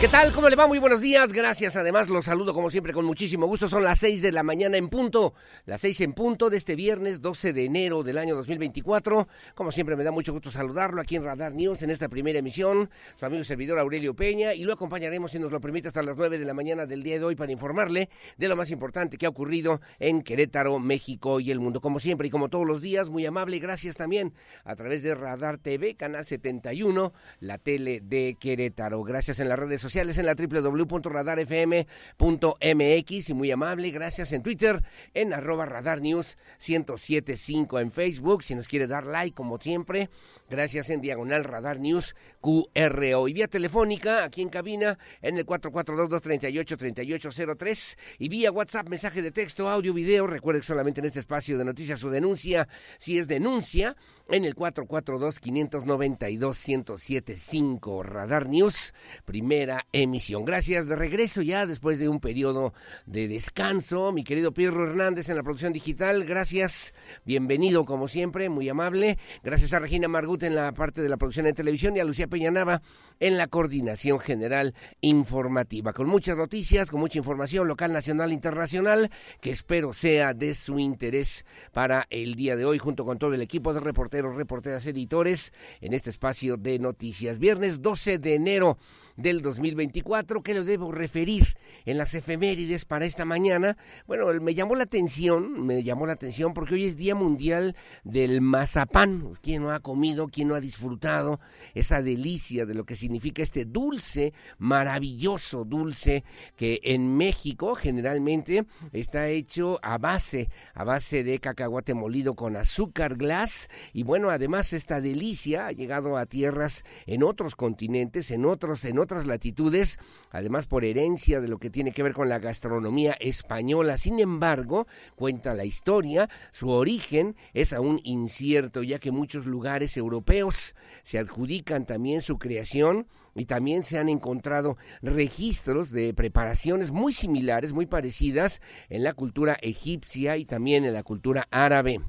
¿Qué tal? ¿Cómo le va? Muy buenos días. Gracias. Además, los saludo como siempre con muchísimo gusto. Son las 6 de la mañana en punto. Las 6 en punto de este viernes 12 de enero del año 2024. Como siempre, me da mucho gusto saludarlo aquí en Radar News en esta primera emisión. Su amigo y servidor Aurelio Peña. Y lo acompañaremos, si nos lo permite, hasta las 9 de la mañana del día de hoy para informarle de lo más importante que ha ocurrido en Querétaro, México y el mundo. Como siempre y como todos los días, muy amable. Gracias también a través de Radar TV, Canal 71, la tele de Querétaro. Gracias en las redes sociales sociales en la www.radarfm.mx y muy amable, gracias en Twitter, en arroba Radar News 1075 en Facebook, si nos quiere dar like como siempre, gracias en Diagonal Radar News QRO y vía telefónica aquí en cabina en el 442-238-3803 y vía WhatsApp, mensaje de texto, audio, video, recuerde que solamente en este espacio de noticias su denuncia, si es denuncia, en el 442-592-1075 Radar News, primera emisión. Gracias de regreso ya después de un periodo de descanso. Mi querido Pedro Hernández en la producción digital, gracias. Bienvenido como siempre, muy amable. Gracias a Regina Margut en la parte de la producción de televisión y a Lucía Peñanaba en la coordinación general informativa. Con muchas noticias, con mucha información local, nacional, internacional, que espero sea de su interés para el día de hoy, junto con todo el equipo de reporteros, reporteras, editores, en este espacio de noticias. Viernes 12 de enero del 2024 que les debo referir en las efemérides para esta mañana. Bueno, me llamó la atención, me llamó la atención porque hoy es Día Mundial del Mazapán. ¿Quién no ha comido, quién no ha disfrutado esa delicia de lo que significa este dulce, maravilloso dulce que en México generalmente está hecho a base, a base de cacahuate molido con azúcar glass y bueno, además esta delicia ha llegado a tierras en otros continentes, en otros en otras latitudes, además por herencia de lo que tiene que ver con la gastronomía española. Sin embargo, cuenta la historia, su origen es aún incierto, ya que muchos lugares europeos se adjudican también su creación y también se han encontrado registros de preparaciones muy similares, muy parecidas en la cultura egipcia y también en la cultura árabe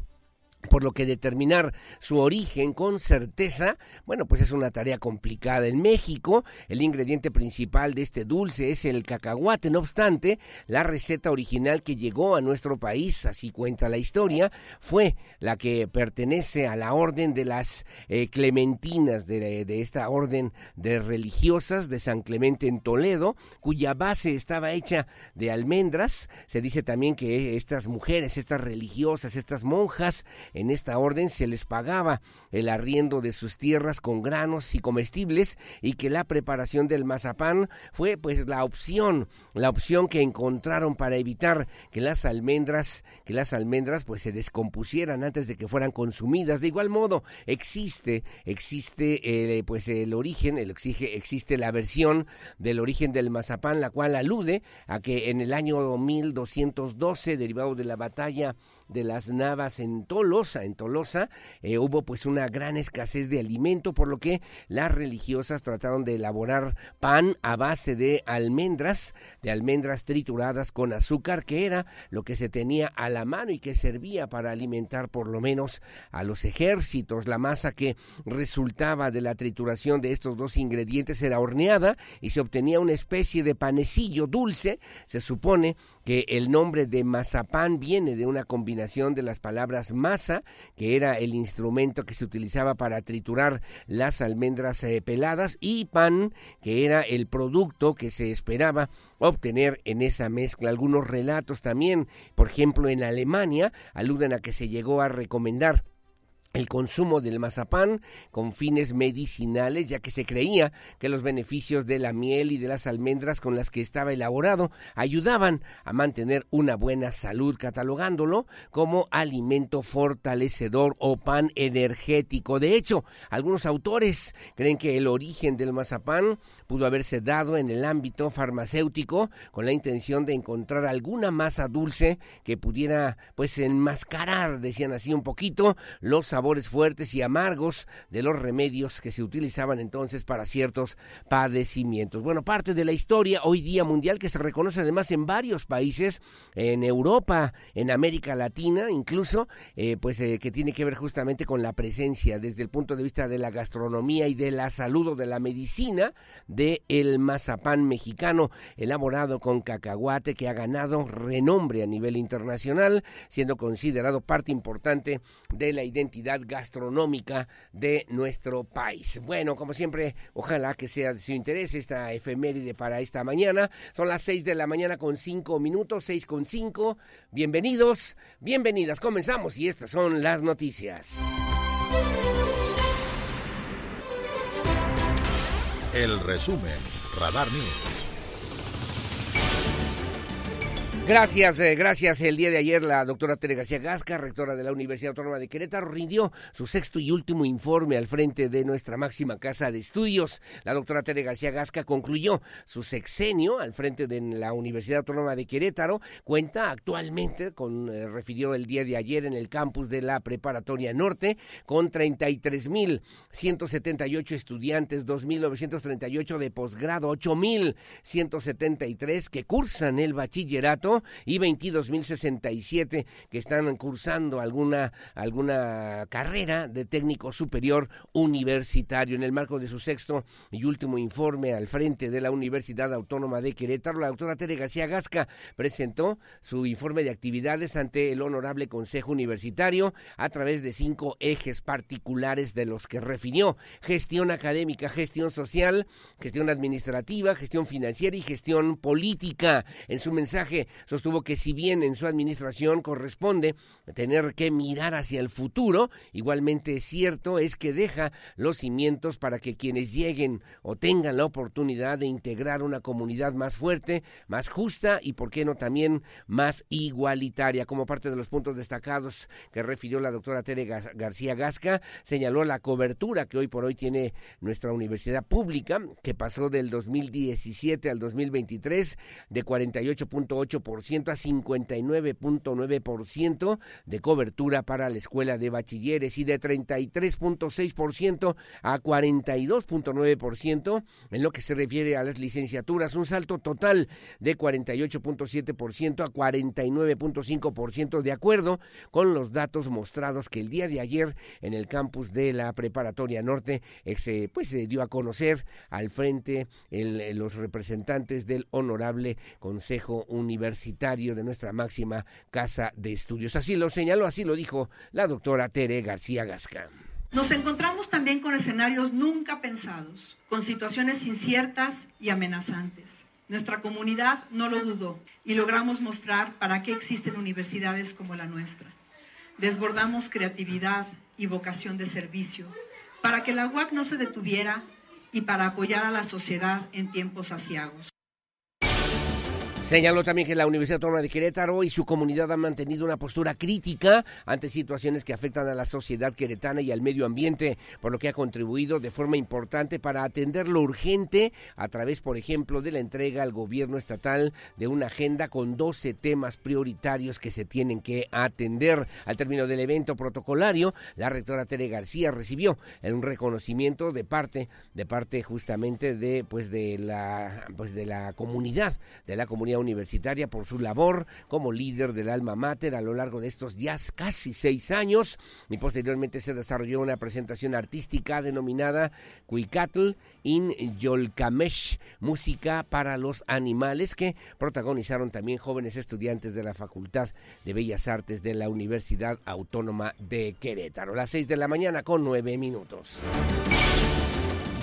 por lo que determinar su origen con certeza, bueno, pues es una tarea complicada. En México, el ingrediente principal de este dulce es el cacahuate. No obstante, la receta original que llegó a nuestro país, así cuenta la historia, fue la que pertenece a la orden de las eh, clementinas, de, de esta orden de religiosas de San Clemente en Toledo, cuya base estaba hecha de almendras. Se dice también que estas mujeres, estas religiosas, estas monjas, en esta orden se les pagaba el arriendo de sus tierras con granos y comestibles y que la preparación del mazapán fue pues la opción, la opción que encontraron para evitar que las almendras, que las almendras pues se descompusieran antes de que fueran consumidas. De igual modo, existe, existe eh, pues el origen, el exige, existe la versión del origen del mazapán, la cual alude a que en el año 1212, derivado de la batalla de las Navas en Tolosa, en Tolosa, eh, hubo pues una gran escasez de alimento, por lo que las religiosas trataron de elaborar pan a base de almendras, de almendras trituradas con azúcar, que era lo que se tenía a la mano y que servía para alimentar por lo menos a los ejércitos. La masa que resultaba de la trituración de estos dos ingredientes era horneada y se obtenía una especie de panecillo dulce. Se supone que el nombre de mazapán viene de una combinación de las palabras masa, que era el instrumento que se utilizaba para triturar las almendras eh, peladas, y pan, que era el producto que se esperaba obtener en esa mezcla. Algunos relatos también, por ejemplo, en Alemania, aluden a que se llegó a recomendar el consumo del mazapán con fines medicinales, ya que se creía que los beneficios de la miel y de las almendras con las que estaba elaborado ayudaban a mantener una buena salud, catalogándolo como alimento fortalecedor o pan energético. De hecho, algunos autores creen que el origen del mazapán pudo haberse dado en el ámbito farmacéutico con la intención de encontrar alguna masa dulce que pudiera pues enmascarar, decían así un poquito, los sabores fuertes y amargos de los remedios que se utilizaban entonces para ciertos padecimientos. Bueno, parte de la historia hoy día mundial que se reconoce además en varios países, en Europa, en América Latina, incluso, eh, pues eh, que tiene que ver justamente con la presencia desde el punto de vista de la gastronomía y de la salud o de la medicina de el mazapán mexicano elaborado con cacahuate que ha ganado renombre a nivel internacional, siendo considerado parte importante de la identidad gastronómica de nuestro país. Bueno, como siempre, ojalá que sea de su interés esta efeméride para esta mañana. Son las seis de la mañana con cinco minutos, seis con cinco. Bienvenidos, bienvenidas. Comenzamos y estas son las noticias. El resumen, Radar News. Gracias, eh, gracias. El día de ayer la doctora Tere García Gasca, rectora de la Universidad Autónoma de Querétaro, rindió su sexto y último informe al frente de nuestra máxima casa de estudios. La doctora Tere García Gasca concluyó su sexenio al frente de la Universidad Autónoma de Querétaro. Cuenta actualmente, con, eh, refirió el día de ayer en el campus de la Preparatoria Norte, con 33.178 estudiantes, 2.938 de posgrado, 8.173 que cursan el bachillerato y 22.067 que están cursando alguna, alguna carrera de técnico superior universitario. En el marco de su sexto y último informe al frente de la Universidad Autónoma de Querétaro, la doctora Tere García Gasca presentó su informe de actividades ante el Honorable Consejo Universitario a través de cinco ejes particulares de los que refirió gestión académica, gestión social, gestión administrativa, gestión financiera y gestión política. En su mensaje sostuvo que si bien en su administración corresponde tener que mirar hacia el futuro, igualmente cierto es que deja los cimientos para que quienes lleguen o tengan la oportunidad de integrar una comunidad más fuerte, más justa y, por qué no, también más igualitaria. Como parte de los puntos destacados que refirió la doctora Tere García Gasca, señaló la cobertura que hoy por hoy tiene nuestra universidad pública, que pasó del 2017 al 2023 de 48.8% a 59.9% de cobertura para la escuela de bachilleres y de 33.6% a 42.9% en lo que se refiere a las licenciaturas, un salto total de 48.7% a 49.5% de acuerdo con los datos mostrados que el día de ayer en el campus de la Preparatoria Norte se pues dio a conocer al frente los representantes del Honorable Consejo Universitario de nuestra máxima casa de estudios. Así lo señaló, así lo dijo la doctora Tere García Gasca. Nos encontramos también con escenarios nunca pensados, con situaciones inciertas y amenazantes. Nuestra comunidad no lo dudó y logramos mostrar para qué existen universidades como la nuestra. Desbordamos creatividad y vocación de servicio para que la UAC no se detuviera y para apoyar a la sociedad en tiempos asiagos. Señaló también que la Universidad Autónoma de Querétaro y su comunidad han mantenido una postura crítica ante situaciones que afectan a la sociedad queretana y al medio ambiente, por lo que ha contribuido de forma importante para atender lo urgente a través, por ejemplo, de la entrega al gobierno estatal de una agenda con 12 temas prioritarios que se tienen que atender. Al término del evento protocolario, la rectora Tere García recibió un reconocimiento de parte de parte justamente de pues de la pues de la comunidad, de la comunidad universitaria por su labor como líder del alma mater a lo largo de estos ya casi seis años y posteriormente se desarrolló una presentación artística denominada Cuicatl in Yolkamesh, música para los animales que protagonizaron también jóvenes estudiantes de la Facultad de Bellas Artes de la Universidad Autónoma de Querétaro. Las seis de la mañana con nueve minutos.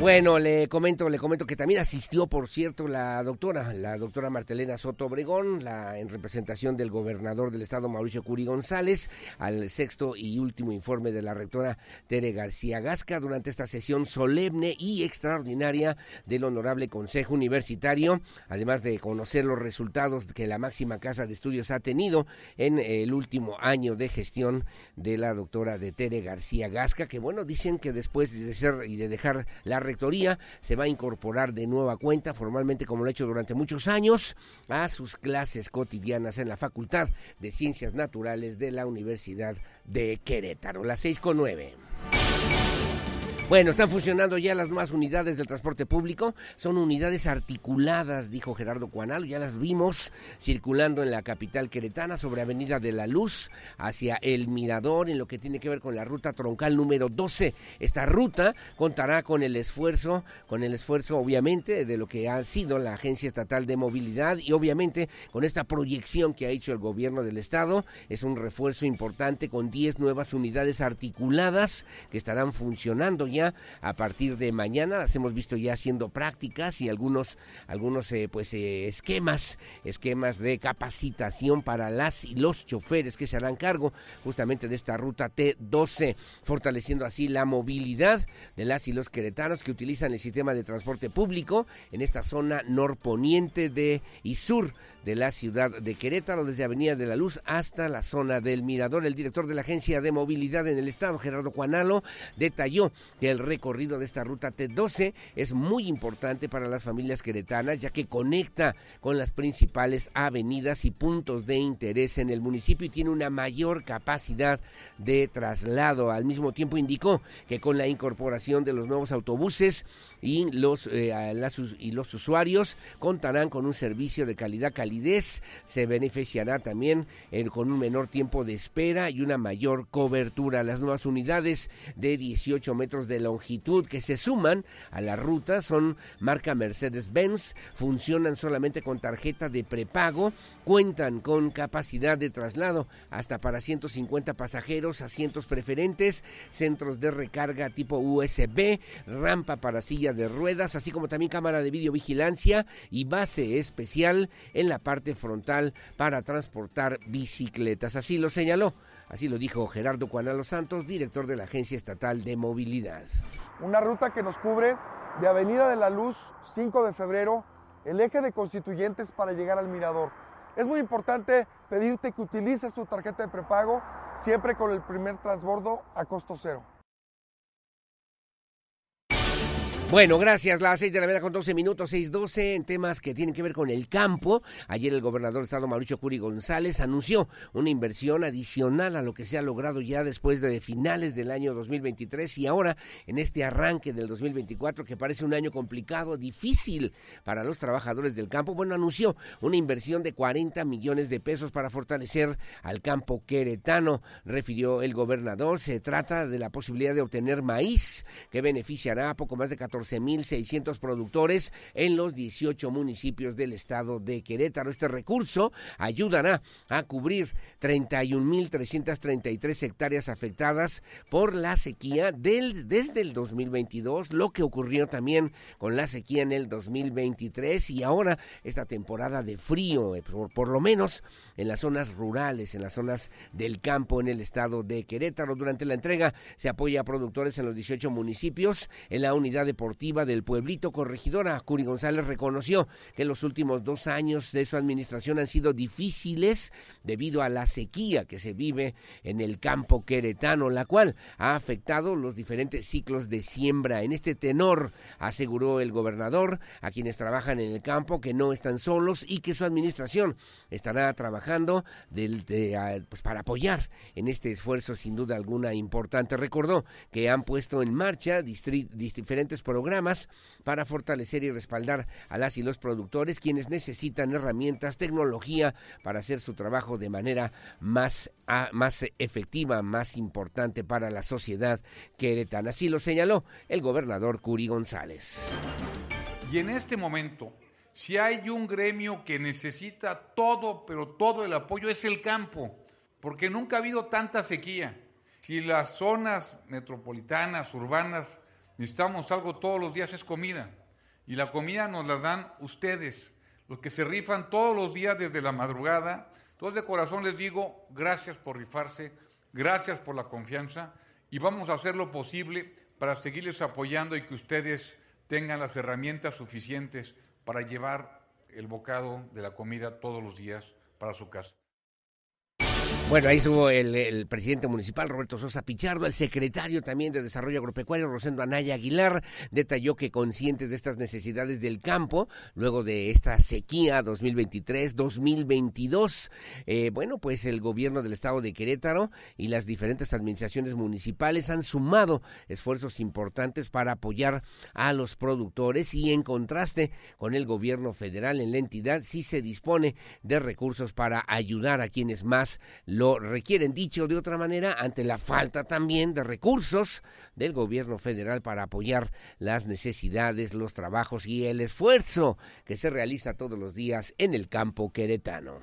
Bueno, le comento, le comento que también asistió, por cierto, la doctora, la doctora Martelena Soto Obregón, la, en representación del gobernador del estado Mauricio Curi González, al sexto y último informe de la rectora Tere García Gasca durante esta sesión solemne y extraordinaria del Honorable Consejo Universitario, además de conocer los resultados que la máxima casa de estudios ha tenido en el último año de gestión de la doctora de Tere García Gasca, que bueno, dicen que después de ser y de dejar la rectoría se va a incorporar de nueva cuenta, formalmente como lo ha hecho durante muchos años, a sus clases cotidianas en la Facultad de Ciencias Naturales de la Universidad de Querétaro. Las seis con nueve. Bueno, están funcionando ya las nuevas unidades del transporte público. Son unidades articuladas, dijo Gerardo Cuanal. Ya las vimos circulando en la capital queretana sobre Avenida de la Luz hacia el Mirador en lo que tiene que ver con la ruta troncal número 12. Esta ruta contará con el esfuerzo, con el esfuerzo obviamente de lo que ha sido la Agencia Estatal de Movilidad y obviamente con esta proyección que ha hecho el gobierno del estado. Es un refuerzo importante con 10 nuevas unidades articuladas que estarán funcionando ya a partir de mañana. Las hemos visto ya haciendo prácticas y algunos, algunos eh, pues eh, esquemas, esquemas de capacitación para las y los choferes que se harán cargo justamente de esta ruta T12, fortaleciendo así la movilidad de las y los queretanos que utilizan el sistema de transporte público en esta zona norponiente de y sur de la ciudad de Querétaro, desde Avenida de la Luz hasta la zona del Mirador. El director de la Agencia de Movilidad en el Estado, Gerardo Juanalo, detalló que el recorrido de esta ruta T12 es muy importante para las familias queretanas, ya que conecta con las principales avenidas y puntos de interés en el municipio y tiene una mayor capacidad de traslado. Al mismo tiempo indicó que con la incorporación de los nuevos autobuses y los, eh, y los usuarios contarán con un servicio de calidad se beneficiará también eh, con un menor tiempo de espera y una mayor cobertura. Las nuevas unidades de 18 metros de longitud que se suman a la ruta son marca Mercedes-Benz, funcionan solamente con tarjeta de prepago, cuentan con capacidad de traslado hasta para 150 pasajeros, asientos preferentes, centros de recarga tipo USB, rampa para silla de ruedas, así como también cámara de videovigilancia y base especial en la parte frontal para transportar bicicletas. Así lo señaló Así lo dijo Gerardo Cuanalo Santos, director de la Agencia Estatal de Movilidad. Una ruta que nos cubre de Avenida de la Luz, 5 de febrero, el eje de constituyentes para llegar al mirador. Es muy importante pedirte que utilices tu tarjeta de prepago siempre con el primer transbordo a costo cero. Bueno, gracias. Las seis de la mañana con 12 minutos, 6.12 en temas que tienen que ver con el campo. Ayer el gobernador de Estado Mauricio Curi González anunció una inversión adicional a lo que se ha logrado ya después de finales del año 2023 y ahora en este arranque del 2024 que parece un año complicado, difícil para los trabajadores del campo. Bueno, anunció una inversión de 40 millones de pesos para fortalecer al campo queretano, refirió el gobernador. Se trata de la posibilidad de obtener maíz que beneficiará a poco más de 14 14.600 productores en los 18 municipios del estado de Querétaro. Este recurso ayudará a cubrir 31.333 hectáreas afectadas por la sequía del, desde el 2022, lo que ocurrió también con la sequía en el 2023 y ahora esta temporada de frío, eh, por, por lo menos en las zonas rurales, en las zonas del campo en el estado de Querétaro. Durante la entrega se apoya a productores en los 18 municipios, en la unidad de del pueblito corregidora. Curi González reconoció que los últimos dos años de su administración han sido difíciles debido a la sequía que se vive en el campo queretano, la cual ha afectado los diferentes ciclos de siembra. En este tenor, aseguró el gobernador a quienes trabajan en el campo que no están solos y que su administración estará trabajando pues, para apoyar en este esfuerzo sin duda alguna importante. Recordó que han puesto en marcha diferentes programas para fortalecer y respaldar a las y los productores quienes necesitan herramientas, tecnología para hacer su trabajo de manera más, más efectiva, más importante para la sociedad queretana. Así lo señaló el gobernador Curi González. Y en este momento, si hay un gremio que necesita todo, pero todo el apoyo es el campo, porque nunca ha habido tanta sequía. Si las zonas metropolitanas, urbanas, necesitamos algo todos los días, es comida. Y la comida nos la dan ustedes, los que se rifan todos los días desde la madrugada. Entonces de corazón les digo, gracias por rifarse, gracias por la confianza y vamos a hacer lo posible para seguirles apoyando y que ustedes tengan las herramientas suficientes para llevar el bocado de la comida todos los días para su casa. Bueno, ahí estuvo el, presidente municipal Roberto Sosa Pichardo, el secretario también de Desarrollo Agropecuario Rosendo Anaya Aguilar, detalló que conscientes de estas necesidades del campo, luego de esta sequía 2023-2022, eh, bueno, pues el gobierno del estado de Querétaro y las diferentes administraciones municipales han sumado esfuerzos importantes para apoyar a los productores y en contraste con el gobierno federal en la entidad sí se dispone de recursos para ayudar a quienes más requieren. Dicho de otra manera, ante la falta también de recursos del gobierno federal para apoyar las necesidades, los trabajos y el esfuerzo que se realiza todos los días en el campo queretano.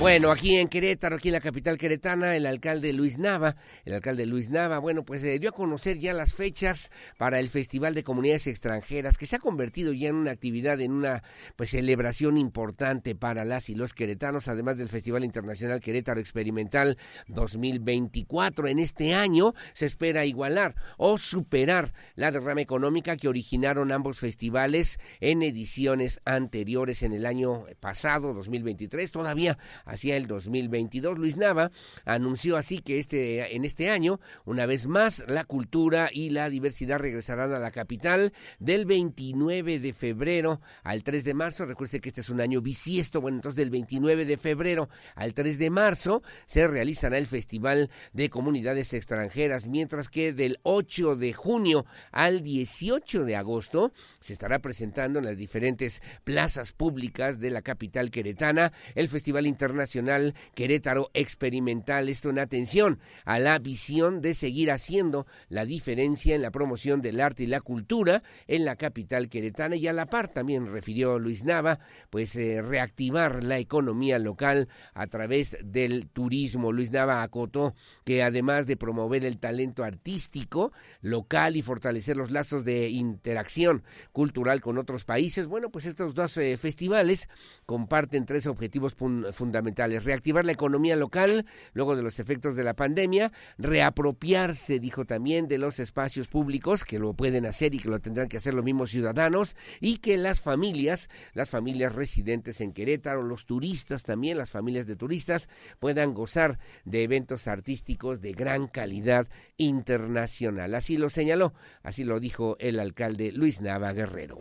Bueno, aquí en Querétaro, aquí en la capital queretana, el alcalde Luis Nava, el alcalde Luis Nava, bueno, pues dio a conocer ya las fechas para el Festival de Comunidades Extranjeras, que se ha convertido ya en una actividad, en una pues celebración importante para las y los queretanos, además del Festival Internacional Querétaro Experimental 2024. En este año se espera igualar o superar la derrama económica que originaron ambos festivales en ediciones anteriores en el año pasado, 2023. Todavía hacia el 2022. Luis Nava anunció así que este, en este año, una vez más, la cultura y la diversidad regresarán a la capital del 29 de febrero al 3 de marzo. Recuerde que este es un año bisiesto. Bueno, entonces del 29 de febrero al 3 de marzo se realizará el Festival de Comunidades Extranjeras, mientras que del 8 de junio al 18 de agosto se estará presentando en las diferentes plazas públicas de la capital queretana el Festival Internacional Nacional Querétaro Experimental. Esto en atención a la visión de seguir haciendo la diferencia en la promoción del arte y la cultura en la capital queretana y a la par también refirió Luis Nava, pues eh, reactivar la economía local a través del turismo. Luis Nava acotó que además de promover el talento artístico local y fortalecer los lazos de interacción cultural con otros países, bueno, pues estos dos eh, festivales comparten tres objetivos fundamentales Reactivar la economía local luego de los efectos de la pandemia, reapropiarse, dijo también, de los espacios públicos, que lo pueden hacer y que lo tendrán que hacer los mismos ciudadanos, y que las familias, las familias residentes en Querétaro, los turistas también, las familias de turistas, puedan gozar de eventos artísticos de gran calidad internacional. Así lo señaló, así lo dijo el alcalde Luis Nava Guerrero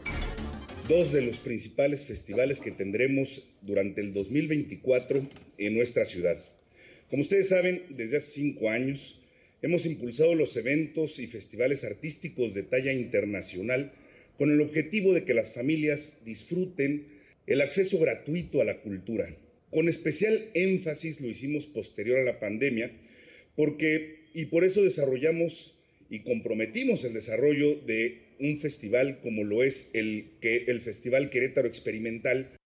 dos de los principales festivales que tendremos durante el 2024 en nuestra ciudad. Como ustedes saben, desde hace cinco años hemos impulsado los eventos y festivales artísticos de talla internacional con el objetivo de que las familias disfruten el acceso gratuito a la cultura. Con especial énfasis lo hicimos posterior a la pandemia porque y por eso desarrollamos y comprometimos el desarrollo de un festival como lo es el, que, el Festival Querétaro Experimental.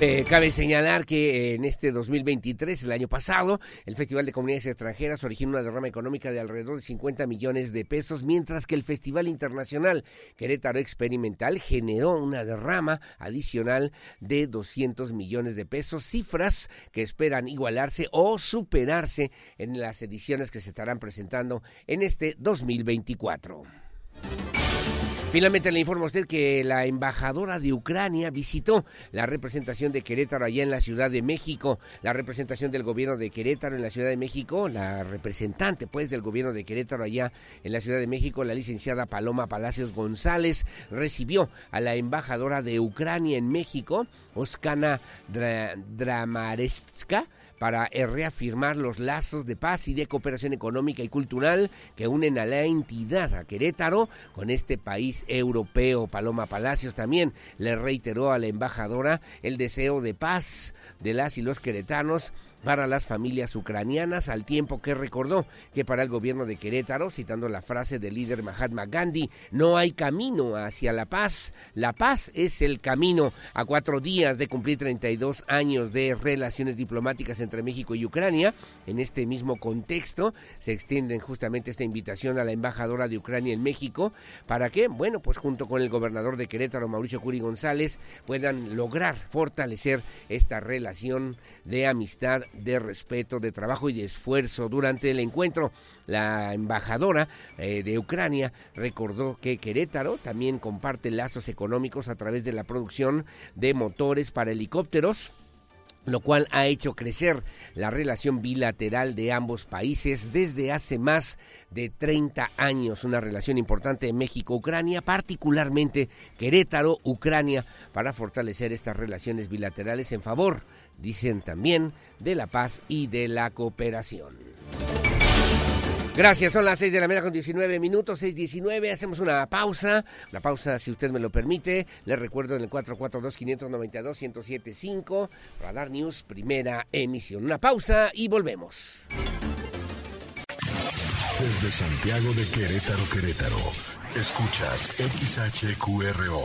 Eh, cabe señalar que en este 2023, el año pasado, el Festival de Comunidades Extranjeras originó una derrama económica de alrededor de 50 millones de pesos, mientras que el Festival Internacional Querétaro Experimental generó una derrama adicional de 200 millones de pesos, cifras que esperan igualarse o superarse en las ediciones que se estarán presentando en este 2024. Finalmente le informo a usted que la embajadora de Ucrania visitó la representación de Querétaro allá en la Ciudad de México, la representación del gobierno de Querétaro en la Ciudad de México, la representante pues del gobierno de Querétaro allá en la Ciudad de México, la licenciada Paloma Palacios González, recibió a la embajadora de Ucrania en México, Oskana Dramareska, para eh, reafirmar los lazos de paz y de cooperación económica y cultural que unen a la entidad, a Querétaro, con este país europeo. Paloma Palacios también le reiteró a la embajadora el deseo de paz de las y los queretanos para las familias ucranianas, al tiempo que recordó que para el gobierno de Querétaro, citando la frase del líder Mahatma Gandhi, no hay camino hacia la paz, la paz es el camino. A cuatro días de cumplir 32 años de relaciones diplomáticas entre México y Ucrania, en este mismo contexto se extiende justamente esta invitación a la embajadora de Ucrania en México para que, bueno, pues junto con el gobernador de Querétaro, Mauricio Curi González, puedan lograr fortalecer esta relación de amistad de respeto, de trabajo y de esfuerzo. Durante el encuentro, la embajadora eh, de Ucrania recordó que Querétaro también comparte lazos económicos a través de la producción de motores para helicópteros lo cual ha hecho crecer la relación bilateral de ambos países desde hace más de 30 años, una relación importante de México-Ucrania, particularmente Querétaro-Ucrania, para fortalecer estas relaciones bilaterales en favor, dicen también, de la paz y de la cooperación. Gracias, son las 6 de la mañana con 19 minutos, 6.19, hacemos una pausa, una pausa si usted me lo permite, les recuerdo en el 442-592-1075, Radar News, primera emisión. Una pausa y volvemos. Desde Santiago de Querétaro, Querétaro, escuchas XHQRO.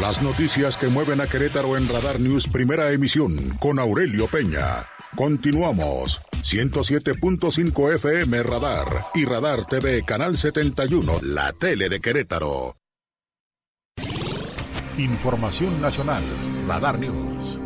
Las noticias que mueven a Querétaro en Radar News, primera emisión, con Aurelio Peña. Continuamos. 107.5 FM Radar y Radar TV Canal 71, la tele de Querétaro. Información nacional, Radar News.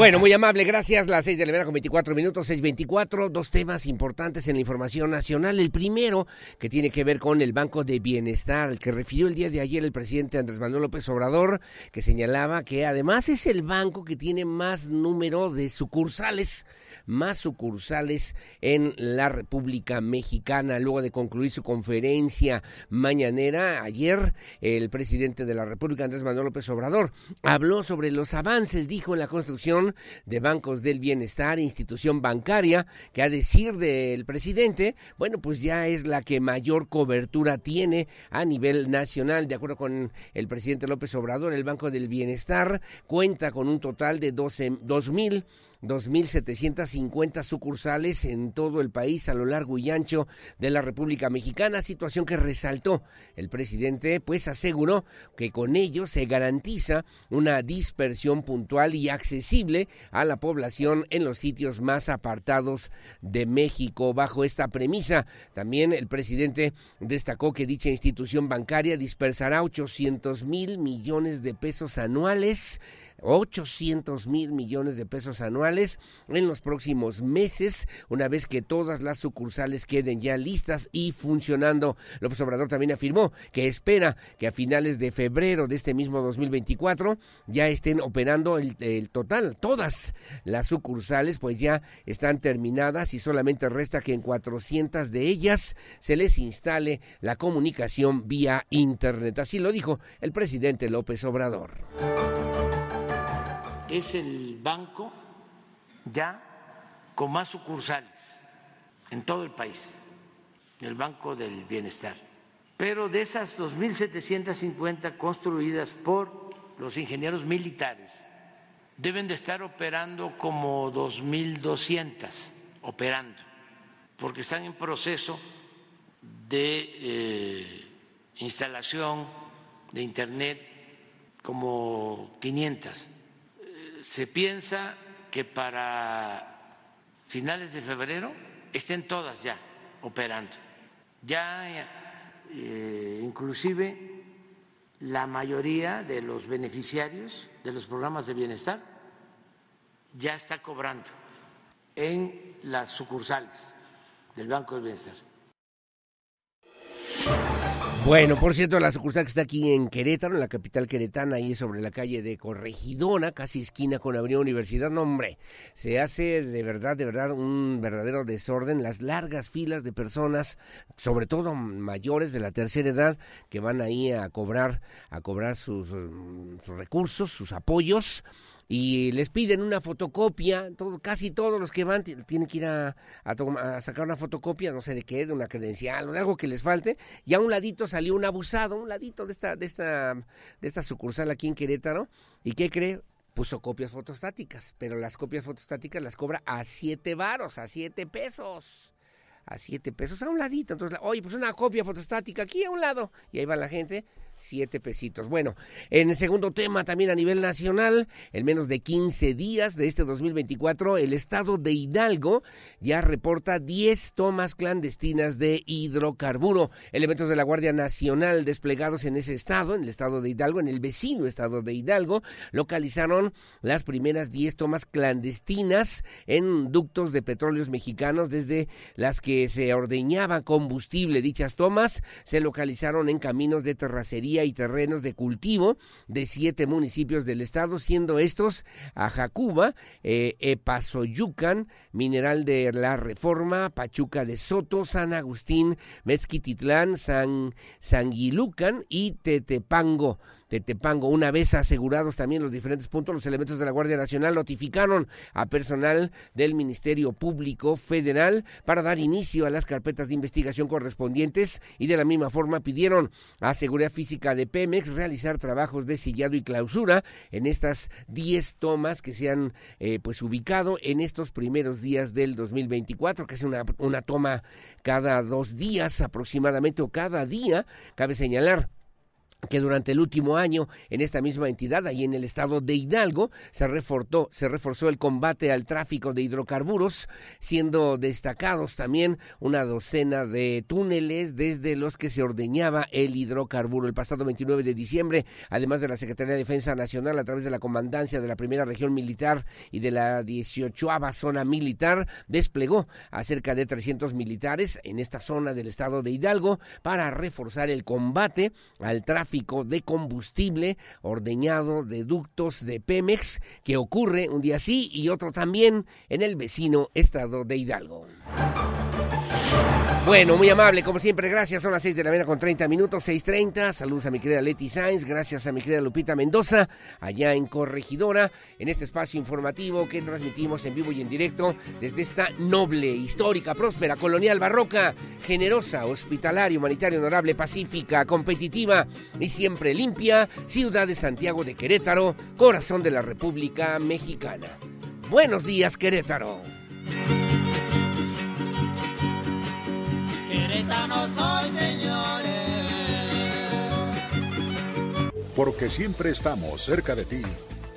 Bueno, muy amable, gracias. Las seis de la mañana con 24 minutos, 6.24. Dos temas importantes en la información nacional. El primero, que tiene que ver con el Banco de Bienestar, al que refirió el día de ayer el presidente Andrés Manuel López Obrador, que señalaba que además es el banco que tiene más número de sucursales más sucursales en la República Mexicana. Luego de concluir su conferencia mañanera, ayer el presidente de la República, Andrés Manuel López Obrador, habló sobre los avances, dijo, en la construcción de bancos del bienestar, institución bancaria, que a decir del presidente, bueno, pues ya es la que mayor cobertura tiene a nivel nacional. De acuerdo con el presidente López Obrador, el Banco del Bienestar cuenta con un total de 12, mil 2.750 sucursales en todo el país a lo largo y ancho de la República Mexicana, situación que resaltó el presidente, pues aseguró que con ello se garantiza una dispersión puntual y accesible a la población en los sitios más apartados de México. Bajo esta premisa, también el presidente destacó que dicha institución bancaria dispersará 800 mil millones de pesos anuales 800 mil millones de pesos anuales en los próximos meses, una vez que todas las sucursales queden ya listas y funcionando. López Obrador también afirmó que espera que a finales de febrero de este mismo 2024 ya estén operando el, el total, todas las sucursales, pues ya están terminadas y solamente resta que en 400 de ellas se les instale la comunicación vía Internet. Así lo dijo el presidente López Obrador es el banco ya con más sucursales en todo el país, el Banco del Bienestar. Pero de esas 2.750 construidas por los ingenieros militares, deben de estar operando como 2.200 operando, porque están en proceso de eh, instalación de Internet como 500 se piensa que para finales de febrero estén todas ya operando. Ya eh, inclusive la mayoría de los beneficiarios de los programas de bienestar ya está cobrando en las sucursales del Banco del Bienestar. Bueno, por cierto, la sucursal que está aquí en Querétaro, en la capital queretana, ahí sobre la calle de Corregidona, casi esquina con Avenida Universidad, no hombre, se hace de verdad, de verdad un verdadero desorden, las largas filas de personas, sobre todo mayores de la tercera edad, que van ahí a cobrar, a cobrar sus, sus recursos, sus apoyos, y les piden una fotocopia, casi todos los que van tienen que ir a, a, sacar una fotocopia, no sé de qué, de una credencial o de algo que les falte, y a un ladito salió un abusado, un ladito de esta, de esta, de esta sucursal aquí en Querétaro, ¿y qué cree? Puso copias fotostáticas, pero las copias fotostáticas las cobra a siete varos, a siete pesos a siete pesos a un ladito. Entonces, oye, pues una copia fotostática aquí a un lado. Y ahí va la gente siete pesitos. Bueno, en el segundo tema también a nivel nacional, en menos de 15 días de este 2024, el estado de Hidalgo ya reporta 10 tomas clandestinas de hidrocarburo. Elementos de la Guardia Nacional desplegados en ese estado, en el estado de Hidalgo, en el vecino estado de Hidalgo, localizaron las primeras 10 tomas clandestinas en ductos de petróleos mexicanos desde las que se ordeñaba combustible. Dichas tomas se localizaron en caminos de terracería y terrenos de cultivo de siete municipios del estado, siendo estos Ajacuba, eh, Epazoyucan, Mineral de la Reforma, Pachuca de Soto, San Agustín, Mezquititlán, San Sanguilucan y Tetepango. Tetepango. Una vez asegurados también los diferentes puntos, los elementos de la Guardia Nacional notificaron a personal del Ministerio Público Federal para dar inicio a las carpetas de investigación correspondientes y de la misma forma pidieron a Seguridad Física de Pemex realizar trabajos de sillado y clausura en estas 10 tomas que se han eh, pues ubicado en estos primeros días del 2024, que es una, una toma cada dos días aproximadamente o cada día, cabe señalar que durante el último año en esta misma entidad, ahí en el estado de Hidalgo, se reforzó, se reforzó el combate al tráfico de hidrocarburos, siendo destacados también una docena de túneles desde los que se ordeñaba el hidrocarburo. El pasado 29 de diciembre, además de la Secretaría de Defensa Nacional, a través de la Comandancia de la Primera Región Militar y de la 18 Zona Militar, desplegó a cerca de 300 militares en esta zona del estado de Hidalgo para reforzar el combate al tráfico de combustible ordeñado de ductos de Pemex que ocurre un día sí y otro también en el vecino estado de Hidalgo. Bueno, muy amable, como siempre, gracias. Son las 6 de la mañana con 30 minutos, 6.30. Saludos a mi querida Leti Sainz, gracias a mi querida Lupita Mendoza, allá en Corregidora, en este espacio informativo que transmitimos en vivo y en directo desde esta noble, histórica, próspera, colonial, barroca, generosa, hospitalaria, humanitaria, honorable, pacífica, competitiva y siempre limpia, ciudad de Santiago de Querétaro, corazón de la República Mexicana. Buenos días, Querétaro. Señores. Porque siempre estamos cerca de ti.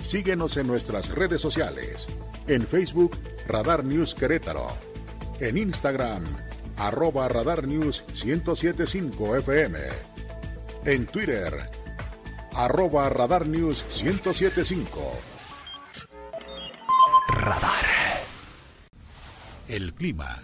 Síguenos en nuestras redes sociales. En Facebook, Radar News Querétaro. En Instagram, arroba Radar News 1075 FM. En Twitter, arroba Radar News 1075. Radar. El clima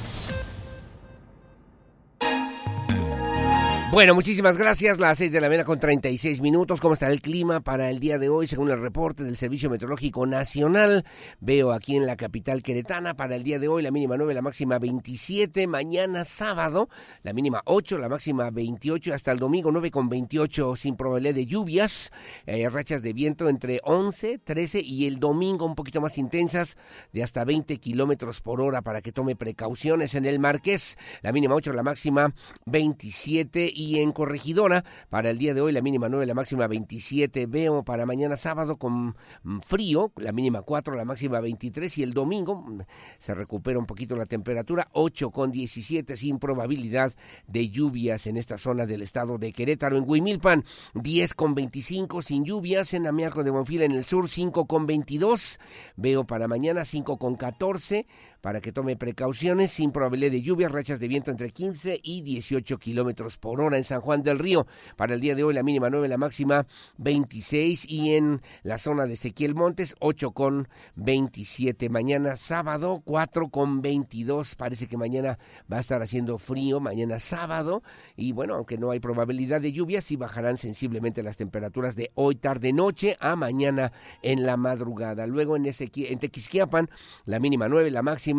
Bueno, muchísimas gracias. Las 6 de la mañana con 36 minutos. ¿Cómo está el clima para el día de hoy? Según el reporte del Servicio Meteorológico Nacional, veo aquí en la capital queretana para el día de hoy la mínima 9, la máxima 27. Mañana sábado, la mínima 8, la máxima 28. Hasta el domingo 9 con 28 sin probabilidad de lluvias. Eh, rachas de viento entre 11, 13 y el domingo un poquito más intensas de hasta 20 kilómetros por hora para que tome precauciones en el Marqués. La mínima 8, la máxima 27 y en Corregidora para el día de hoy la mínima 9, la máxima 27. Veo para mañana sábado con mm, frío, la mínima 4, la máxima 23 y el domingo mm, se recupera un poquito la temperatura, 8 con 17 sin probabilidad de lluvias en esta zona del estado de Querétaro. En Huimilpan 10 con 25 sin lluvias, en Amiaco de Bonfil en el sur 5 con 22. Veo para mañana 5 con 14 para que tome precauciones sin probabilidad de lluvia, rachas de viento entre 15 y 18 kilómetros por hora en San Juan del Río. Para el día de hoy la mínima 9, la máxima 26 y en la zona de Ezequiel Montes 8 con 27. Mañana sábado 4 con 22. Parece que mañana va a estar haciendo frío, mañana sábado. Y bueno, aunque no hay probabilidad de lluvia, sí bajarán sensiblemente las temperaturas de hoy tarde noche a mañana en la madrugada. Luego en, Ezequiel, en Tequisquiapan la mínima 9, la máxima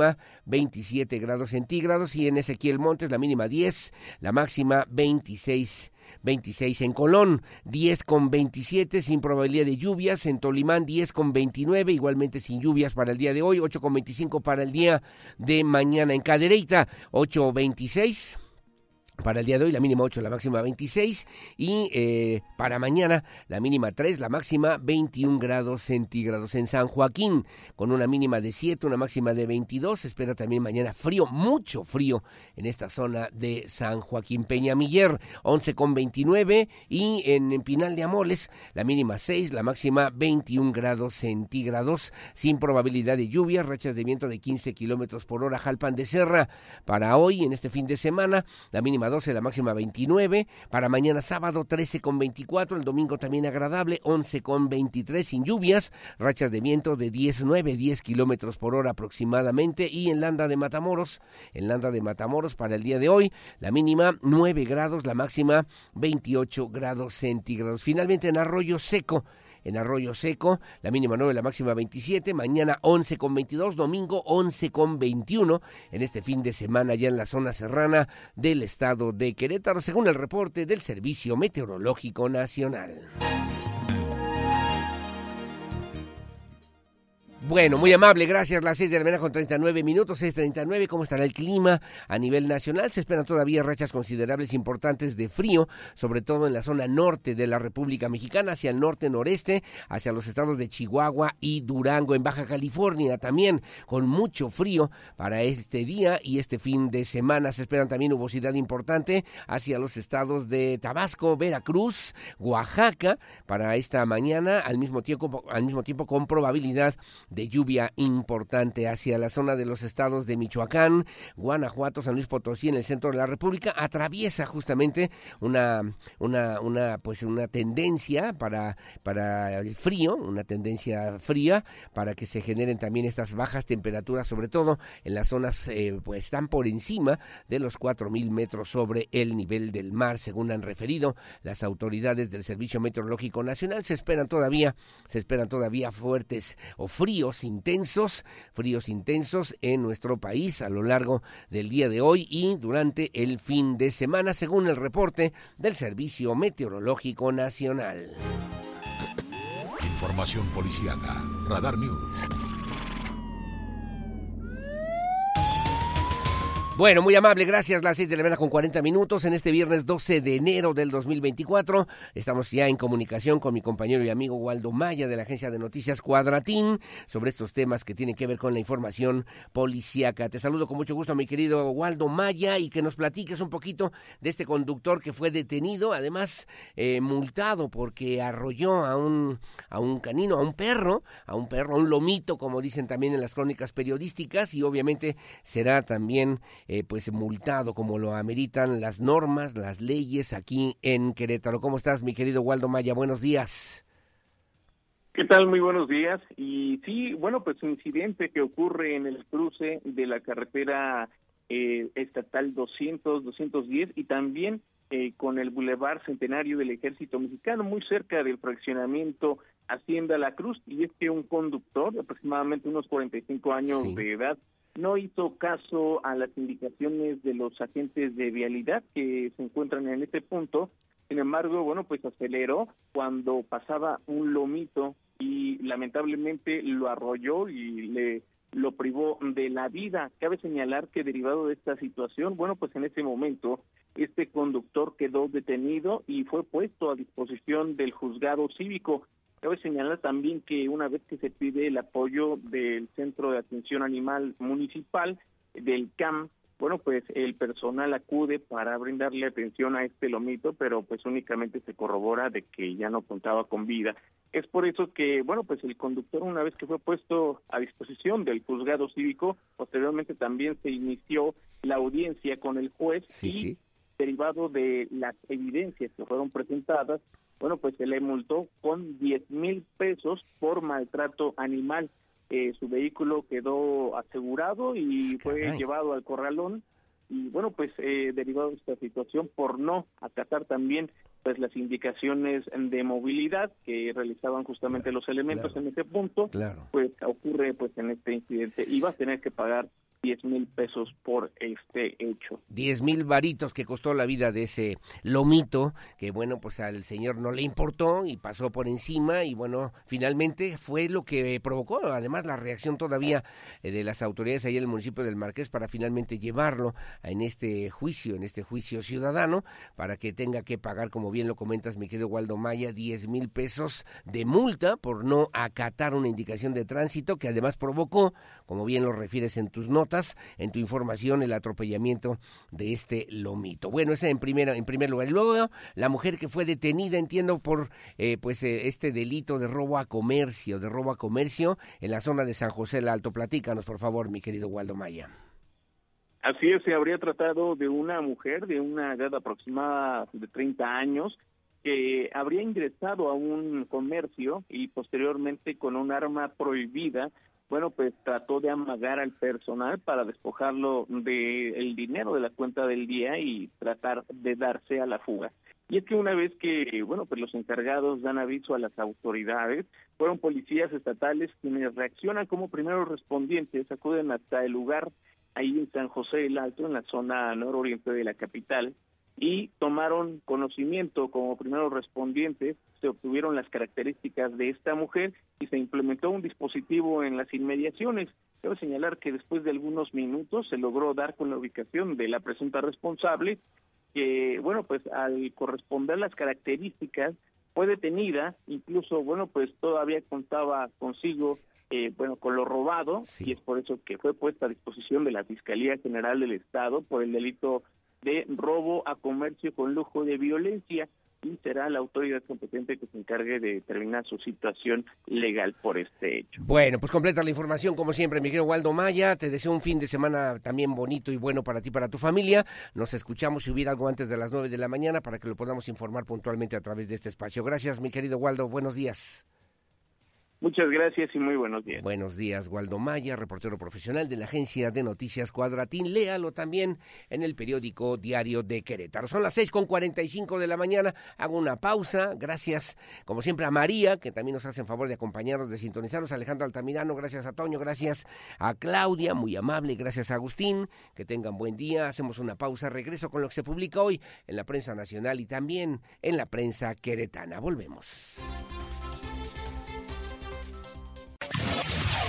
27 grados centígrados y en Ezequiel Montes la mínima 10, la máxima 26 26 en Colón, 10 con 27 sin probabilidad de lluvias, en Tolimán 10 con 29, igualmente sin lluvias para el día de hoy, 8 con 25 para el día de mañana en Cadereyta, 8 26 para el día de hoy la mínima 8, la máxima 26 y eh, para mañana la mínima 3, la máxima 21 grados centígrados en San Joaquín con una mínima de 7, una máxima de 22. Se espera también mañana frío, mucho frío en esta zona de San Joaquín Peñamiller, 11 con 29 y en, Pinal de Amoles la mínima 6, la máxima 21 grados centígrados sin probabilidad de lluvia, rachas de viento de 15 kilómetros por hora, Jalpan de Serra. Para hoy, en este fin de semana, la mínima 12, la máxima 29. Para mañana sábado 13 con 24, el domingo también agradable 11 con 23 sin lluvias, rachas de viento de 19, 10 kilómetros por hora aproximadamente. Y en Landa de Matamoros, en Landa de Matamoros para el día de hoy, la mínima 9 grados, la máxima 28 grados centígrados. Finalmente en Arroyo Seco, en Arroyo Seco, la mínima 9, la máxima 27, mañana 11 con 22, domingo 11 con 21, en este fin de semana ya en la zona serrana del estado de Querétaro, según el reporte del Servicio Meteorológico Nacional. Bueno, muy amable, gracias. Las seis de la mañana con 39 minutos, 6.39. ¿Cómo estará el clima a nivel nacional? Se esperan todavía rachas considerables importantes de frío, sobre todo en la zona norte de la República Mexicana, hacia el norte-noreste, hacia los estados de Chihuahua y Durango, en Baja California también, con mucho frío para este día y este fin de semana. Se esperan también nubosidad importante hacia los estados de Tabasco, Veracruz, Oaxaca, para esta mañana, al mismo tiempo, al mismo tiempo con probabilidad de lluvia importante hacia la zona de los estados de Michoacán, Guanajuato, San Luis Potosí, en el centro de la República, atraviesa justamente una, una, pues una tendencia para, para el frío, una tendencia fría, para que se generen también estas bajas temperaturas, sobre todo en las zonas eh, pues están por encima de los mil metros sobre el nivel del mar, según han referido las autoridades del Servicio Meteorológico Nacional. Se esperan todavía, se esperan todavía fuertes o fríos fríos intensos, fríos intensos en nuestro país a lo largo del día de hoy y durante el fin de semana, según el reporte del Servicio Meteorológico Nacional. Información policiaca, Radar News. Bueno, muy amable, gracias. Las seis de la mañana con 40 minutos en este viernes 12 de enero del 2024. Estamos ya en comunicación con mi compañero y amigo Waldo Maya de la agencia de noticias Cuadratín sobre estos temas que tienen que ver con la información policíaca. Te saludo con mucho gusto, mi querido Waldo Maya, y que nos platiques un poquito de este conductor que fue detenido, además eh, multado porque arrolló a un, a un canino, a un perro, a un perro, a un lomito, como dicen también en las crónicas periodísticas, y obviamente será también eh, pues multado como lo ameritan las normas, las leyes aquí en Querétaro. ¿Cómo estás, mi querido Waldo Maya? Buenos días. ¿Qué tal? Muy buenos días. Y sí, bueno, pues un incidente que ocurre en el cruce de la carretera eh, estatal 200, 210 y también eh, con el Boulevard Centenario del Ejército Mexicano, muy cerca del fraccionamiento Hacienda La Cruz. Y es que un conductor de aproximadamente unos 45 años de edad no hizo caso a las indicaciones de los agentes de vialidad que se encuentran en este punto. Sin embargo, bueno, pues aceleró cuando pasaba un lomito y lamentablemente lo arrolló y le lo privó de la vida. Cabe señalar que derivado de esta situación, bueno, pues en ese momento este conductor quedó detenido y fue puesto a disposición del juzgado cívico. Cabe señalar también que una vez que se pide el apoyo del Centro de Atención Animal Municipal, del CAM, bueno, pues el personal acude para brindarle atención a este lomito, pero pues únicamente se corrobora de que ya no contaba con vida. Es por eso que, bueno, pues el conductor una vez que fue puesto a disposición del juzgado cívico, posteriormente también se inició la audiencia con el juez y derivado de las evidencias que fueron presentadas, bueno, pues se le multó con 10 mil pesos por maltrato animal. Eh, su vehículo quedó asegurado y fue llevado al corralón. Y bueno pues eh, derivado de esta situación por no acatar también pues las indicaciones de movilidad que realizaban justamente los elementos en ese punto pues ocurre pues en este incidente. Y va a tener que pagar 10 mil pesos por este hecho. 10 mil varitos que costó la vida de ese lomito, que bueno, pues al señor no le importó y pasó por encima y bueno, finalmente fue lo que provocó además la reacción todavía eh, de las autoridades ahí en el municipio del Marqués para finalmente llevarlo en este juicio, en este juicio ciudadano, para que tenga que pagar, como bien lo comentas mi querido Waldo Maya, 10 mil pesos de multa por no acatar una indicación de tránsito que además provocó, como bien lo refieres en tus notas, en tu información el atropellamiento de este lomito. Bueno, ese en, primera, en primer lugar. Y luego la mujer que fue detenida, entiendo, por eh, pues eh, este delito de robo a comercio, de robo a comercio en la zona de San José el Alto. Platícanos, por favor, mi querido Waldo Maya. Así es, se habría tratado de una mujer de una edad aproximada de 30 años que habría ingresado a un comercio y posteriormente con un arma prohibida bueno, pues trató de amagar al personal para despojarlo del el dinero de la cuenta del día y tratar de darse a la fuga. Y es que una vez que, bueno, pues los encargados dan aviso a las autoridades, fueron policías estatales quienes reaccionan como primeros respondientes, acuden hasta el lugar ahí en San José del Alto, en la zona nororiente de la capital, y tomaron conocimiento como primeros respondientes, se obtuvieron las características de esta mujer y se implementó un dispositivo en las inmediaciones. Quiero señalar que después de algunos minutos se logró dar con la ubicación de la presunta responsable, que, bueno, pues al corresponder las características fue detenida, incluso, bueno, pues todavía contaba consigo eh, bueno, con lo robado, y es por eso que fue puesta a disposición de la Fiscalía General del Estado por el delito de robo a comercio con lujo de violencia y será la autoridad competente que se encargue de determinar su situación legal por este hecho. Bueno, pues completa la información como siempre, Miguel Waldo Maya. Te deseo un fin de semana también bonito y bueno para ti, para tu familia. Nos escuchamos si hubiera algo antes de las nueve de la mañana para que lo podamos informar puntualmente a través de este espacio. Gracias, mi querido Waldo. Buenos días. Muchas gracias y muy buenos días. Buenos días, Waldo Maya, reportero profesional de la agencia de noticias Cuadratín. Léalo también en el periódico Diario de Querétaro. Son las seis con cuarenta y cinco de la mañana. Hago una pausa. Gracias, como siempre, a María, que también nos hace en favor de acompañarnos, de sintonizarnos. Alejandro Altamirano, gracias a Toño, gracias a Claudia, muy amable, gracias a Agustín. Que tengan buen día. Hacemos una pausa. Regreso con lo que se publica hoy en la prensa nacional y también en la prensa queretana. Volvemos.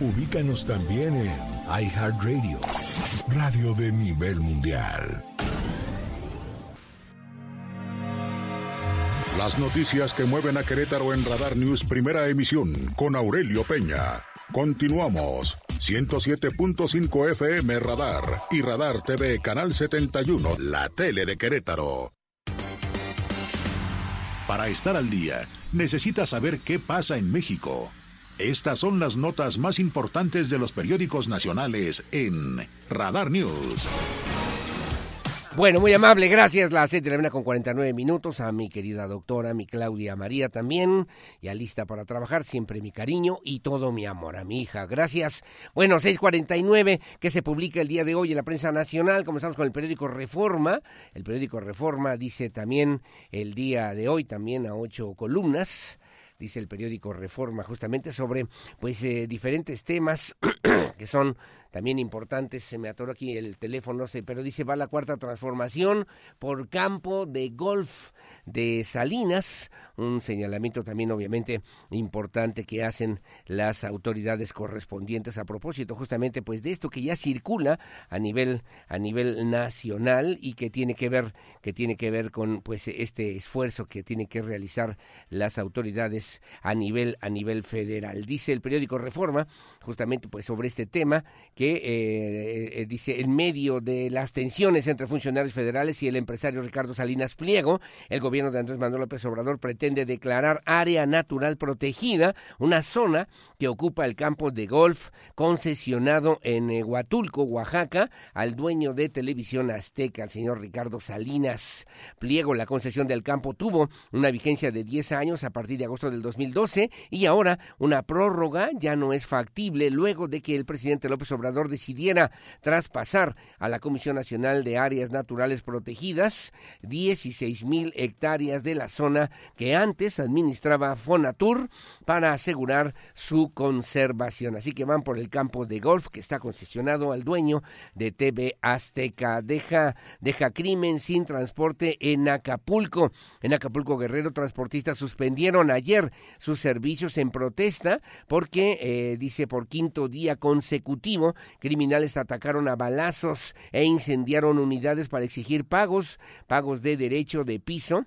Ubícanos también en iHeartRadio, radio de nivel mundial. Las noticias que mueven a Querétaro en Radar News, primera emisión, con Aurelio Peña. Continuamos. 107.5 FM Radar y Radar TV, Canal 71, la tele de Querétaro. Para estar al día, necesitas saber qué pasa en México. Estas son las notas más importantes de los periódicos nacionales en Radar News. Bueno, muy amable, gracias. La 7 de con 49 minutos. A mi querida doctora, mi Claudia María también. Ya lista para trabajar. Siempre mi cariño y todo mi amor a mi hija. Gracias. Bueno, 649 que se publica el día de hoy en la prensa nacional. Comenzamos con el periódico Reforma. El periódico Reforma dice también el día de hoy, también a ocho columnas dice el periódico Reforma, justamente sobre pues eh, diferentes temas que son también importantes. Se me atoró aquí el teléfono, pero dice va la cuarta transformación por campo de golf de Salinas, un señalamiento también obviamente importante que hacen las autoridades correspondientes a propósito justamente pues de esto que ya circula a nivel a nivel nacional y que tiene que ver que tiene que ver con pues este esfuerzo que tienen que realizar las autoridades a nivel a nivel federal. Dice el periódico Reforma justamente pues sobre este tema que eh, eh, dice en medio de las tensiones entre funcionarios federales y el empresario Ricardo Salinas Pliego, el gobierno de Andrés Manuel López Obrador pretende declarar área natural protegida, una zona que ocupa el campo de golf concesionado en eh, Huatulco, Oaxaca, al dueño de Televisión Azteca, el señor Ricardo Salinas Pliego. La concesión del campo tuvo una vigencia de 10 años a partir de agosto del 2012 y ahora una prórroga ya no es factible luego de que el presidente López Obrador decidiera traspasar a la Comisión Nacional de Áreas Naturales Protegidas 16 mil hectáreas de la zona que antes administraba Fonatur para asegurar su conservación. Así que van por el campo de golf que está concesionado al dueño de TV Azteca. Deja, deja crimen sin transporte en Acapulco. En Acapulco Guerrero, transportistas suspendieron ayer sus servicios en protesta porque, eh, dice, por quinto día consecutivo, criminales atacaron a balazos e incendiaron unidades para exigir pagos, pagos de derecho de piso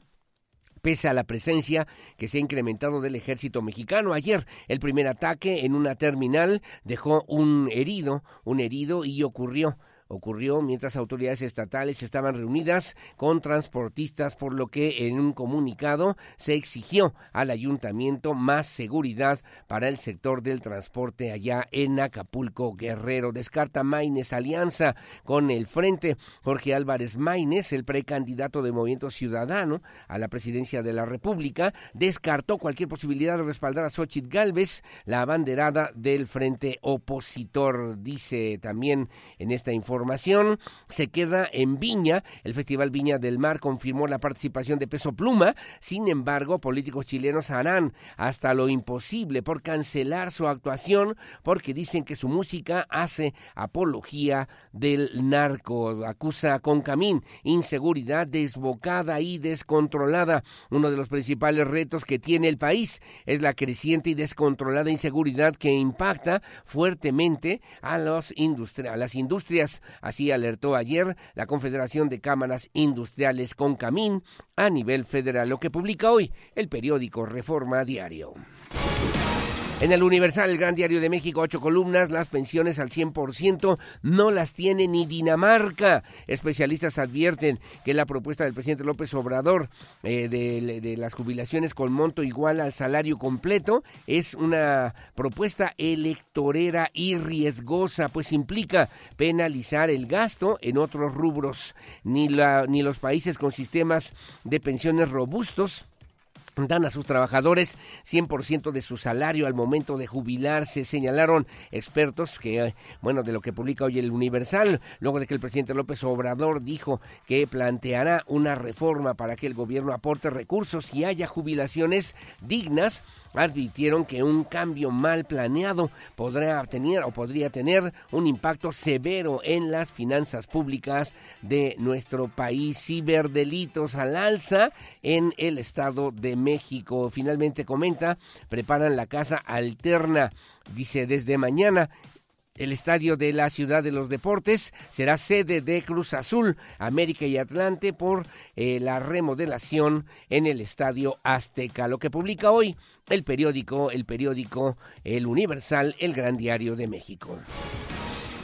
pese a la presencia que se ha incrementado del ejército mexicano. Ayer el primer ataque en una terminal dejó un herido, un herido y ocurrió ocurrió mientras autoridades estatales estaban reunidas con transportistas, por lo que en un comunicado se exigió al ayuntamiento más seguridad para el sector del transporte allá en Acapulco Guerrero. Descarta Maines alianza con el Frente. Jorge Álvarez Maines, el precandidato de Movimiento Ciudadano a la presidencia de la República, descartó cualquier posibilidad de respaldar a Xochitl Galvez, la abanderada del Frente Opositor. Dice también en esta información información se queda en Viña. El Festival Viña del Mar confirmó la participación de Peso Pluma. Sin embargo, políticos chilenos harán hasta lo imposible por cancelar su actuación porque dicen que su música hace apología del narco. Acusa con Camín inseguridad desbocada y descontrolada. Uno de los principales retos que tiene el país es la creciente y descontrolada inseguridad que impacta fuertemente a, los a las industrias Así alertó ayer la Confederación de Cámaras Industriales con Camín a nivel federal, lo que publica hoy el periódico Reforma Diario. En el Universal, el Gran Diario de México, ocho columnas, las pensiones al 100% no las tiene ni Dinamarca. Especialistas advierten que la propuesta del presidente López Obrador eh, de, de, las jubilaciones con monto igual al salario completo es una propuesta electorera y riesgosa, pues implica penalizar el gasto en otros rubros. Ni, la, ni los países con sistemas de pensiones robustos dan a sus trabajadores 100% de su salario al momento de jubilarse, señalaron expertos que, bueno, de lo que publica hoy el Universal, luego de que el presidente López Obrador dijo que planteará una reforma para que el gobierno aporte recursos y haya jubilaciones dignas advirtieron que un cambio mal planeado podrá tener o podría tener un impacto severo en las finanzas públicas de nuestro país. Ciberdelitos al alza en el Estado de México. Finalmente comenta, preparan la casa alterna. Dice, desde mañana el estadio de la Ciudad de los Deportes será sede de Cruz Azul, América y Atlante por eh, la remodelación en el estadio Azteca. Lo que publica hoy el periódico, el periódico El Universal, el Gran Diario de México.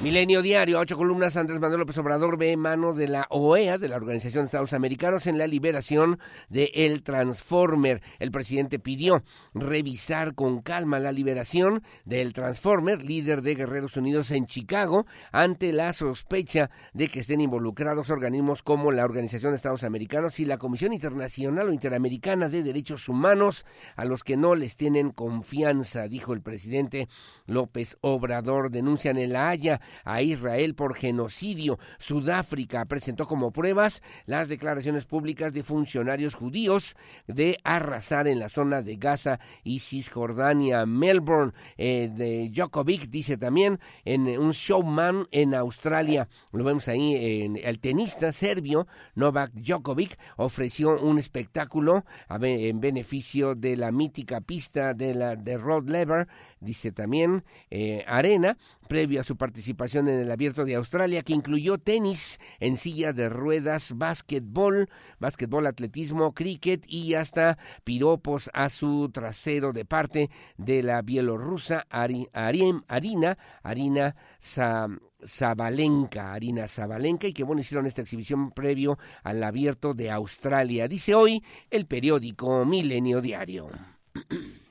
Milenio Diario, ocho columnas, Andrés Manuel López Obrador ve mano de la OEA, de la Organización de Estados Americanos, en la liberación de El Transformer. El presidente pidió revisar con calma la liberación del Transformer, líder de Guerreros Unidos en Chicago, ante la sospecha de que estén involucrados organismos como la Organización de Estados Americanos y la Comisión Internacional o Interamericana de Derechos Humanos, a los que no les tienen confianza, dijo el presidente López Obrador. Denuncian en La Haya a Israel por genocidio. Sudáfrica presentó como pruebas las declaraciones públicas de funcionarios judíos de arrasar en la zona de Gaza y Cisjordania. Melbourne eh, de Djokovic dice también en un showman en Australia. Lo vemos ahí en el tenista serbio Novak Djokovic ofreció un espectáculo en beneficio de la mítica pista de la de Rod Lever, dice también eh, Arena, previo a su participación en el Abierto de Australia, que incluyó tenis en silla de ruedas, básquetbol, básquetbol, atletismo, cricket y hasta piropos a su trasero de parte de la bielorrusa Arina, Arina Zabalenka, Arina Zabalenka, y que bueno, hicieron esta exhibición previo al abierto de Australia. Dice hoy el periódico Milenio Diario.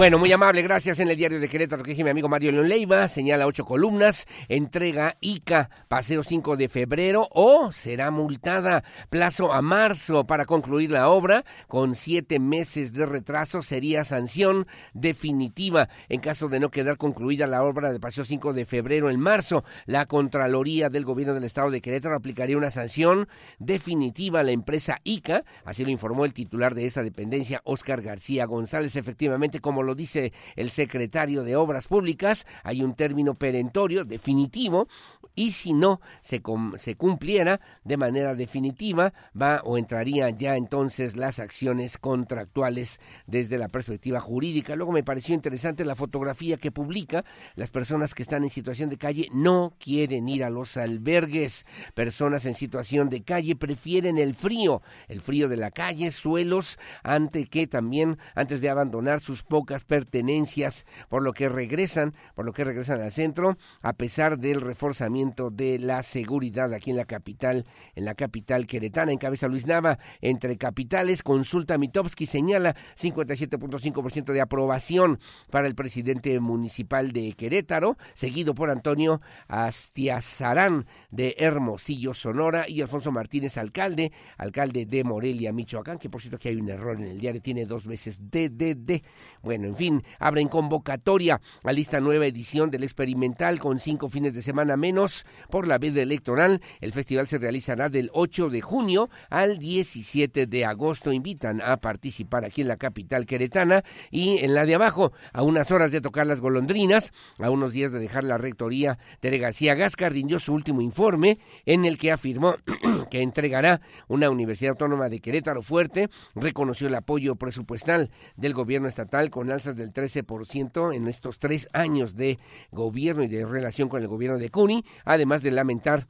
Bueno, muy amable, gracias. En el diario de Querétaro que dije mi amigo Mario León Leiva, señala ocho columnas, entrega ICA, paseo 5 de febrero o será multada. Plazo a marzo para concluir la obra, con siete meses de retraso sería sanción definitiva. En caso de no quedar concluida la obra de paseo 5 de febrero en marzo, la Contraloría del Gobierno del Estado de Querétaro aplicaría una sanción definitiva a la empresa ICA, así lo informó el titular de esta dependencia, Óscar García González, efectivamente como lo dice el secretario de Obras Públicas, hay un término perentorio definitivo y si no se, se cumpliera de manera definitiva, va o entraría ya entonces las acciones contractuales desde la perspectiva jurídica. Luego me pareció interesante la fotografía que publica. Las personas que están en situación de calle no quieren ir a los albergues. Personas en situación de calle prefieren el frío, el frío de la calle, suelos, ante que también, antes de abandonar sus pocas pertenencias, por lo que regresan, por lo que regresan al centro, a pesar del reforzamiento de la seguridad aquí en la capital, en la capital queretana. Encabeza Luis Nava entre capitales. Consulta Mitowski señala 57.5% de aprobación para el presidente municipal de Querétaro, seguido por Antonio Astiazarán de Hermosillo, Sonora, y Alfonso Martínez, alcalde, alcalde de Morelia, Michoacán, que por cierto que hay un error en el diario, tiene dos veces DDD. Bueno, en fin, abren convocatoria a lista nueva edición del experimental con cinco fines de semana menos por la veda electoral. El festival se realizará del 8 de junio al 17 de agosto. Invitan a participar aquí en la capital queretana y en la de abajo, a unas horas de tocar las golondrinas, a unos días de dejar la rectoría, Tere García Gascar rindió su último informe en el que afirmó que entregará una Universidad Autónoma de Querétaro fuerte, reconoció el apoyo presupuestal del gobierno estatal con alzas del 13% en estos tres años de gobierno y de relación con el gobierno de CUNY, además de lamentar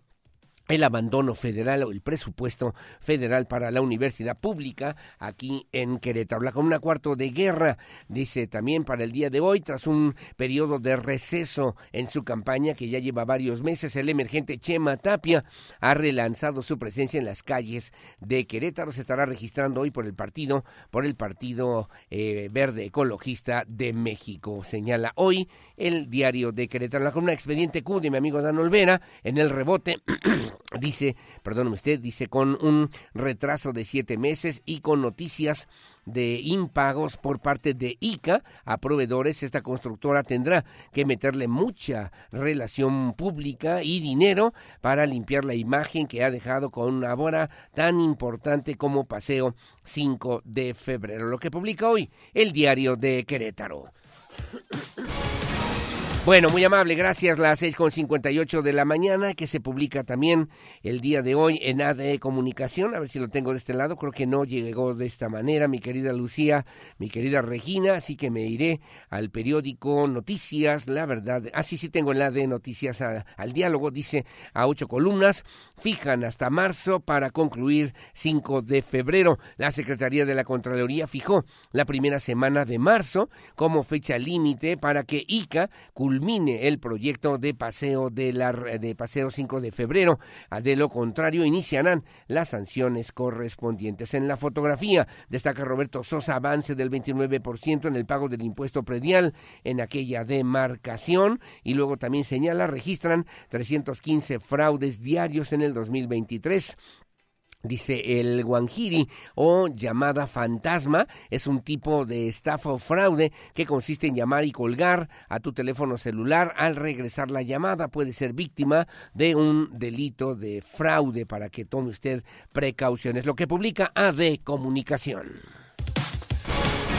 el abandono federal o el presupuesto federal para la universidad pública aquí en Querétaro. La Comuna Cuarto de Guerra dice también para el día de hoy, tras un periodo de receso en su campaña que ya lleva varios meses, el emergente Chema Tapia ha relanzado su presencia en las calles de Querétaro. Se estará registrando hoy por el partido, por el Partido eh, Verde Ecologista de México. Señala hoy el diario de Querétaro. La columna Expediente Q de mi amigo Dan Olvera en el rebote dice, perdóneme usted, dice con un retraso de siete meses y con noticias de impagos por parte de ICA a proveedores, esta constructora tendrá que meterle mucha relación pública y dinero para limpiar la imagen que ha dejado con una obra tan importante como Paseo 5 de febrero, lo que publica hoy el diario de Querétaro. Bueno, muy amable, gracias. Las 6.58 de la mañana, que se publica también el día de hoy en ADE Comunicación. A ver si lo tengo de este lado. Creo que no llegó de esta manera, mi querida Lucía, mi querida Regina. Así que me iré al periódico Noticias, la verdad. Ah, sí, tengo el ADE Noticias al diálogo. Dice a ocho columnas. Fijan hasta marzo para concluir 5 de febrero. La Secretaría de la Contraloría fijó la primera semana de marzo como fecha límite para que ICA culmine el proyecto de paseo de la de paseo 5 de febrero. De lo contrario, iniciarán las sanciones correspondientes. En la fotografía destaca Roberto Sosa avance del 29% en el pago del impuesto predial en aquella demarcación y luego también señala registran 315 fraudes diarios en el 2023 Dice el guanjiri o llamada fantasma es un tipo de estafa o fraude que consiste en llamar y colgar a tu teléfono celular al regresar la llamada. Puede ser víctima de un delito de fraude para que tome usted precauciones. Lo que publica AD Comunicación.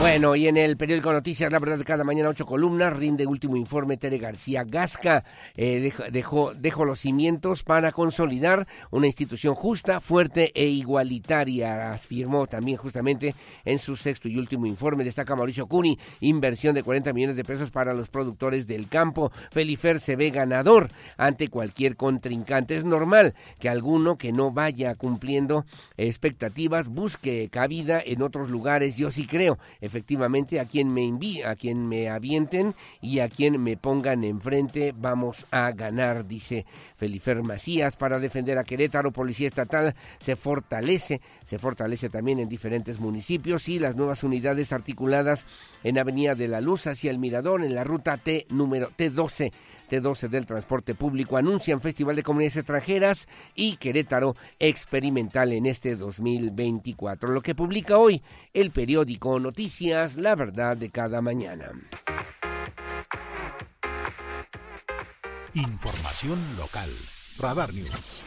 Bueno, y en el periódico Noticias, la verdad, cada mañana ocho columnas, rinde último informe Tere García Gasca, eh, dejó, dejó, los cimientos para consolidar una institución justa, fuerte e igualitaria, afirmó también justamente en su sexto y último informe. Destaca Mauricio Cuni, inversión de 40 millones de pesos para los productores del campo. Felifer se ve ganador ante cualquier contrincante. Es normal que alguno que no vaya cumpliendo expectativas busque cabida en otros lugares. Yo sí creo efectivamente a quien me envíe, a quien me avienten y a quien me pongan enfrente vamos a ganar, dice Felifer Macías. Para defender a Querétaro, Policía Estatal se fortalece, se fortalece también en diferentes municipios y las nuevas unidades articuladas en Avenida de la Luz hacia el Mirador en la ruta T número T12 T12 del transporte público anuncian Festival de Comunidades Extranjeras y Querétaro experimental en este 2024. Lo que publica hoy el periódico Noticias, la verdad de cada mañana. Información local. Radar News.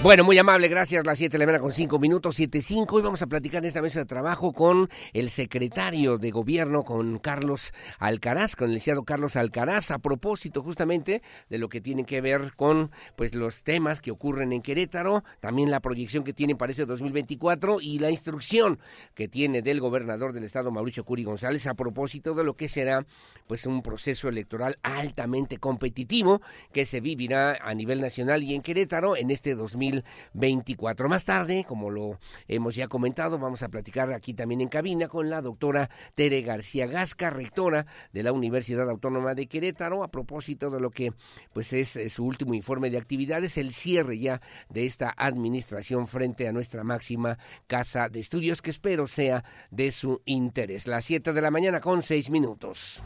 Bueno, muy amable, gracias. Las 7 de la mañana con 5 minutos, 7.5. Y vamos a platicar en esta mesa de trabajo con el secretario de gobierno, con Carlos Alcaraz, con el licenciado Carlos Alcaraz, a propósito justamente de lo que tiene que ver con pues los temas que ocurren en Querétaro, también la proyección que tienen para este 2024 y la instrucción que tiene del gobernador del estado, Mauricio Curi González, a propósito de lo que será pues un proceso electoral altamente competitivo que se vivirá a nivel nacional y en Querétaro en este 2024. 2024. Más tarde, como lo hemos ya comentado, vamos a platicar aquí también en cabina con la doctora Tere García Gasca, rectora de la Universidad Autónoma de Querétaro, a propósito de lo que pues es, su último informe de actividades, el cierre ya de esta administración frente a nuestra máxima casa de estudios, que espero sea de su interés. Las 7 de la mañana con 6 minutos.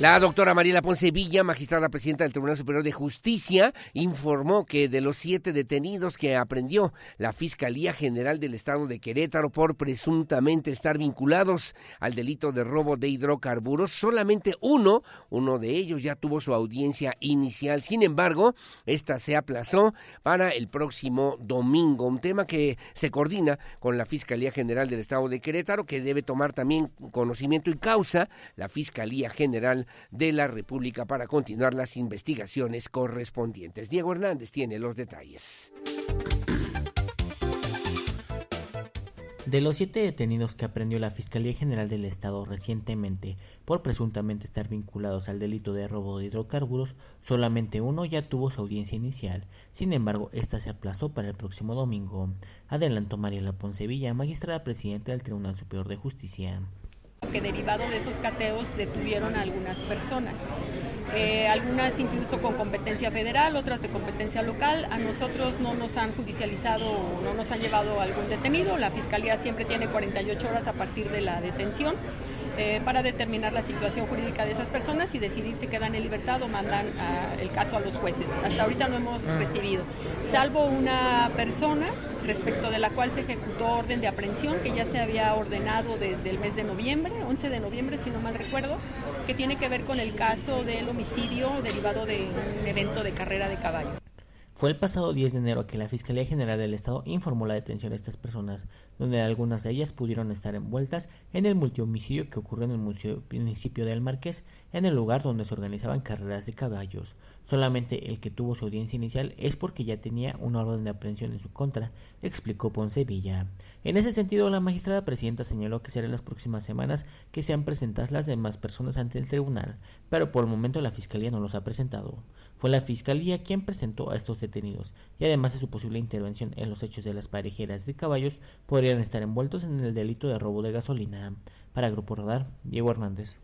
La doctora Mariela Ponce Villa, magistrada presidenta del Tribunal Superior de Justicia, informó que de los siete detenidos que aprendió la Fiscalía General del Estado de Querétaro por presuntamente estar vinculados al delito de robo de hidrocarburos, solamente uno, uno de ellos ya tuvo su audiencia inicial. Sin embargo, esta se aplazó para el próximo domingo, un tema que se coordina con la Fiscalía General del Estado de Querétaro, que debe tomar también conocimiento y causa la Fiscalía General de la República para continuar las investigaciones correspondientes. Diego Hernández tiene los detalles. De los siete detenidos que aprendió la Fiscalía General del Estado recientemente por presuntamente estar vinculados al delito de robo de hidrocarburos, solamente uno ya tuvo su audiencia inicial. Sin embargo, esta se aplazó para el próximo domingo. Adelantó Mariela Poncevilla, magistrada presidenta del Tribunal Superior de Justicia que derivado de esos cateos detuvieron a algunas personas. Eh, algunas incluso con competencia federal, otras de competencia local. A nosotros no nos han judicializado o no nos han llevado algún detenido. La Fiscalía siempre tiene 48 horas a partir de la detención. Eh, para determinar la situación jurídica de esas personas y decidir si quedan en libertad o mandan el caso a los jueces. Hasta ahorita no hemos ah. recibido, salvo una persona respecto de la cual se ejecutó orden de aprehensión que ya se había ordenado desde el mes de noviembre, 11 de noviembre si no mal recuerdo, que tiene que ver con el caso del homicidio derivado de un evento de carrera de caballo. Fue el pasado 10 de enero que la Fiscalía General del Estado informó la detención de estas personas, donde algunas de ellas pudieron estar envueltas en el multihomicidio que ocurrió en el municipio del Marqués, en el lugar donde se organizaban carreras de caballos. Solamente el que tuvo su audiencia inicial es porque ya tenía una orden de aprehensión en su contra, explicó Ponce Villa. En ese sentido, la magistrada presidenta señaló que será en las próximas semanas que sean presentadas las demás personas ante el tribunal, pero por el momento la Fiscalía no los ha presentado. Fue la Fiscalía quien presentó a estos detenidos, y además de su posible intervención en los hechos de las parejeras de caballos, podrían estar envueltos en el delito de robo de gasolina. Para Grupo Radar, Diego Hernández.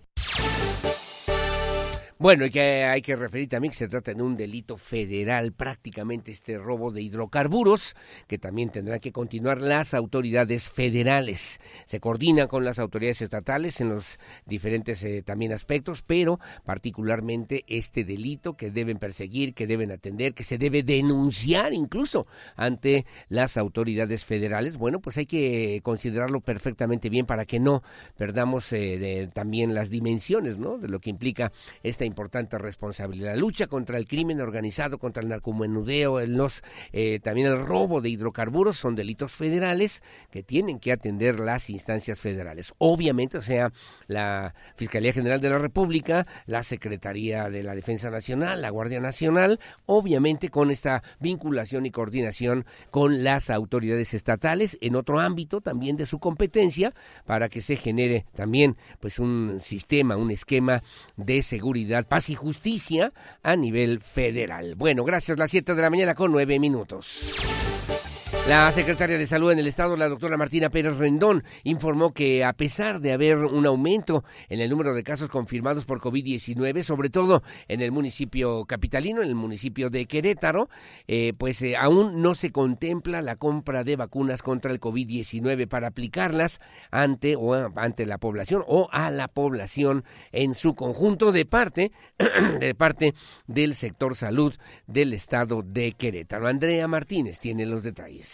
Bueno, y que hay que referir también que se trata de un delito federal, prácticamente este robo de hidrocarburos, que también tendrán que continuar las autoridades federales. Se coordina con las autoridades estatales en los diferentes eh, también aspectos, pero particularmente este delito que deben perseguir, que deben atender, que se debe denunciar incluso ante las autoridades federales. Bueno, pues hay que considerarlo perfectamente bien para que no perdamos eh, también las dimensiones, ¿no? De lo que implica importante responsabilidad. La lucha contra el crimen organizado, contra el narcomenudeo, el eh, también el robo de hidrocarburos son delitos federales que tienen que atender las instancias federales. Obviamente, o sea, la Fiscalía General de la República, la Secretaría de la Defensa Nacional, la Guardia Nacional, obviamente con esta vinculación y coordinación con las autoridades estatales en otro ámbito también de su competencia para que se genere también pues un sistema, un esquema de seguridad Paz y Justicia a nivel federal. Bueno, gracias. Las 7 de la mañana con 9 minutos. La secretaria de Salud en el Estado, la doctora Martina Pérez Rendón, informó que a pesar de haber un aumento en el número de casos confirmados por COVID-19, sobre todo en el municipio capitalino, en el municipio de Querétaro, eh, pues eh, aún no se contempla la compra de vacunas contra el COVID-19 para aplicarlas ante o ante la población o a la población en su conjunto de parte de parte del sector salud del Estado de Querétaro. Andrea Martínez tiene los detalles.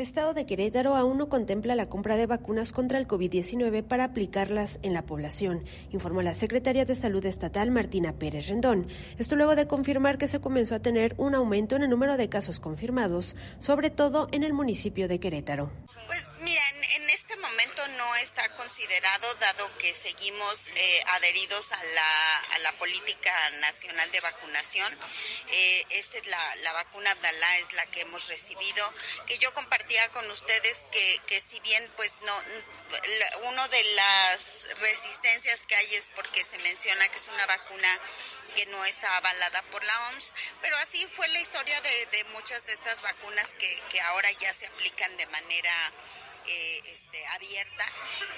El estado de Querétaro aún no contempla la compra de vacunas contra el COVID-19 para aplicarlas en la población, informó la secretaria de Salud Estatal Martina Pérez Rendón. Esto luego de confirmar que se comenzó a tener un aumento en el número de casos confirmados, sobre todo en el municipio de Querétaro. Pues mira, en, este momento no está considerado, dado que seguimos eh, adheridos a la, política nacional de vacunación. Eh, esta es la, la, vacuna Abdalá, es la que hemos recibido, que yo compartía con ustedes que, que si bien pues no, uno de las resistencias que hay es porque se menciona que es una vacuna que no está avalada por la OMS, pero así fue la historia de, de muchas de estas vacunas que, que ahora ya se aplican de manera eh, este, abierta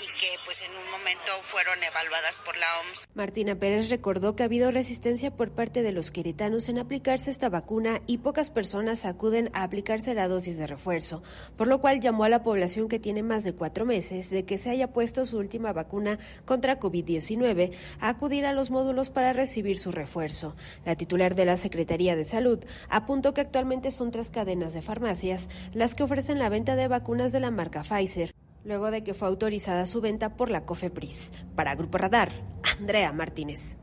y que pues en un momento fueron evaluadas por la OMS. Martina Pérez recordó que ha habido resistencia por parte de los queretanos en aplicarse esta vacuna y pocas personas acuden a aplicarse la dosis de refuerzo, por lo cual llamó a la población que tiene más de cuatro meses de que se haya puesto su última vacuna contra COVID-19 a acudir a los módulos para recibir su refuerzo. La titular de la Secretaría de Salud apuntó que actualmente son tres cadenas de farmacias las que ofrecen la venta de vacunas de la marca Pfizer, luego de que fue autorizada su venta por la COFEPRIS. Para Grupo Radar, Andrea Martínez.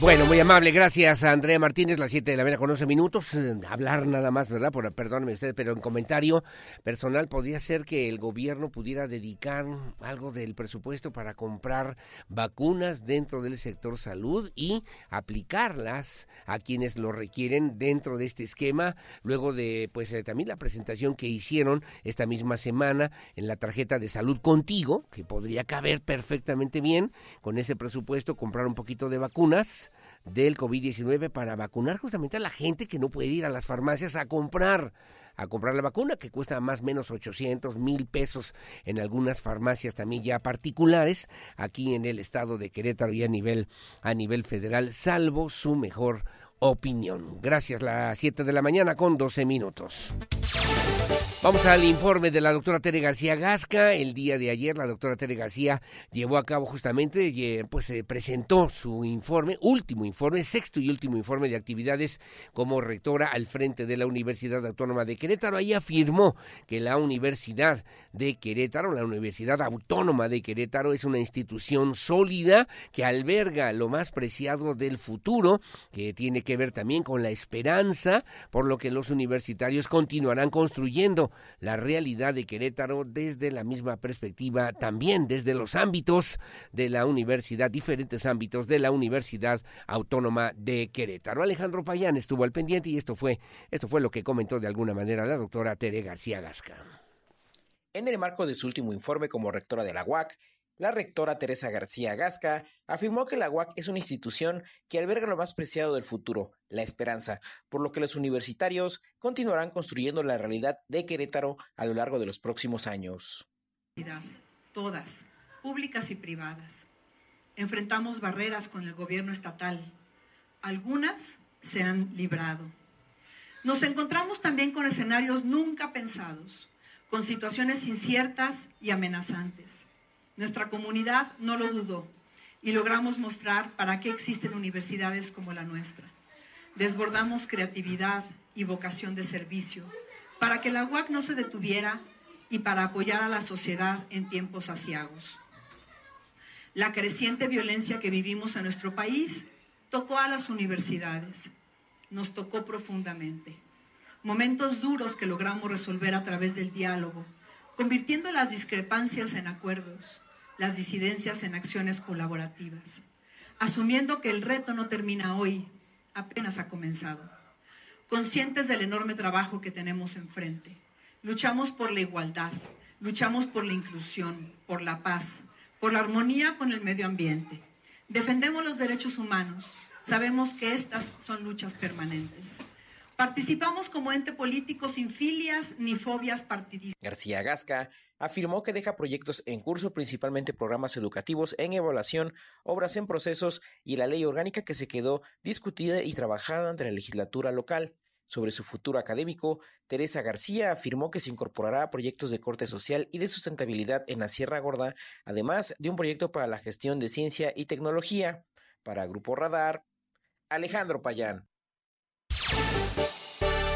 Bueno, muy amable, gracias a Andrea Martínez, las 7 de la mañana con 11 minutos. Eh, hablar nada más, ¿verdad? Por, perdóneme usted, pero en comentario personal, podría ser que el gobierno pudiera dedicar algo del presupuesto para comprar vacunas dentro del sector salud y aplicarlas a quienes lo requieren dentro de este esquema, luego de, pues, eh, también la presentación que hicieron esta misma semana en la tarjeta de salud contigo, que podría caber perfectamente bien con ese presupuesto, comprar un poquito de vacunas del COVID-19 para vacunar justamente a la gente que no puede ir a las farmacias a comprar a comprar la vacuna que cuesta más o menos 800 mil pesos en algunas farmacias también ya particulares aquí en el estado de Querétaro y a nivel a nivel federal salvo su mejor opinión. Gracias, las 7 de la mañana con 12 minutos. Vamos al informe de la doctora Tere García Gasca. El día de ayer la doctora Tere García llevó a cabo justamente, eh, pues se presentó su informe, último informe, sexto y último informe de actividades como rectora al frente de la Universidad Autónoma de Querétaro. Ahí afirmó que la Universidad de Querétaro, la Universidad Autónoma de Querétaro, es una institución sólida que alberga lo más preciado del futuro, que tiene que ver también con la esperanza, por lo que los universitarios continuarán construyendo la realidad de Querétaro desde la misma perspectiva, también desde los ámbitos de la universidad, diferentes ámbitos de la Universidad Autónoma de Querétaro. Alejandro Payán estuvo al pendiente y esto fue, esto fue lo que comentó de alguna manera la doctora Tere García Gasca. En el marco de su último informe como rectora de la UAC, la rectora Teresa García Gasca afirmó que la UAC es una institución que alberga lo más preciado del futuro, la esperanza, por lo que los universitarios continuarán construyendo la realidad de Querétaro a lo largo de los próximos años. Todas, públicas y privadas. enfrentamos barreras con el gobierno estatal. Algunas se han librado. Nos encontramos también con escenarios nunca pensados, con situaciones inciertas y amenazantes. Nuestra comunidad no lo dudó y logramos mostrar para qué existen universidades como la nuestra. Desbordamos creatividad y vocación de servicio para que la UAC no se detuviera y para apoyar a la sociedad en tiempos asiagos. La creciente violencia que vivimos en nuestro país tocó a las universidades, nos tocó profundamente. Momentos duros que logramos resolver a través del diálogo, convirtiendo las discrepancias en acuerdos, las disidencias en acciones colaborativas, asumiendo que el reto no termina hoy, apenas ha comenzado. Conscientes del enorme trabajo que tenemos enfrente, luchamos por la igualdad, luchamos por la inclusión, por la paz, por la armonía con el medio ambiente. Defendemos los derechos humanos, sabemos que estas son luchas permanentes. Participamos como ente político sin filias ni fobias partidistas. García Gasca afirmó que deja proyectos en curso, principalmente programas educativos en evaluación, obras en procesos y la ley orgánica que se quedó discutida y trabajada ante la legislatura local. Sobre su futuro académico, Teresa García afirmó que se incorporará a proyectos de corte social y de sustentabilidad en la Sierra Gorda, además de un proyecto para la gestión de ciencia y tecnología. Para Grupo Radar, Alejandro Payán.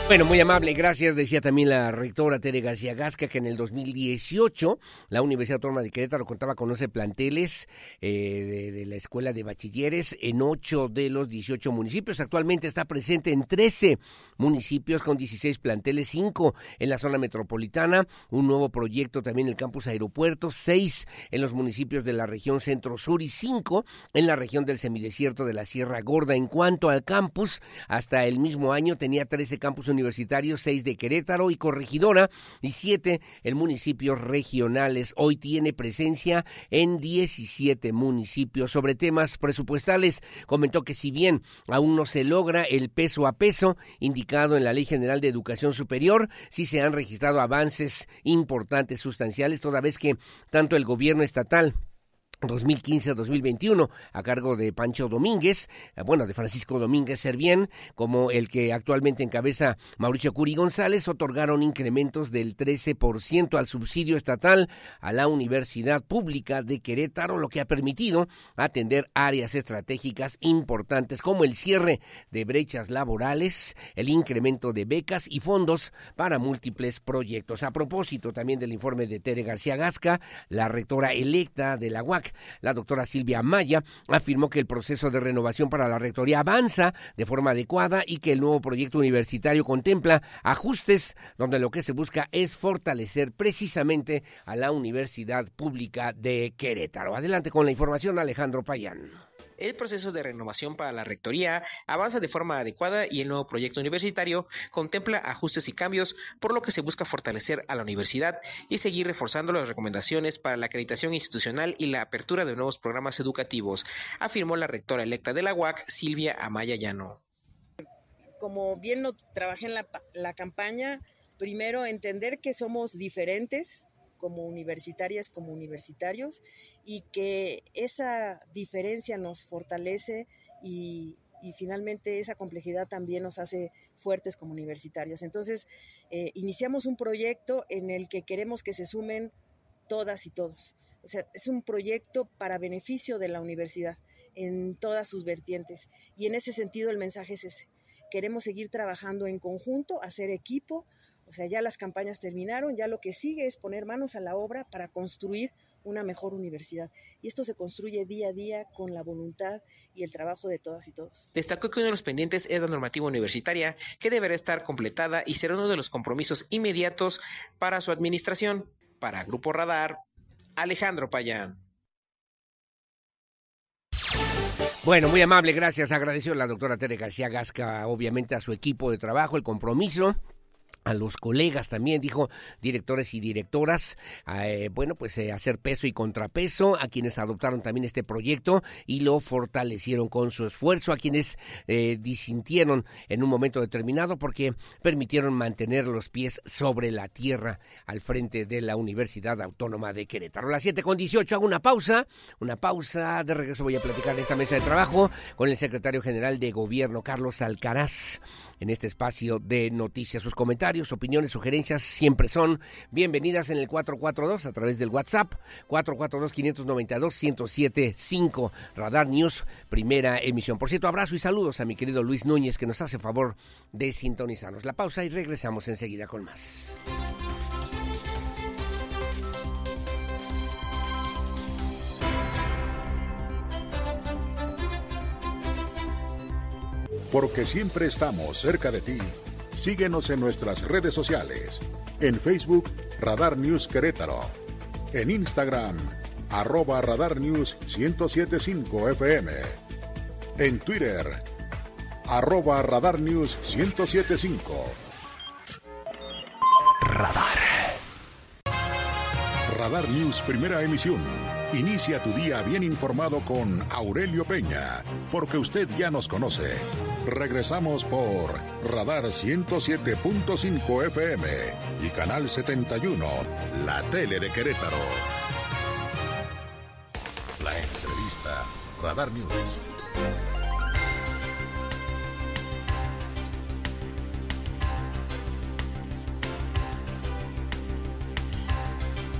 Bueno, muy amable, gracias. Decía también la rectora Tere García Gasca que en el 2018 la Universidad Autónoma de Querétaro contaba con 11 planteles eh, de, la Escuela de Bachilleres en 8 de los 18 municipios. Actualmente está presente en 13 municipios con 16 planteles, 5 en la zona metropolitana, un nuevo proyecto también en el campus aeropuerto, 6 en los municipios de la región centro-sur y 5 en la región del semidesierto de la Sierra Gorda. En cuanto al campus, hasta el mismo año tenía 13 campus universitarios universitarios, seis de Querétaro y Corregidora y siete en municipios regionales. Hoy tiene presencia en 17 municipios. Sobre temas presupuestales, comentó que si bien aún no se logra el peso a peso indicado en la Ley General de Educación Superior, sí se han registrado avances importantes, sustanciales, toda vez que tanto el gobierno estatal 2015-2021 a cargo de Pancho Domínguez, eh, bueno, de Francisco Domínguez Servién, como el que actualmente encabeza Mauricio Curi González, otorgaron incrementos del 13% al subsidio estatal a la Universidad Pública de Querétaro, lo que ha permitido atender áreas estratégicas importantes como el cierre de brechas laborales, el incremento de becas y fondos para múltiples proyectos. A propósito también del informe de Tere García Gasca, la rectora electa de la UAC, la doctora Silvia Maya afirmó que el proceso de renovación para la rectoría avanza de forma adecuada y que el nuevo proyecto universitario contempla ajustes donde lo que se busca es fortalecer precisamente a la Universidad Pública de Querétaro. Adelante con la información, Alejandro Payán. El proceso de renovación para la rectoría avanza de forma adecuada y el nuevo proyecto universitario contempla ajustes y cambios, por lo que se busca fortalecer a la universidad y seguir reforzando las recomendaciones para la acreditación institucional y la apertura de nuevos programas educativos, afirmó la rectora electa de la UAC, Silvia Amaya Llano. Como bien lo trabajé en la, la campaña, primero entender que somos diferentes, como universitarias, como universitarios, y que esa diferencia nos fortalece y, y finalmente esa complejidad también nos hace fuertes como universitarios. Entonces, eh, iniciamos un proyecto en el que queremos que se sumen todas y todos. O sea, es un proyecto para beneficio de la universidad en todas sus vertientes. Y en ese sentido el mensaje es ese. Queremos seguir trabajando en conjunto, hacer equipo, o sea, ya las campañas terminaron, ya lo que sigue es poner manos a la obra para construir una mejor universidad. Y esto se construye día a día con la voluntad y el trabajo de todas y todos. Destacó que uno de los pendientes es la normativa universitaria, que deberá estar completada y será uno de los compromisos inmediatos para su administración. Para Grupo Radar, Alejandro Payán. Bueno, muy amable, gracias. Agradeció la doctora Tere García Gasca, obviamente, a su equipo de trabajo, el compromiso a los colegas también, dijo directores y directoras, eh, bueno, pues eh, hacer peso y contrapeso a quienes adoptaron también este proyecto y lo fortalecieron con su esfuerzo, a quienes eh, disintieron en un momento determinado porque permitieron mantener los pies sobre la tierra al frente de la Universidad Autónoma de Querétaro. Las 7 con 18 hago una pausa, una pausa, de regreso voy a platicar en esta mesa de trabajo con el secretario general de Gobierno, Carlos Alcaraz, en este espacio de noticias. Sus comentarios opiniones, sugerencias siempre son bienvenidas en el 442 a través del WhatsApp 442-592-1075 Radar News, primera emisión. Por cierto, abrazo y saludos a mi querido Luis Núñez que nos hace favor de sintonizarnos. La pausa y regresamos enseguida con más. Porque siempre estamos cerca de ti Síguenos en nuestras redes sociales. En Facebook, Radar News Querétaro. En Instagram, arroba Radar News 1075 FM. En Twitter, arroba Radar News 1075. Radar. Radar News Primera Emisión. Inicia tu día bien informado con Aurelio Peña, porque usted ya nos conoce. Regresamos por Radar 107.5 FM y Canal 71, la tele de Querétaro. La entrevista, Radar News.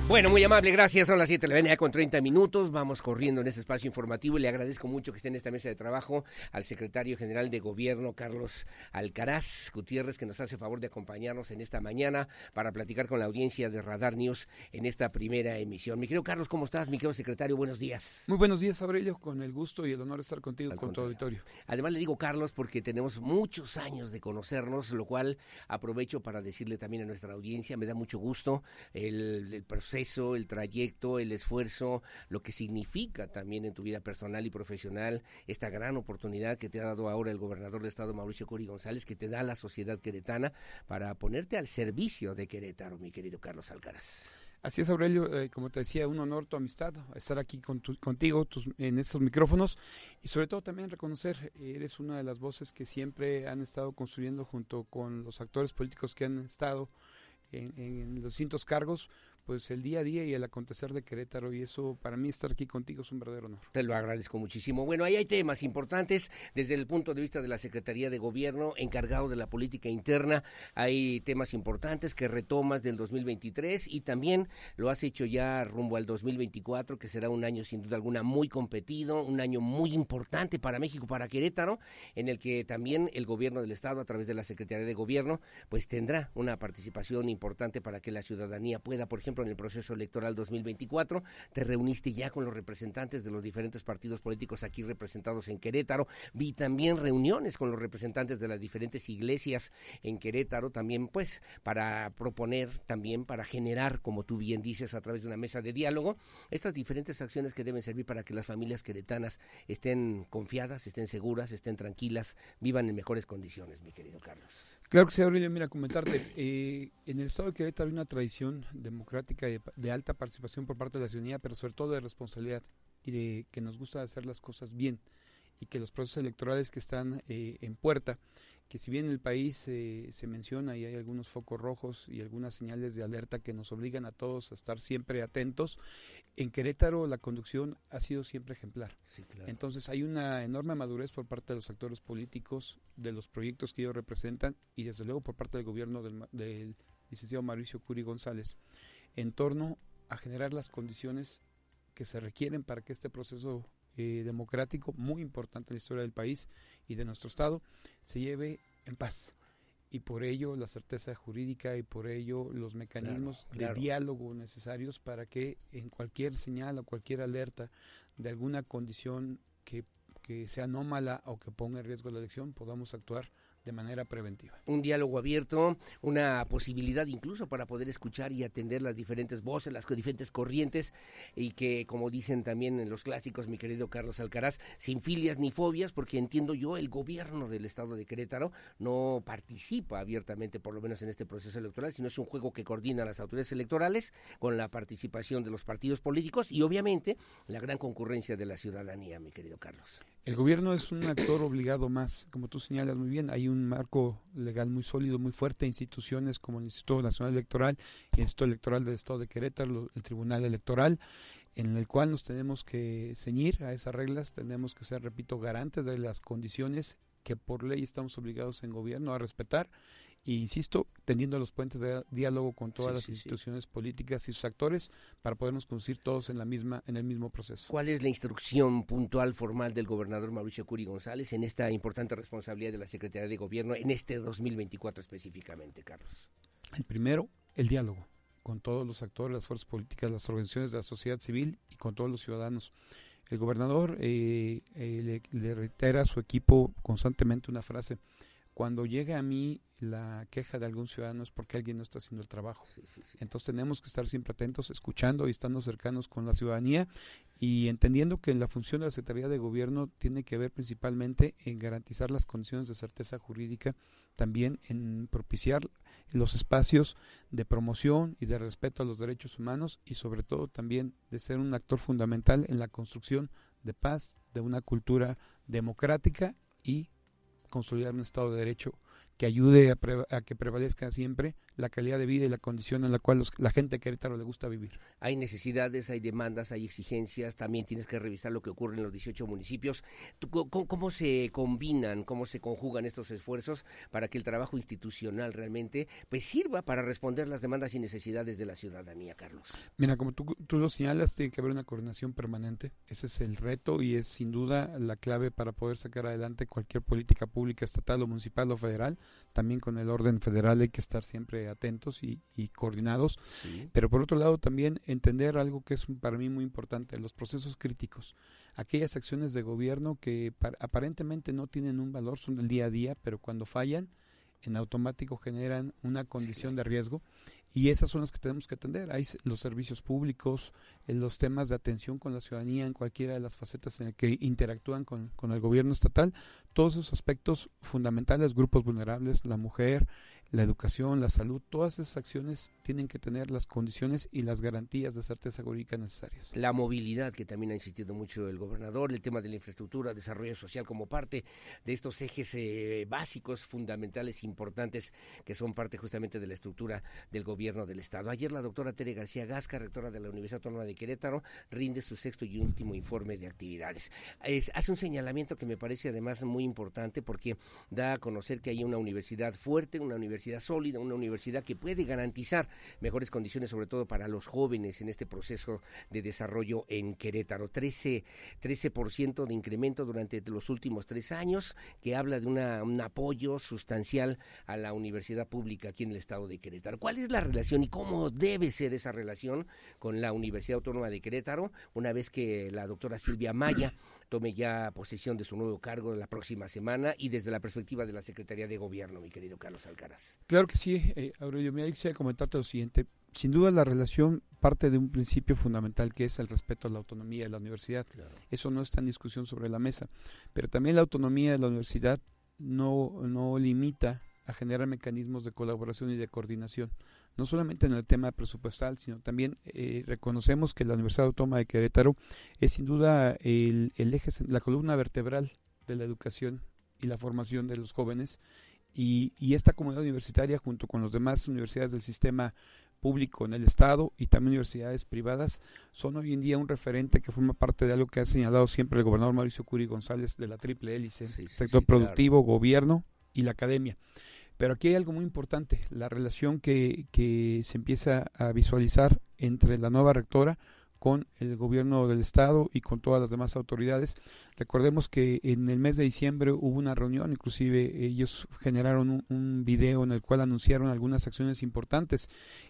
Bueno, muy amable, gracias. Son las 7 de la mañana con 30 minutos. Vamos corriendo en este espacio informativo y le agradezco mucho que esté en esta mesa de trabajo al secretario general de Gobierno, Carlos Alcaraz Gutiérrez, que nos hace favor de acompañarnos en esta mañana para platicar con la audiencia de Radar News en esta primera emisión. Mi querido Carlos, ¿cómo estás? Mi querido secretario, buenos días. Muy buenos días, Aurelio, con el gusto y el honor de estar contigo, con tu auditorio. Además le digo Carlos porque tenemos muchos años de conocernos, lo cual aprovecho para decirle también a nuestra audiencia, me da mucho gusto el, el proceso el trayecto, el esfuerzo, lo que significa también en tu vida personal y profesional esta gran oportunidad que te ha dado ahora el gobernador de Estado Mauricio Curi González, que te da la sociedad queretana para ponerte al servicio de Querétaro, mi querido Carlos Alcaraz. Así es, Aurelio, eh, como te decía, un honor tu amistad, estar aquí contigo en estos micrófonos y sobre todo también reconocer, eres una de las voces que siempre han estado construyendo junto con los actores políticos que han estado en, en los distintos cargos, pues el día a día y el acontecer de Querétaro y eso para mí estar aquí contigo es un verdadero honor. Te lo agradezco muchísimo. Bueno, ahí hay temas importantes desde el punto de vista de la Secretaría de Gobierno encargado de la política interna. Hay temas importantes que retomas del 2023 y también lo has hecho ya rumbo al 2024, que será un año sin duda alguna muy competido, un año muy importante para México, para Querétaro, en el que también el gobierno del estado a través de la Secretaría de Gobierno pues tendrá una participación importante para que la ciudadanía pueda, por ejemplo, en el proceso electoral 2024. Te reuniste ya con los representantes de los diferentes partidos políticos aquí representados en Querétaro. Vi también reuniones con los representantes de las diferentes iglesias en Querétaro, también pues para proponer, también para generar, como tú bien dices, a través de una mesa de diálogo, estas diferentes acciones que deben servir para que las familias queretanas estén confiadas, estén seguras, estén tranquilas, vivan en mejores condiciones, mi querido Carlos. Claro que sí, Aurelio, mira, comentarte, eh, en el estado de Querétaro hay una tradición democrática de, alta participación por parte de la ciudadanía, pero sobre todo de responsabilidad y de que nos gusta hacer las cosas bien y que los procesos electorales que están eh, en puerta que si bien el país eh, se menciona y hay algunos focos rojos y algunas señales de alerta que nos obligan a todos a estar siempre atentos, en Querétaro la conducción ha sido siempre ejemplar. Entonces hay una enorme madurez por parte de los actores políticos, de los proyectos que ellos representan y desde luego por parte del gobierno del, del licenciado Mauricio Curi González en torno a generar las condiciones que se requieren para que este proceso eh, democrático muy importante en la historia del país y de nuestro Estado se lleve en paz. Y por ello la certeza jurídica y por ello los mecanismos de diálogo necesarios para que en cualquier señal o cualquier alerta de alguna condición que, que sea anómala o que ponga en riesgo la elección podamos actuar de manera preventiva. Un diálogo abierto, una posibilidad incluso para poder escuchar y atender las diferentes voces, las diferentes corrientes y que, como dicen también en los clásicos, mi querido Carlos Alcaraz, sin filias ni fobias, porque entiendo yo, el gobierno del estado de Querétaro no participa abiertamente, por lo menos en este proceso electoral, sino es un juego que coordina las autoridades electorales con la participación de los partidos políticos y obviamente la gran concurrencia de la ciudadanía, mi querido Carlos. El gobierno es un actor obligado más, como tú señalas muy bien, hay un marco legal muy sólido, muy fuerte, instituciones como el Instituto Nacional Electoral el Instituto Electoral del Estado de Querétaro, el Tribunal Electoral, en el cual nos tenemos que ceñir a esas reglas, tenemos que ser, repito, garantes de las condiciones que por ley estamos obligados en gobierno a respetar e insisto, teniendo los puentes de diálogo con todas las instituciones políticas y sus actores para podernos conducir todos en la misma en el mismo proceso. ¿Cuál es la instrucción puntual formal del gobernador Mauricio Curi González en esta importante responsabilidad de la Secretaría de Gobierno en este 2024 específicamente, Carlos? El primero, el diálogo con todos los actores, las fuerzas políticas, las organizaciones de la sociedad civil y con todos los ciudadanos. El gobernador eh, eh, le, le reitera a su equipo constantemente una frase, cuando llega a mí la queja de algún ciudadano es porque alguien no está haciendo el trabajo. Entonces tenemos que estar siempre atentos, escuchando y estando cercanos con la ciudadanía y entendiendo que la función de la Secretaría de Gobierno tiene que ver principalmente en garantizar las condiciones de certeza jurídica, también en propiciar los espacios de promoción y de respeto a los derechos humanos y sobre todo también de ser un actor fundamental en la construcción de paz, de una cultura democrática y consolidar un Estado de Derecho que ayude a, que prevalezca siempre la calidad de vida y la condición en la cual la gente de Querétaro le gusta vivir. Hay necesidades, hay demandas, hay exigencias, también tienes que revisar lo que ocurre en los 18 municipios. ¿Cómo, se combinan, cómo se conjugan estos esfuerzos para que el trabajo institucional realmente pues sirva para responder las demandas y necesidades de la ciudadanía, Carlos? Mira, como tú, tú lo señalas, tiene que haber una coordinación permanente. Ese es el reto y es sin duda la clave para poder sacar adelante cualquier política pública estatal o municipal o federal también con el orden federal hay que estar siempre atentos y, coordinados, pero por otro lado también entender algo que es para mí muy importante, los procesos críticos, aquellas acciones de gobierno que aparentemente no tienen un valor, son del día a día, pero cuando fallan, en automático generan una condición de riesgo y esas son las que tenemos que atender. Hay los servicios públicos, los temas de atención con la ciudadanía en cualquiera de las facetas en las que interactúan con, con el gobierno estatal, todos esos aspectos fundamentales, grupos vulnerables, la mujer, la educación, la salud, todas esas acciones tienen que tener las condiciones y las garantías de certeza jurídica necesarias. La movilidad, que también ha insistido mucho el gobernador, el tema de la infraestructura, desarrollo social como parte de estos ejes eh, básicos, fundamentales, importantes, que son parte justamente de la estructura del gobierno del Estado. Ayer la doctora Tere García Gasca, rectora de la Universidad Autónoma de Querétaro, rinde su sexto y último informe de actividades. hace un señalamiento que me parece además muy importante porque da a conocer que hay una universidad fuerte, una universidad universidad sólida, una universidad que puede garantizar mejores condiciones, sobre todo para los jóvenes en este proceso de desarrollo en Querétaro. 13, 13% de incremento durante los últimos tres años, que habla de una, un apoyo sustancial a la universidad pública aquí en el estado de Querétaro. ¿Cuál es la relación y cómo debe ser esa relación con la Universidad Autónoma de Querétaro una vez que la doctora Silvia Maya tome ya posesión de su nuevo cargo la próxima semana y desde la perspectiva de la Secretaría de Gobierno, mi querido Carlos Alcaraz. Claro que sí, eh, Aurelio. Me quisiera comentarte lo siguiente. Sin duda la relación parte de un principio fundamental que es el respeto a la autonomía de la universidad. Eso no está en discusión sobre la mesa. Pero también la autonomía de la universidad no, no limita a generar mecanismos de colaboración y de coordinación no solamente en el tema presupuestal, sino también eh, reconocemos que la Universidad Autónoma de Querétaro es sin duda el, eje, la columna vertebral de la educación y la formación de los jóvenes y, esta comunidad universitaria junto con las demás universidades del sistema público en el Estado y también universidades privadas son hoy en día un referente que forma parte de algo que ha señalado siempre el gobernador Mauricio Curi González de la triple hélice, sector productivo, gobierno y la academia. Pero aquí hay algo muy importante, la relación que, que se empieza a visualizar entre la nueva rectora con el gobierno del estado y con todas las demás autoridades. Recordemos que en el mes de diciembre hubo una reunión, inclusive ellos generaron un, un video en el cual anunciaron algunas acciones importantes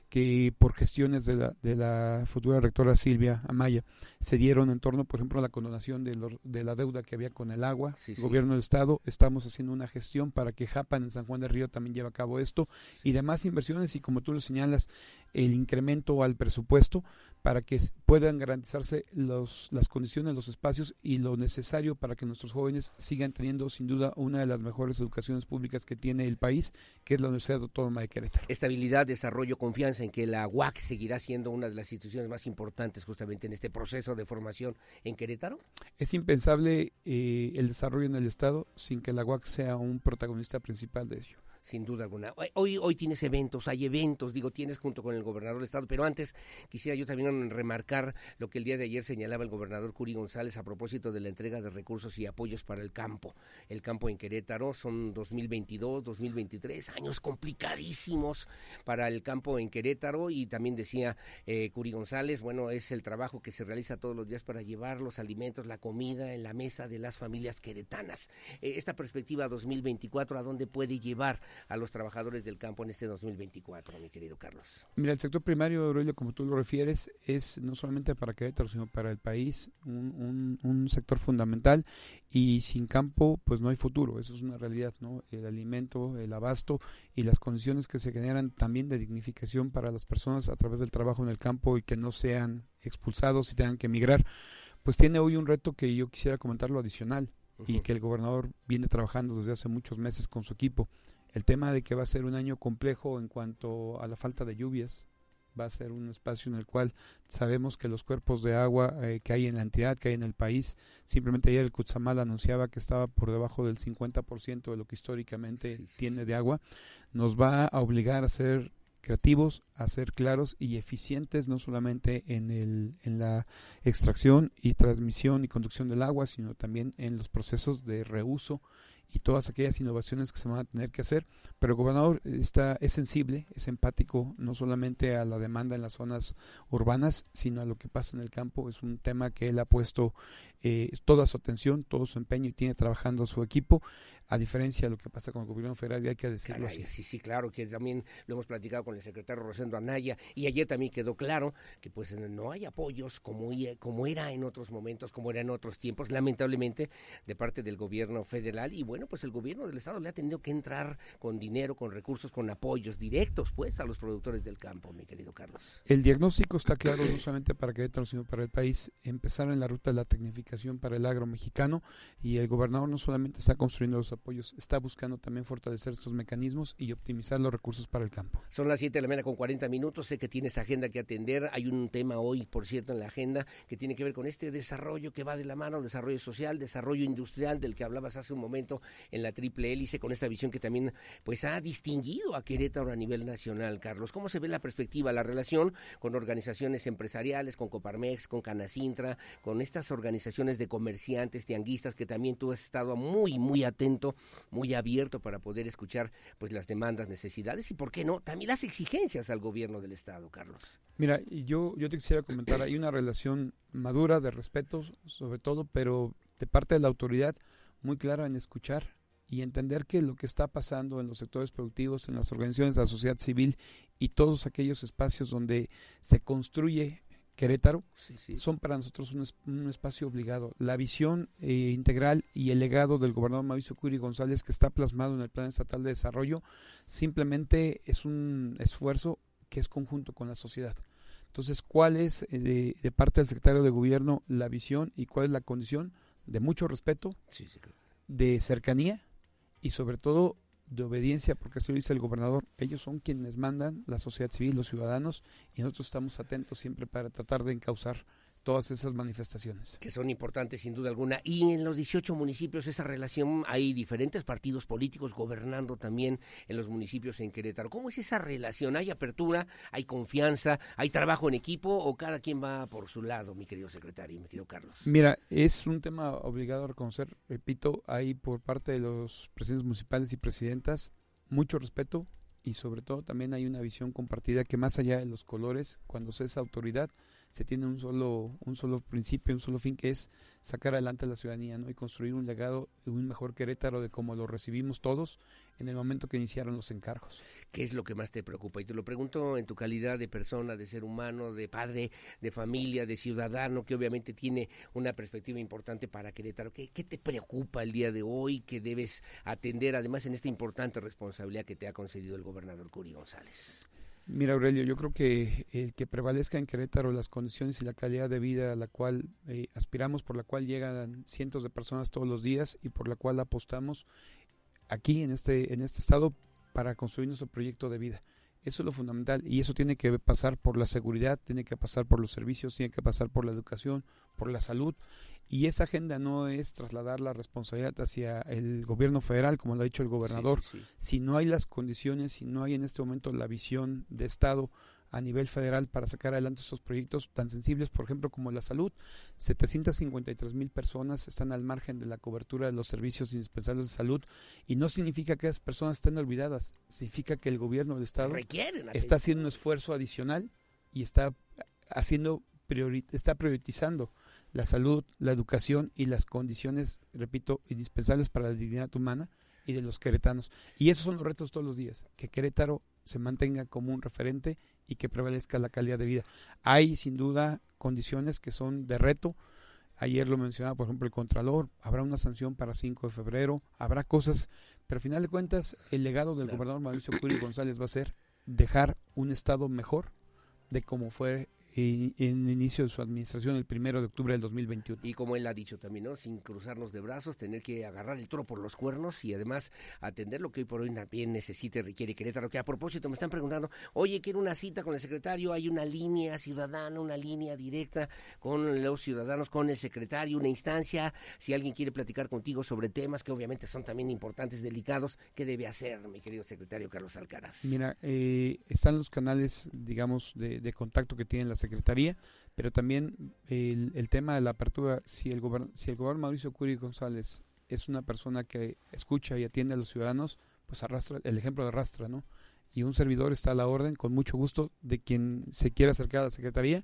que por gestiones de la, de la futura rectora Silvia Amaya se dieron en torno, por ejemplo, a la condonación de, lo, de la deuda que había con el agua, Sí, el sí. gobierno del estado, estamos haciendo una gestión para que Japan en San Juan del Río también lleve a cabo esto y demás inversiones y como tú lo señalas, el incremento al presupuesto para que puedan garantizarse los, las condiciones, los espacios y lo necesario para que nuestros jóvenes sigan teniendo sin duda una de las mejores educaciones públicas que tiene el país, que es la Universidad Autónoma de Querétaro. Estabilidad, desarrollo, confianza en que la UAC seguirá siendo una de las instituciones más importantes justamente en este proceso de formación en Querétaro. Es impensable eh, el desarrollo en el Estado sin que la UAC sea un protagonista principal de ello. Sin duda alguna. Hoy- Hoy, tienes eventos, hay eventos, digo, tienes junto con el gobernador del estado, pero antes quisiera yo también remarcar lo que el día de ayer señalaba el gobernador Curi González a propósito de la entrega de recursos y apoyos para el campo. El campo en Querétaro son 2022, 2023, años complicadísimos para el campo en Querétaro y también decía eh, Curi González, bueno, es el trabajo que se realiza todos los días para llevar los alimentos, la comida en la mesa de las familias queretanas. Eh, esta perspectiva 2024, ¿a dónde puede llevar a los trabajadores del campo en este 2024, mi querido Carlos? Mira, el sector primario, Aurelio, como tú lo refieres, es no solamente para Querétaro, sino para el país un, un- un sector fundamental y sin campo pues no hay futuro, eso es una realidad, ¿no? El alimento, el abasto y las condiciones que se generan también de dignificación para las personas a través del trabajo en el campo y que no sean expulsados y tengan que emigrar, pues tiene hoy un reto que yo quisiera comentarlo adicional y que el gobernador viene trabajando desde hace muchos meses con su equipo. El tema de que va a ser un año complejo en cuanto a la falta de lluvias, va a ser un espacio en el cual sabemos que los cuerpos de agua eh, que hay en la entidad, que hay en el país, simplemente ayer el Cuchamal anunciaba que estaba por debajo del 50% de lo que históricamente tiene de agua, nos va a obligar a ser creativos, a ser claros y eficientes no solamente en, el, en la extracción y transmisión y conducción del agua, sino también en los procesos de reuso y todas aquellas innovaciones que se van a tener que hacer. Pero el gobernador está, es sensible, es empático, no solamente a la demanda en las zonas urbanas, sino a lo que pasa en el campo. Es un tema que él ha puesto eh, toda su atención, todo su empeño y tiene trabajando su equipo, a diferencia de lo que pasa con el gobierno federal, y hay que decirlo Caray, así. sí, sí, claro, que también lo hemos platicado con el secretario Rosendo Anaya y ayer también quedó claro que pues no hay apoyos como, como era en otros momentos, como era en otros tiempos, lamentablemente, de parte del gobierno federal y bueno, pues el gobierno del estado le ha tenido que entrar con dinero, con recursos, con apoyos directos pues a los productores del campo, mi querido Carlos. El diagnóstico está claro no solamente para Querétaro, sino para el país. Empezar en la ruta de la tecnificación para el agro mexicano y el gobernador no solamente está construyendo los apoyos, está buscando también fortalecer estos mecanismos y optimizar los recursos para el campo. Son las 7 de la mañana con 40 minutos. Sé que tienes agenda que atender. Hay un tema hoy, por cierto, en la agenda que tiene que ver con este desarrollo que va de la mano, desarrollo social, desarrollo industrial del que hablabas hace un momento en la triple hélice, con esta visión que también pues ha distinguido a Querétaro a nivel nacional. Carlos, ¿cómo se ve la perspectiva, la relación con organizaciones empresariales, con Coparmex, con Canacintra, con estas organizaciones de comerciantes, tianguistas, que también tú has estado muy, muy atento, muy abierto para poder escuchar pues las demandas, necesidades y, ¿por qué no?, también las exigencias al gobierno del Estado, Carlos. Mira, yo, yo te quisiera comentar, hay una relación madura de respeto, sobre todo, pero de parte de la autoridad muy clara en escuchar y entender que lo que está pasando en los sectores productivos, en las organizaciones de la sociedad civil y todos aquellos espacios donde se construye Querétaro son para nosotros un, es- un espacio obligado. La visión eh, integral y el legado del gobernador Mauricio Curi González que está plasmado en el Plan Estatal de Desarrollo simplemente es un esfuerzo que es conjunto con la sociedad. Entonces, ¿cuál es eh, de, de parte del secretario de gobierno la visión y cuál es la condición? De mucho respeto, de cercanía y sobre todo de obediencia, porque así lo dice el gobernador. Ellos son quienes mandan, la sociedad civil, los ciudadanos, y nosotros estamos atentos siempre para tratar de encauzar todas esas manifestaciones. que son importantes sin duda alguna. Y en los 18 municipios esa relación, hay diferentes partidos políticos gobernando también en los municipios en Querétaro. ¿Cómo es esa relación? ¿Hay apertura? ¿Hay confianza? ¿Hay trabajo en equipo? ¿O cada quien va por su lado, mi querido secretario, mi querido Carlos? Mira, es un tema obligado a reconocer, repito, hay por parte de los presidentes municipales y presidentas mucho respeto y sobre todo también hay una visión compartida que más allá de los colores, cuando se es autoridad, se tiene un solo, un solo principio, un solo fin que es sacar adelante a la ciudadanía ¿no? y construir un legado un mejor Querétaro de como lo recibimos todos en el momento que iniciaron los encargos. ¿Qué es lo que más te preocupa? Y te lo pregunto en tu calidad de persona, de ser humano, de padre, de familia, de ciudadano, que obviamente tiene una perspectiva importante para Querétaro. ¿Qué, qué te preocupa el día de hoy que debes atender además en esta importante responsabilidad que te ha concedido el gobernador Curi González? Mira, Aurelio, yo creo que el que prevalezca en Querétaro las condiciones y la calidad de vida a la cual eh, aspiramos, por la cual llegan cientos de personas todos los días y por la cual apostamos aquí en este, en este estado para construir nuestro proyecto de vida. Eso es lo fundamental y eso tiene que pasar por la seguridad, tiene que pasar por los servicios, tiene que pasar por la educación, por la salud y esa agenda no es trasladar la responsabilidad hacia el gobierno federal, como lo ha dicho el gobernador. Si no hay las condiciones, si no hay en este momento la visión de Estado a nivel federal para sacar adelante estos proyectos tan sensibles, por ejemplo, como la salud. 753 mil personas están al margen de la cobertura de los servicios indispensables de salud y no significa que esas personas estén olvidadas, significa que el gobierno del Estado está haciendo un esfuerzo adicional y está haciendo está priorizando la salud, la educación y las condiciones, repito, indispensables para la dignidad humana y de los queretanos. Y esos son los retos todos los días, que Querétaro se mantenga como un referente y que prevalezca la calidad de vida. Hay sin duda condiciones que son de reto. Ayer lo mencionaba, por ejemplo, el Contralor. Habrá una sanción para 5 de febrero. Habrá cosas. Pero al final de cuentas, el legado del gobernador Mauricio Curi González va a ser dejar un Estado mejor de como fue en inicio de su administración el primero de octubre del 2021. Y como él ha dicho también, ¿no? sin cruzarnos de brazos, tener que agarrar el toro por los cuernos y además atender lo que hoy por hoy también necesita y requiere Querétaro. Que a propósito me están preguntando, oye, quiero una cita con el secretario, hay una línea ciudadana, una línea directa con los ciudadanos, con el secretario, una instancia, si alguien quiere platicar contigo sobre temas que obviamente son también importantes, delicados, ¿qué debe hacer, mi querido secretario Carlos Alcaraz? Mira, eh, están los canales, digamos, de, de contacto que tienen las Secretaría, pero también el, tema de la apertura, si el, si el gobernador Mauricio Curi González es una persona que escucha y atiende a los ciudadanos, pues arrastra, el ejemplo de arrastra, ¿no? Y un servidor está a la orden, con mucho gusto, de quien se quiera acercar a la Secretaría,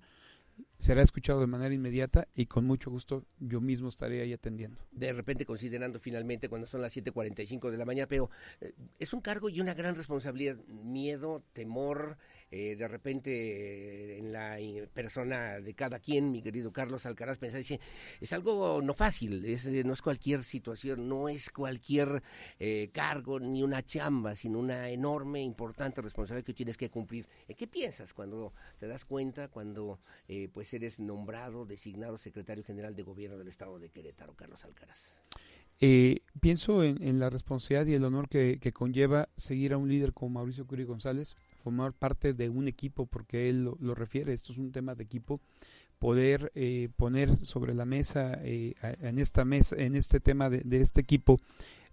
será escuchado de manera inmediata y con mucho gusto yo mismo estaré ahí atendiendo. De repente considerando finalmente cuando son las 7.45 de la mañana, pero eh, es un cargo y una gran responsabilidad, miedo, temor, eh, de repente eh, en la persona de cada quien, mi querido Carlos Alcaraz, pensar, dice, es algo no fácil, es, no es cualquier situación, no es cualquier cargo ni una chamba, sino una enorme, importante responsabilidad que tienes que cumplir. ¿Qué piensas cuando te das cuenta, cuando pues eres nombrado, designado secretario general de gobierno del estado de Querétaro, Carlos Alcaraz? Eh, pienso en, la responsabilidad y el honor que, conlleva seguir a un líder como Mauricio Curi González, formar parte de un equipo, porque él lo, refiere, esto es un tema de equipo, poder eh, poner sobre la mesa, eh, en esta mesa, en este tema de, de, este equipo,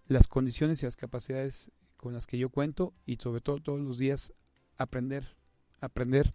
las condiciones y las capacidades con las que yo cuento y sobre todo todos los días aprender, aprender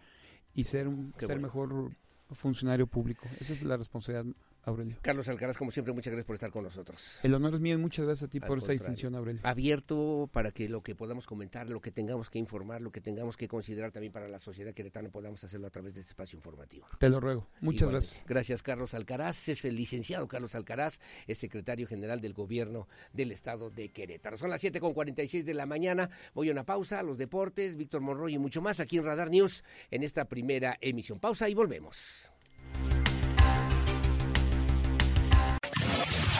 y ser un ser mejor funcionario público. Esa es la responsabilidad Aurelio. Carlos Alcaraz, como siempre, muchas gracias por estar con nosotros. El honor es mío y muchas gracias a ti por esa distinción, Aurelio. Abierto para que lo que podamos comentar, lo que tengamos que informar, lo que tengamos que considerar también para la sociedad queretana, podamos hacerlo a través de este espacio informativo. Te lo ruego. Muchas gracias. Gracias, Carlos Alcaraz. Es el licenciado Carlos Alcaraz, es secretario general del gobierno del estado de Querétaro. Son las 7 con 46 de la mañana. Voy a una pausa, los deportes, Víctor Monroy y mucho más aquí en Radar News en esta primera emisión. Pausa y volvemos.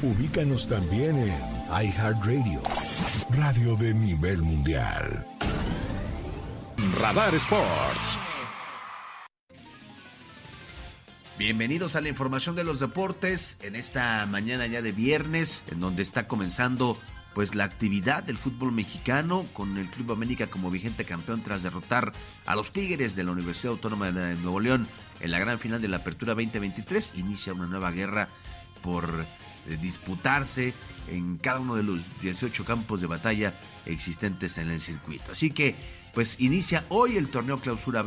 Ubícanos también en iHeartRadio, radio de nivel mundial. Radar Sports. Bienvenidos a la información de los deportes en esta mañana ya de viernes, en donde está comenzando pues la actividad del fútbol mexicano con el Club América como vigente campeón tras derrotar a los Tigres de la Universidad Autónoma de Nuevo León en la gran final de la Apertura 2023 inicia una nueva guerra por disputarse en cada uno de los 18 campos de batalla existentes en el circuito. Así que pues inicia hoy el torneo Clausura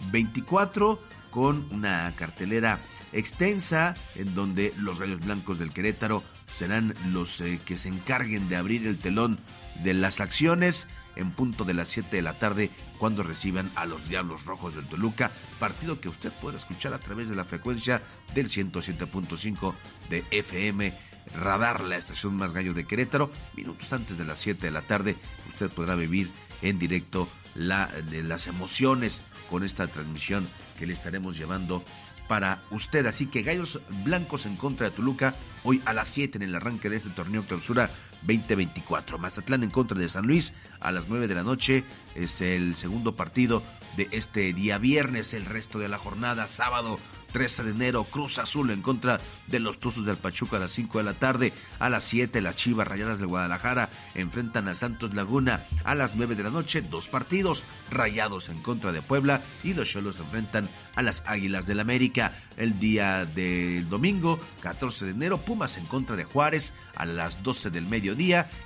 2024 con una cartelera extensa en donde los Rayos Blancos del Querétaro serán los eh, que se encarguen de abrir el telón de las acciones en punto de las 7 de la tarde cuando reciban a los Diablos Rojos del Toluca, partido que usted podrá escuchar a través de la frecuencia del 107.5 de FM Radar, la estación más gallo de Querétaro. Minutos antes de las 7 de la tarde usted podrá vivir en directo la, de las emociones con esta transmisión que le estaremos llevando para usted. Así que Gallos Blancos en contra de Toluca hoy a las 7 en el arranque de este torneo clausura 2024. Mazatlán en contra de San Luis a las 9 de la noche es el segundo partido de este día viernes. El resto de la jornada, sábado 13 de enero, Cruz Azul en contra de los Tuzos del Pachuca a las 5 de la tarde. A las 7, las Chivas Rayadas de Guadalajara enfrentan a Santos Laguna. A las 9 de la noche, dos partidos. Rayados en contra de Puebla y los Cholos enfrentan a las Águilas del América. El día del domingo, 14 de enero, Pumas en contra de Juárez a las 12 del mediodía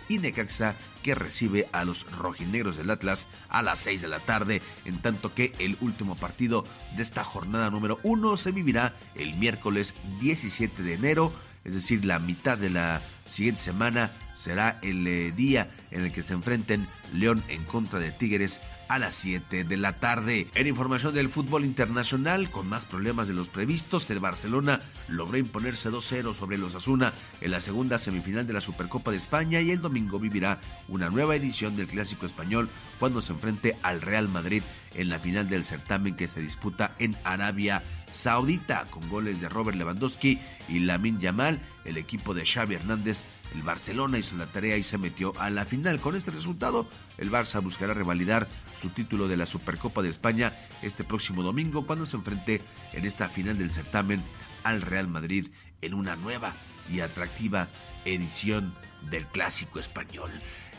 y Necaxa que recibe a los rojinegros del Atlas a las 6 de la tarde, en tanto que el último partido de esta jornada número 1 se vivirá el miércoles 17 de enero, es decir, la mitad de la siguiente semana será el eh, día en el que se enfrenten León en contra de Tigres a las 7 de la tarde. En información del fútbol internacional, con más problemas de los previstos, el Barcelona logró imponerse 2-0 sobre los Asuna en la segunda semifinal de la Supercopa de España y el domingo vivirá una nueva edición del Clásico Español cuando se enfrente al Real Madrid en la final del certamen que se disputa en Arabia Saudita con goles de Robert Lewandowski y Lamin Yamal. El equipo de Xavi Hernández, el Barcelona hizo la tarea y se metió a la final. Con este resultado, el Barça buscará revalidar su título de la Supercopa de España este próximo domingo cuando se enfrente en esta final del certamen al Real Madrid en una nueva y atractiva edición del Clásico Español.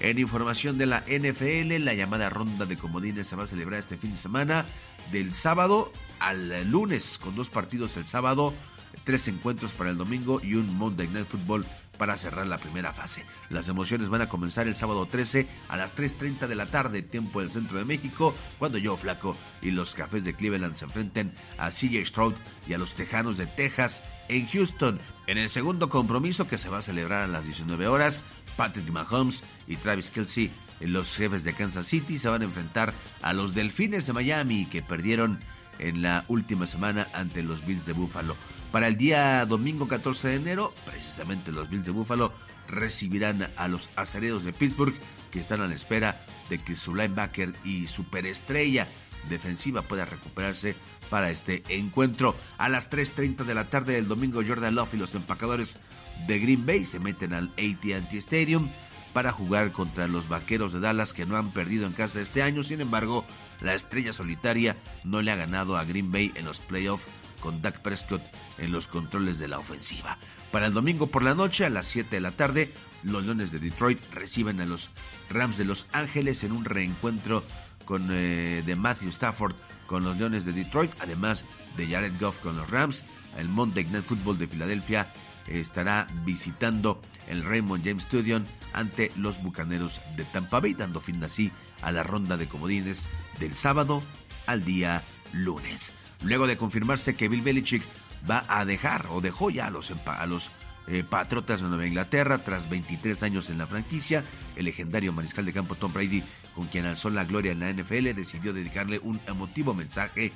En información de la NFL, la llamada ronda de comodines se va a celebrar este fin de semana del sábado al lunes con dos partidos el sábado, tres encuentros para el domingo y un Monday Night Football para cerrar la primera fase. Las emociones van a comenzar el sábado 13 a las 3.30 de la tarde, tiempo del centro de México, cuando yo Flaco y los Cafés de Cleveland se enfrenten a CJ Stroud y a los Tejanos de Texas en Houston. En el segundo compromiso que se va a celebrar a las 19 horas, Patrick Mahomes y Travis Kelsey, los jefes de Kansas City, se van a enfrentar a los Delfines de Miami que perdieron en la última semana ante los Bills de Buffalo. Para el día domingo 14 de enero, precisamente los Bills de Buffalo recibirán a los acereros de Pittsburgh que están a la espera de que su linebacker y superestrella defensiva pueda recuperarse para este encuentro. A las 3.30 de la tarde del domingo, Jordan Love y los empacadores de Green Bay se meten al ATT Stadium para jugar contra los Vaqueros de Dallas que no han perdido en casa este año. Sin embargo, la estrella solitaria no le ha ganado a Green Bay en los playoffs con Dak Prescott en los controles de la ofensiva. Para el domingo por la noche a las 7 de la tarde, los Leones de Detroit reciben a los Rams de Los Ángeles en un reencuentro con, eh, de Matthew Stafford con los Leones de Detroit, además de Jared Goff con los Rams. El Monday Night Football de Filadelfia estará visitando el Raymond James Stadium ante los Bucaneros de Tampa Bay, dando fin así a la ronda de comodines del sábado al día lunes. Luego de confirmarse que Bill Belichick va a dejar o dejó ya a los, a los eh, Patriotas de Nueva Inglaterra tras 23 años en la franquicia, el legendario mariscal de campo Tom Brady, con quien alzó la gloria en la NFL, decidió dedicarle un emotivo mensaje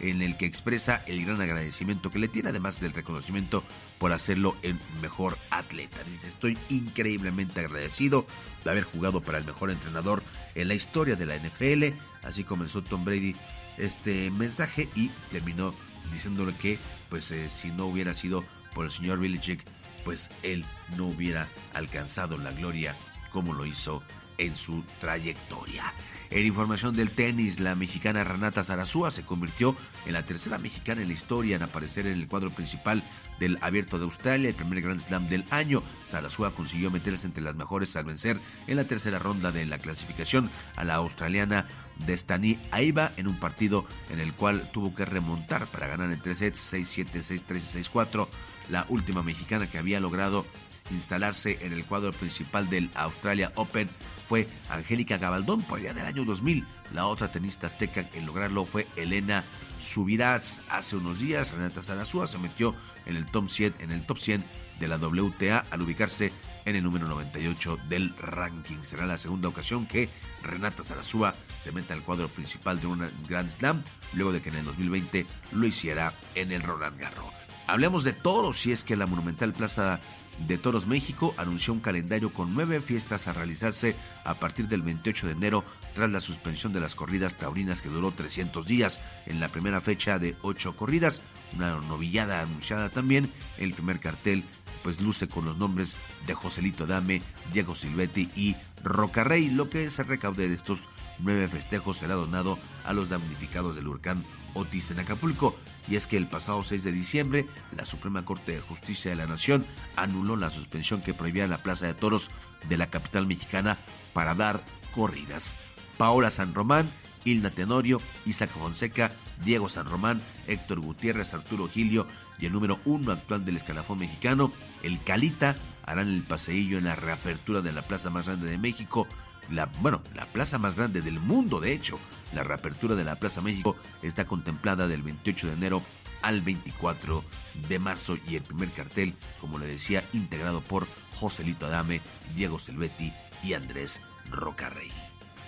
en el que expresa el gran agradecimiento que le tiene, además del reconocimiento por hacerlo el mejor atleta. Dice, estoy increíblemente agradecido de haber jugado para el mejor entrenador en la historia de la NFL. Así comenzó Tom Brady este mensaje y terminó diciéndole que pues eh, si no hubiera sido por el señor Belichick, pues él no hubiera alcanzado la gloria como lo hizo en su trayectoria. En información del tenis, la mexicana Renata Zarazúa se convirtió en la tercera mexicana en la historia en aparecer en el cuadro principal del Abierto de Australia, el primer Grand Slam del año. Zarazúa consiguió meterse entre las mejores al vencer en la tercera ronda de la clasificación a la australiana Destiny Aiba en un partido en el cual tuvo que remontar para ganar en tres sets 6-7, 6-3 y 6-4. La última mexicana que había logrado instalarse en el cuadro principal del Australia Open fue Angélica Gabaldón por allá del año 2000. La otra tenista azteca en lograrlo fue Elena Subirás. Hace unos días Renata Zarazúa se metió en el top 100, en el top 100 de la WTA al ubicarse en el número 98 del ranking. Será la segunda ocasión que Renata Zarazúa se meta al cuadro principal de un Grand Slam, luego de que en el 2020 lo hiciera en el Roland Garros. Hablemos de toros, si es que la Monumental Plaza de Toros México anunció un calendario con nueve fiestas a realizarse a partir del 28 de enero tras la suspensión de las corridas taurinas que duró 300 días. En la primera fecha de ocho corridas, una novillada anunciada también, el primer cartel pues luce con los nombres de Joselito Dame, Diego Silvetti y Rocarrey. Lo que se recaude de estos nueve festejos será donado a los damnificados del huracán Otis en Acapulco. Y es que el pasado 6 de diciembre, la Suprema Corte de Justicia de la Nación anuló la suspensión que prohibía la Plaza de Toros de la capital mexicana para dar corridas. Paola San Román, Hilda Tenorio, Isaac Fonseca, Diego San Román, Héctor Gutiérrez, Arturo Gilio y el número uno actual del escalafón mexicano, el Calita, harán el paseillo en la reapertura de la plaza más grande de México, la, bueno, la plaza más grande del mundo, de hecho. La reapertura de la Plaza México está contemplada del 28 de enero al 24 de marzo y el primer cartel, como le decía, integrado por Joselito Adame, Diego Silvetti y Andrés Rocarrey.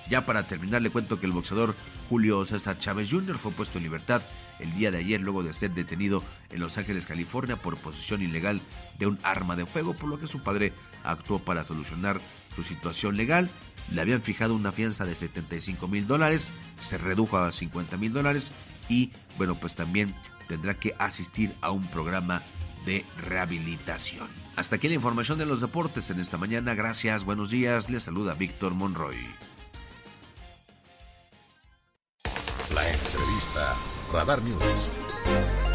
Ya para terminar, le cuento que el boxeador Julio César Chávez Jr. fue puesto en libertad el día de ayer luego de ser detenido en Los Ángeles, California, por posesión ilegal de un arma de fuego, por lo que su padre actuó para solucionar su situación legal. Le habían fijado una fianza de 75 mil dólares, se redujo a 50 mil dólares y, bueno, pues también tendrá que asistir a un programa de rehabilitación. Hasta aquí la información de los deportes en esta mañana. Gracias, buenos días. Les saluda Víctor Monroy. La entrevista Radar News.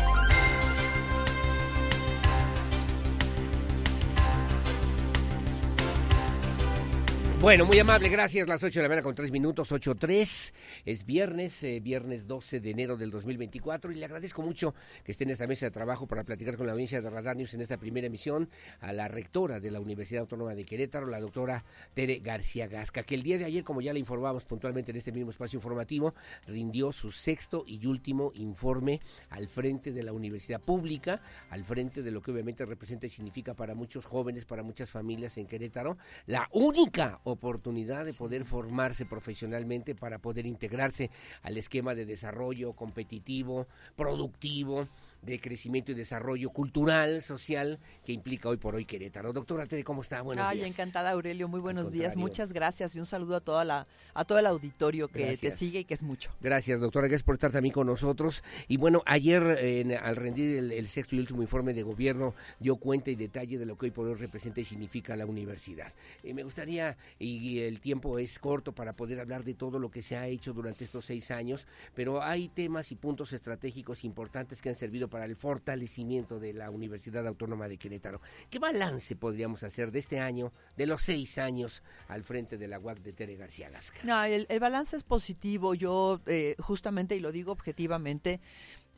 Bueno, muy amable, gracias. Las 8 de la mañana con 3 minutos, 8.3. Es viernes, eh, viernes 12 de enero del 2024 y le agradezco mucho que esté en esta mesa de trabajo para platicar con la audiencia de Radar News en esta primera emisión a la rectora de la Universidad Autónoma de Querétaro, la doctora Tere García Gasca, que el día de ayer, como ya le informamos puntualmente en este mismo espacio informativo, rindió su sexto y último informe al frente de la universidad pública, al frente de lo que obviamente representa y significa para muchos jóvenes, para muchas familias en Querétaro, la única oportunidad de poder formarse profesionalmente para poder integrarse al esquema de desarrollo competitivo, productivo, de crecimiento y desarrollo cultural, social, que implica hoy por hoy Querétaro. Doctora Tere, ¿cómo está? Buenos Ay, días. encantada Aurelio, muy buenos días, muchas gracias y un saludo a toda la a todo el auditorio que te Gracias. sigue y que es mucho. Gracias, doctora, gracias por estar también con nosotros. Y bueno, ayer en- al rendir el, el sexto y último informe de gobierno dio cuenta y detalle de lo que hoy por hoy representa y significa la universidad. Eh, me gustaría, y el tiempo es corto para poder hablar de todo lo que se ha hecho durante estos seis años, pero hay temas y puntos estratégicos importantes que han servido para el fortalecimiento de la Universidad Autónoma de Querétaro. ¿Qué balance podríamos hacer de este año, de los seis años al frente de la UAC de Tere García Gasca? No, el, el balance es positivo, yo eh, justamente, y lo digo objetivamente,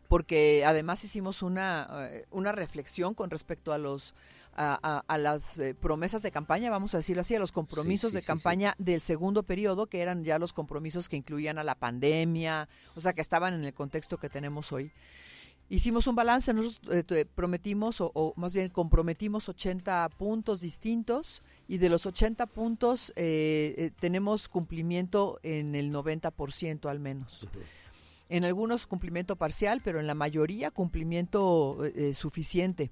porque además hicimos una, eh, una reflexión con respecto a los a, a- a las eh, promesas de campaña, vamos a decirlo así, a los compromisos sí, de sí, campaña del segundo periodo, que eran ya los compromisos que incluían a la pandemia, o sea, que estaban en el contexto que tenemos hoy. Hicimos un balance, nosotros eh, prometimos, o, o más bien comprometimos 80 puntos distintos y de los 80 puntos eh, eh, tenemos cumplimiento en el 90% al menos. En algunos cumplimiento parcial, pero en la mayoría cumplimiento suficiente.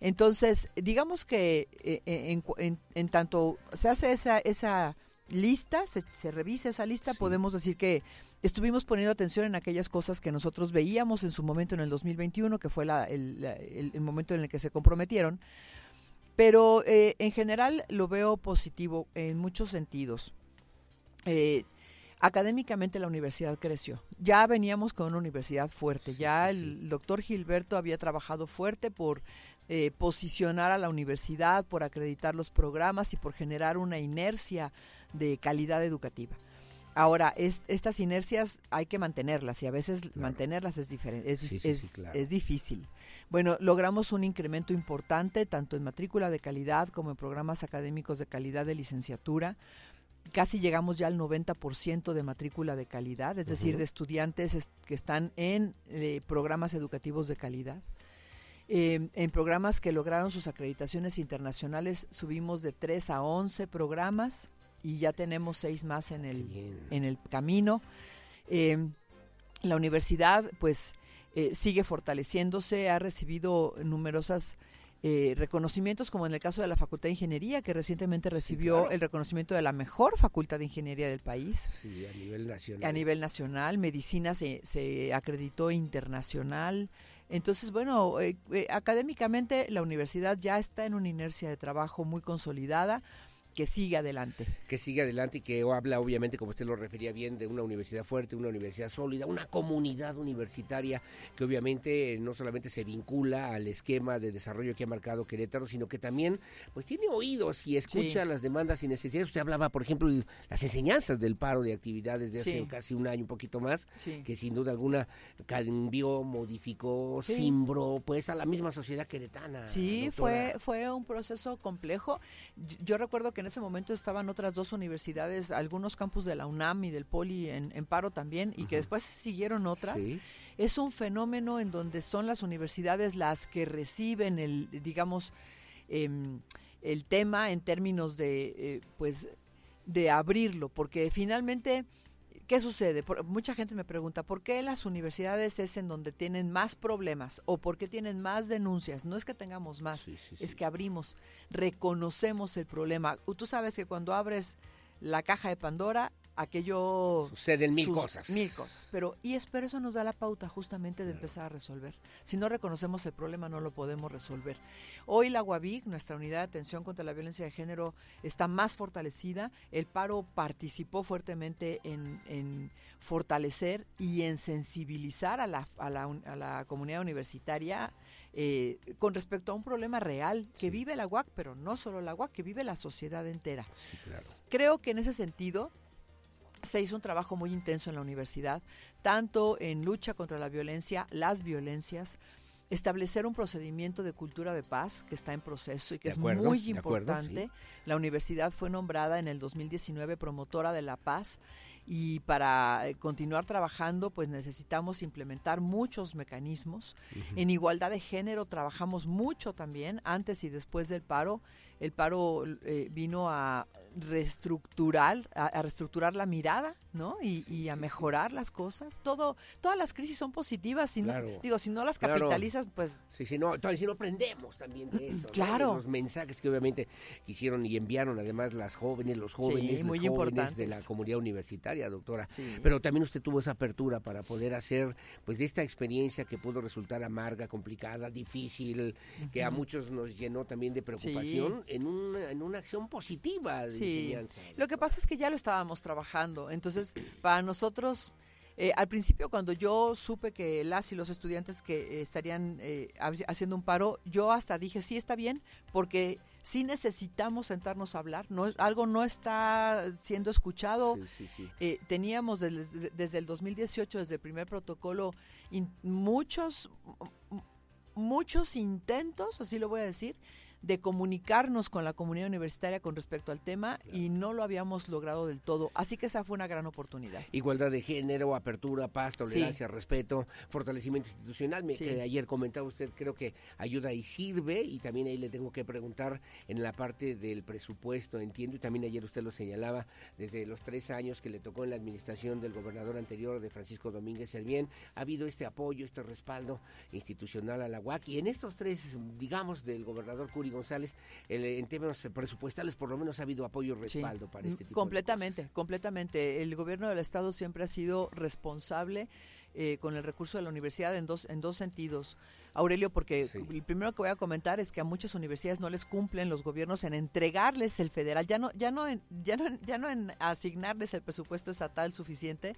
Entonces, digamos que en- en tanto se hace esa, esa lista, se, se revisa esa lista, podemos decir que estuvimos poniendo atención en aquellas cosas que nosotros veíamos en su momento en el 2021, que fue la- el, la- el- el momento en el que se comprometieron. Pero eh, en general lo veo positivo en muchos sentidos. eh, académicamente la universidad creció. Ya veníamos con una universidad fuerte. ya el doctor Gilberto había trabajado fuerte por eh, posicionar a la universidad, por acreditar los programas y por generar una inercia de calidad educativa. Ahora, estas inercias hay que mantenerlas y a veces mantenerlas es, diferente, es, es, difícil. Bueno, logramos un incremento importante tanto en matrícula de calidad como en programas académicos de calidad de licenciatura. Casi llegamos ya al 90% de matrícula de calidad, es decir, de estudiantes que están en eh, programas educativos de calidad. Em, en programas que lograron sus acreditaciones internacionales subimos de 3 a 11 programas y ya tenemos seis más en el, en el camino. Em, la universidad pues eh, sigue fortaleciéndose, ha recibido numerosas eh, reconocimientos, como en el caso de la Facultad de Ingeniería, que recientemente recibió el reconocimiento de la mejor facultad de ingeniería del país. Sí, a nivel nacional. A nivel nacional, medicina se, se acreditó internacional. Entonces, bueno, eh, académicamente la universidad ya está en una inercia de trabajo muy consolidada que sigue adelante. Que sigue adelante y que habla, obviamente, como usted lo refería bien, de una universidad fuerte, una universidad sólida, una comunidad universitaria que obviamente no solamente se vincula al esquema de desarrollo que ha marcado Querétaro, sino que también pues tiene oídos y escucha las demandas y necesidades. Usted hablaba, por ejemplo, de las enseñanzas del paro de actividades de hace casi un año, un poquito más, que sin duda alguna cambió, modificó, simbró pues a la misma sociedad queretana. Sí, fue, fue un proceso complejo. Yo recuerdo que en ese momento estaban otras dos universidades, algunos campus de la UNAM y del Poli en, paro también, y que después siguieron otras. Es un fenómeno en donde son las universidades las que reciben el, digamos, em, el tema en términos de, eh, pues, de abrirlo, porque finalmente ¿Qué sucede? mucha gente me pregunta, ¿por qué las universidades es en donde tienen más problemas o por qué tienen más denuncias? No es que tengamos más, es que abrimos, reconocemos el problema. Tú sabes que cuando abres la caja de Pandora, aquello... Suceden mil cosas. Mil cosas. Pero, y es, pero eso nos da la pauta justamente de empezar a resolver. Si no reconocemos el problema, no lo podemos resolver. Hoy la UAVIC, nuestra unidad de atención contra la violencia de género, está más fortalecida. El paro participó fuertemente en, en fortalecer y en sensibilizar a la, a la, a la comunidad universitaria eh, con respecto a un problema real que vive la UAC, pero no solo la UAC, que vive la sociedad entera. Creo que en ese sentido se hizo un trabajo muy intenso en la universidad, tanto en lucha contra la violencia, las violencias, establecer un procedimiento de cultura de paz que está en proceso y que es muy importante. La universidad fue nombrada en el 2019 promotora de la paz y para eh, continuar trabajando pues necesitamos implementar muchos mecanismos. En igualdad de género trabajamos mucho también antes y después del paro. El paro eh, vino a reestructurar, a, reestructurar la mirada, ¿no? Y, a mejorar las cosas. Todo, todas las crisis son positivas. Si digo, si no las capitalizas, pues. Sí, si no, si no aprendemos también de eso. Claro. Los mensajes que obviamente quisieron y enviaron además las jóvenes, los jóvenes, muy jóvenes de la comunidad universitaria, doctora. Pero también usted tuvo esa apertura para poder hacer, pues, de esta experiencia que pudo resultar amarga, complicada, difícil, que a muchos nos llenó también de preocupación, en, una, en una acción positiva. Sí lo que pasa es que ya lo estábamos trabajando. Entonces, para nosotros, eh, al principio cuando yo supe que las y los estudiantes que estarían eh, haciendo un paro, yo hasta dije, sí, está bien, porque sí necesitamos sentarnos a hablar, no algo no está siendo escuchado. Eh, teníamos desde, desde, el 2018, desde el primer protocolo, muchos, muchos intentos, así lo voy a decir, de comunicarnos con la comunidad universitaria con respecto al tema y no lo habíamos logrado del todo. Así que esa fue una gran oportunidad. Igualdad de género, apertura, paz, tolerancia, respeto, fortalecimiento institucional. Me, ayer comentaba usted, creo que ayuda y sirve y también ahí le tengo que preguntar en la parte del presupuesto, entiendo, y también ayer usted lo señalaba, desde los tres años que le tocó en la administración del gobernador anterior de Francisco Domínguez Servién, ha habido este apoyo, este respaldo institucional a la UAC y en estos tres, digamos, del gobernador Curi González, en términos presupuestales por lo menos ha habido apoyo y respaldo para este tipo completamente, de cosas. Completamente, El gobierno del Estado siempre ha sido responsable eh, con el recurso de la universidad en dos, en dos sentidos. Aurelio, porque el primero que voy a comentar es que a muchas universidades no les cumplen los gobiernos en entregarles el federal, ya no, ya no, en, ya no, ya no en asignarles el presupuesto estatal suficiente,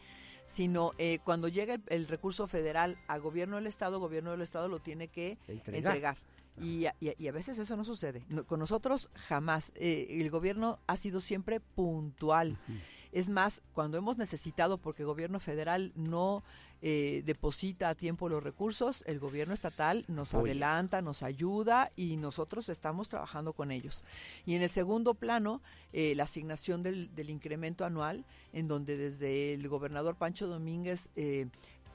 sino eh, cuando llega el, recurso federal a gobierno del estado, gobierno del estado lo tiene que entregar. Y a, y, a, veces eso no sucede. con nosotros jamás. Eh, el gobierno ha sido siempre puntual. Es más, cuando hemos necesitado, porque el gobierno federal no eh, deposita a tiempo los recursos, el gobierno estatal nos adelanta, nos ayuda y nosotros estamos trabajando con ellos. Y en el segundo plano, eh, la asignación del, del, incremento anual, en donde desde el gobernador Pancho Domínguez eh,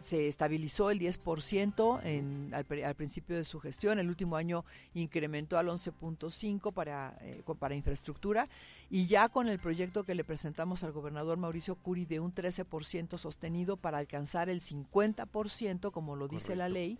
se estabilizó el 10% en, al, al, principio de su gestión, el último año incrementó al 11.5 para, eh, para infraestructura. Y ya con el proyecto que le presentamos al gobernador Mauricio Curi de un 13% sostenido para alcanzar el 50%, como lo dice la ley,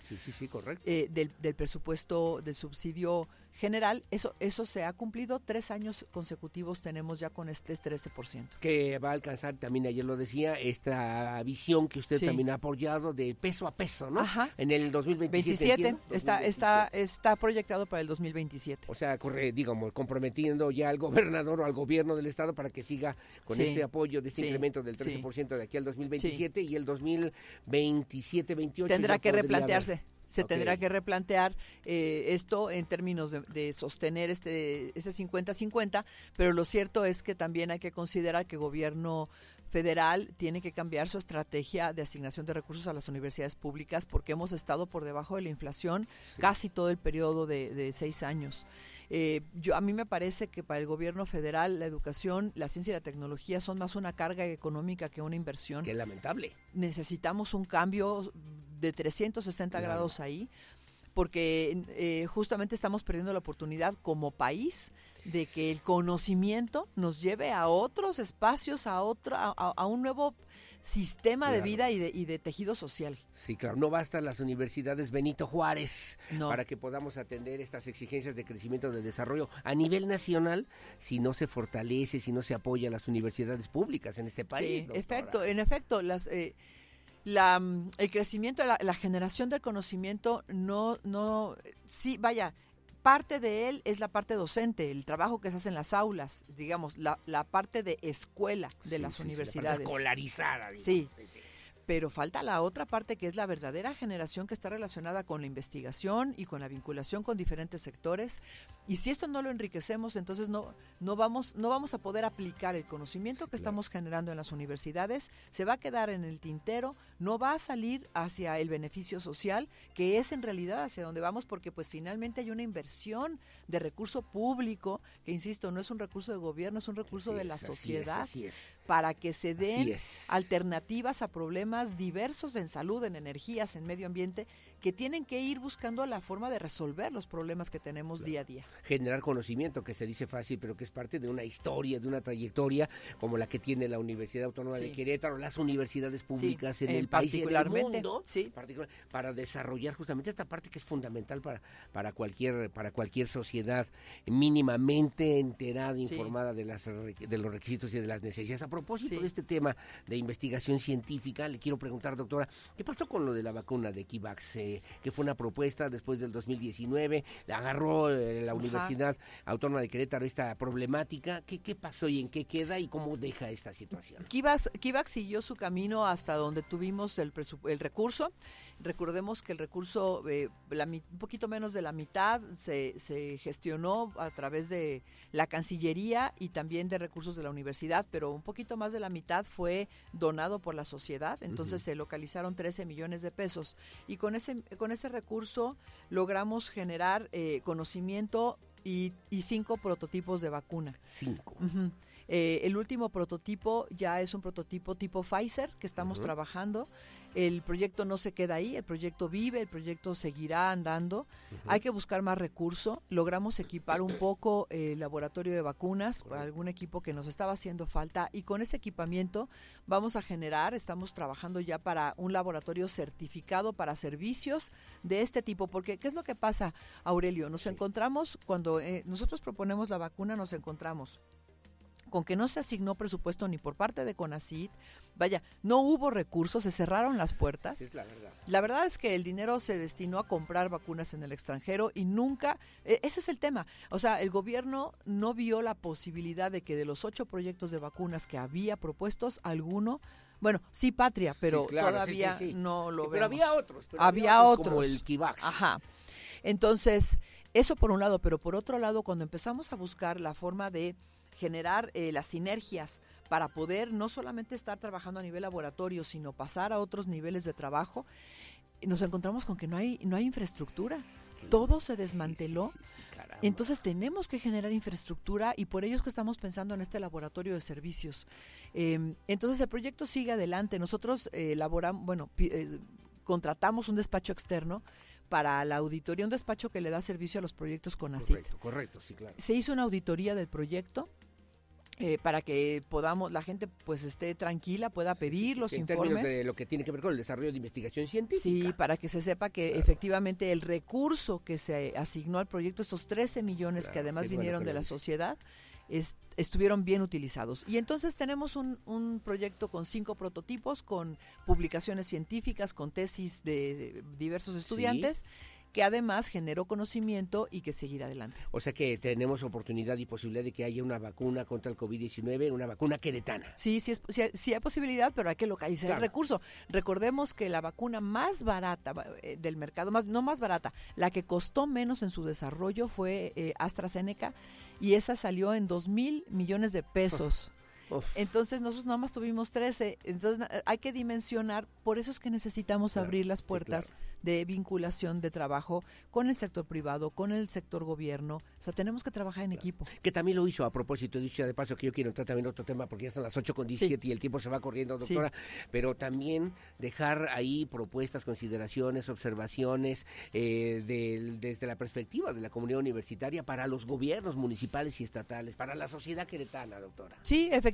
eh, del, del presupuesto del subsidio general, eso, eso se ha cumplido, tres años consecutivos tenemos ya con este 13%. Que va a alcanzar, también ayer lo decía, esta visión que usted también ha apoyado de peso a peso, ¿no? Ajá. En el 2027. está, está, está proyectado para el 2027. O sea, corre, digamos, comprometiendo ya al gobernador o al gobierno del estado para que siga con este apoyo de este incremento del 13% de aquí al 2027 y el 2027-28. Tendrá que replantearse se tendrá que replantear eh, esto en términos de, sostener este este 50-50, pero lo cierto es que también hay que considerar que el gobierno federal tiene que cambiar su estrategia de asignación de recursos a las universidades públicas porque hemos estado por debajo de la inflación casi todo el periodo de seis años. Eh, yo a mí me parece que para el gobierno federal la educación, la ciencia y la tecnología son más una carga económica que una inversión. Qué lamentable. Necesitamos un cambio de 360 grados ahí porque eh, justamente estamos perdiendo la oportunidad como país de que el conocimiento nos lleve a otros espacios, a otro, a un nuevo sistema de vida y de, y de, tejido social. Sí, claro, no bastan las universidades Benito Juárez para que podamos atender estas exigencias de crecimiento, de desarrollo a nivel nacional si no se fortalece, si no se apoya a las universidades públicas en este país. Sí, efecto, en efecto, las... Eh, la, el crecimiento, la, la generación del conocimiento no, no, sí, vaya, parte de él es la parte docente, el trabajo que se hace en las aulas, digamos, la, la parte de escuela de las universidades. escolarizada. sí, pero falta la otra parte que es la verdadera generación que está relacionada con la investigación y con la vinculación con diferentes sectores. Y si esto no lo enriquecemos, entonces no, no, vamos, no vamos a poder aplicar el conocimiento que estamos generando en las universidades, se va a quedar en el tintero, no va a salir hacia el beneficio social, que es en realidad hacia donde vamos, porque pues finalmente hay una inversión de recurso público, que insisto, no es un recurso de gobierno, es un recurso de la sociedad, para que se den alternativas a problemas diversos en salud, en energías, en medio ambiente, que tienen que ir buscando la forma de resolver los problemas que tenemos día a día. Generar conocimiento, que se dice fácil, pero que es parte de una historia, de una trayectoria como la que tiene la Universidad Autónoma de Querétaro, las universidades públicas en el país y en el mundo, sí. para desarrollar justamente esta parte que es fundamental para, para, cualquier, para cualquier sociedad mínimamente enterada, informada de, las, de los requisitos y de las necesidades. A propósito de este tema de investigación científica, le quiero preguntar, doctora, ¿qué pasó con lo de la vacuna de Kivax? Eh, que fue una propuesta después del 2019, agarró eh, la Universidad Autónoma de Querétaro esta problemática. ¿Qué, ¿Qué pasó y en qué queda y cómo deja esta situación? Kivax, siguió su camino hasta donde tuvimos el, el recurso. Recordemos que el recurso, eh, un poquito menos de la mitad, se, se, gestionó a través de la Cancillería y también de recursos de la universidad, pero un poquito más de la mitad fue donado por la sociedad. Entonces se localizaron 13 millones de pesos. Y con ese, con ese recurso logramos generar eh, conocimiento y, y, cinco prototipos de vacuna. Cinco. Eh, el último prototipo ya es un prototipo tipo Pfizer que estamos trabajando. El proyecto no se queda ahí, el proyecto vive, el proyecto seguirá andando. Hay que buscar más recurso. Logramos equipar un poco el laboratorio de vacunas para algún equipo que nos estaba haciendo falta y con ese equipamiento vamos a generar, estamos trabajando ya para un laboratorio certificado para servicios de este tipo, porque ¿qué es lo que pasa, Aurelio? Nos encontramos cuando eh, nosotros proponemos la vacuna, nos encontramos con que no se asignó presupuesto ni por parte de CONACID, vaya, no hubo recursos, se cerraron las puertas. Es la verdad. La verdad es que el dinero se destinó a comprar vacunas en el extranjero y nunca, e, ese es el tema. O sea, el gobierno no vio la posibilidad de que de los ocho proyectos de vacunas que había propuestos, alguno bueno, sí, Patria, pero todavía no lo vemos. Pero había otros. había, otros. Como el Kivax. Ajá. Entonces, eso por un lado, pero por otro lado, cuando empezamos a buscar la forma de generar eh, las sinergias para poder no solamente estar trabajando a nivel laboratorio, sino pasar a otros niveles de trabajo, nos encontramos con que no hay, no hay infraestructura. Todo se desmanteló. Entonces tenemos que generar infraestructura y por ello es que estamos pensando en este laboratorio de servicios. Em, entonces el proyecto sigue adelante. Nosotros eh, elaboramos, bueno, eh, contratamos un despacho externo para la auditoría, un despacho que le da servicio a los proyectos con. Correcto, correcto, sí, claro. Se hizo una auditoría del proyecto, eh, para que podamos, la gente pues esté tranquila, pueda pedir los informes. de lo que tiene que ver con el desarrollo de investigación científica. Sí, para que se sepa que efectivamente el recurso que se asignó al proyecto, esos 13 millones que además vinieron de la sociedad, estuvieron bien utilizados. Y entonces tenemos un, un, proyecto con cinco prototipos, con publicaciones científicas, con tesis de, diversos estudiantes que además generó conocimiento y que seguir adelante. O sea que tenemos oportunidad y posibilidad de que haya una vacuna contra el COVID-19, una vacuna queretana. Sí, sí, sí, hay posibilidad, pero hay que localizar el recurso. Recordemos que la vacuna más barata eh, del mercado, más no más barata, la que costó menos en su desarrollo fue eh, AstraZeneca y esa salió en dos mil millones de pesos. Entonces nosotros nada más tuvimos 13. Entonces hay que dimensionar, por eso es que necesitamos abrir las puertas de vinculación de trabajo con el sector privado, con el sector gobierno. O sea, tenemos que trabajar en equipo. Que también lo hizo a propósito, dicho de paso que yo quiero entrar también en otro tema porque ya son las 8 con 17 y el tiempo se va corriendo, doctora, pero también dejar ahí propuestas, consideraciones, observaciones eh, desde la perspectiva de la comunidad universitaria para los gobiernos municipales y estatales, para la sociedad queretana, doctora. Sí, efectivamente,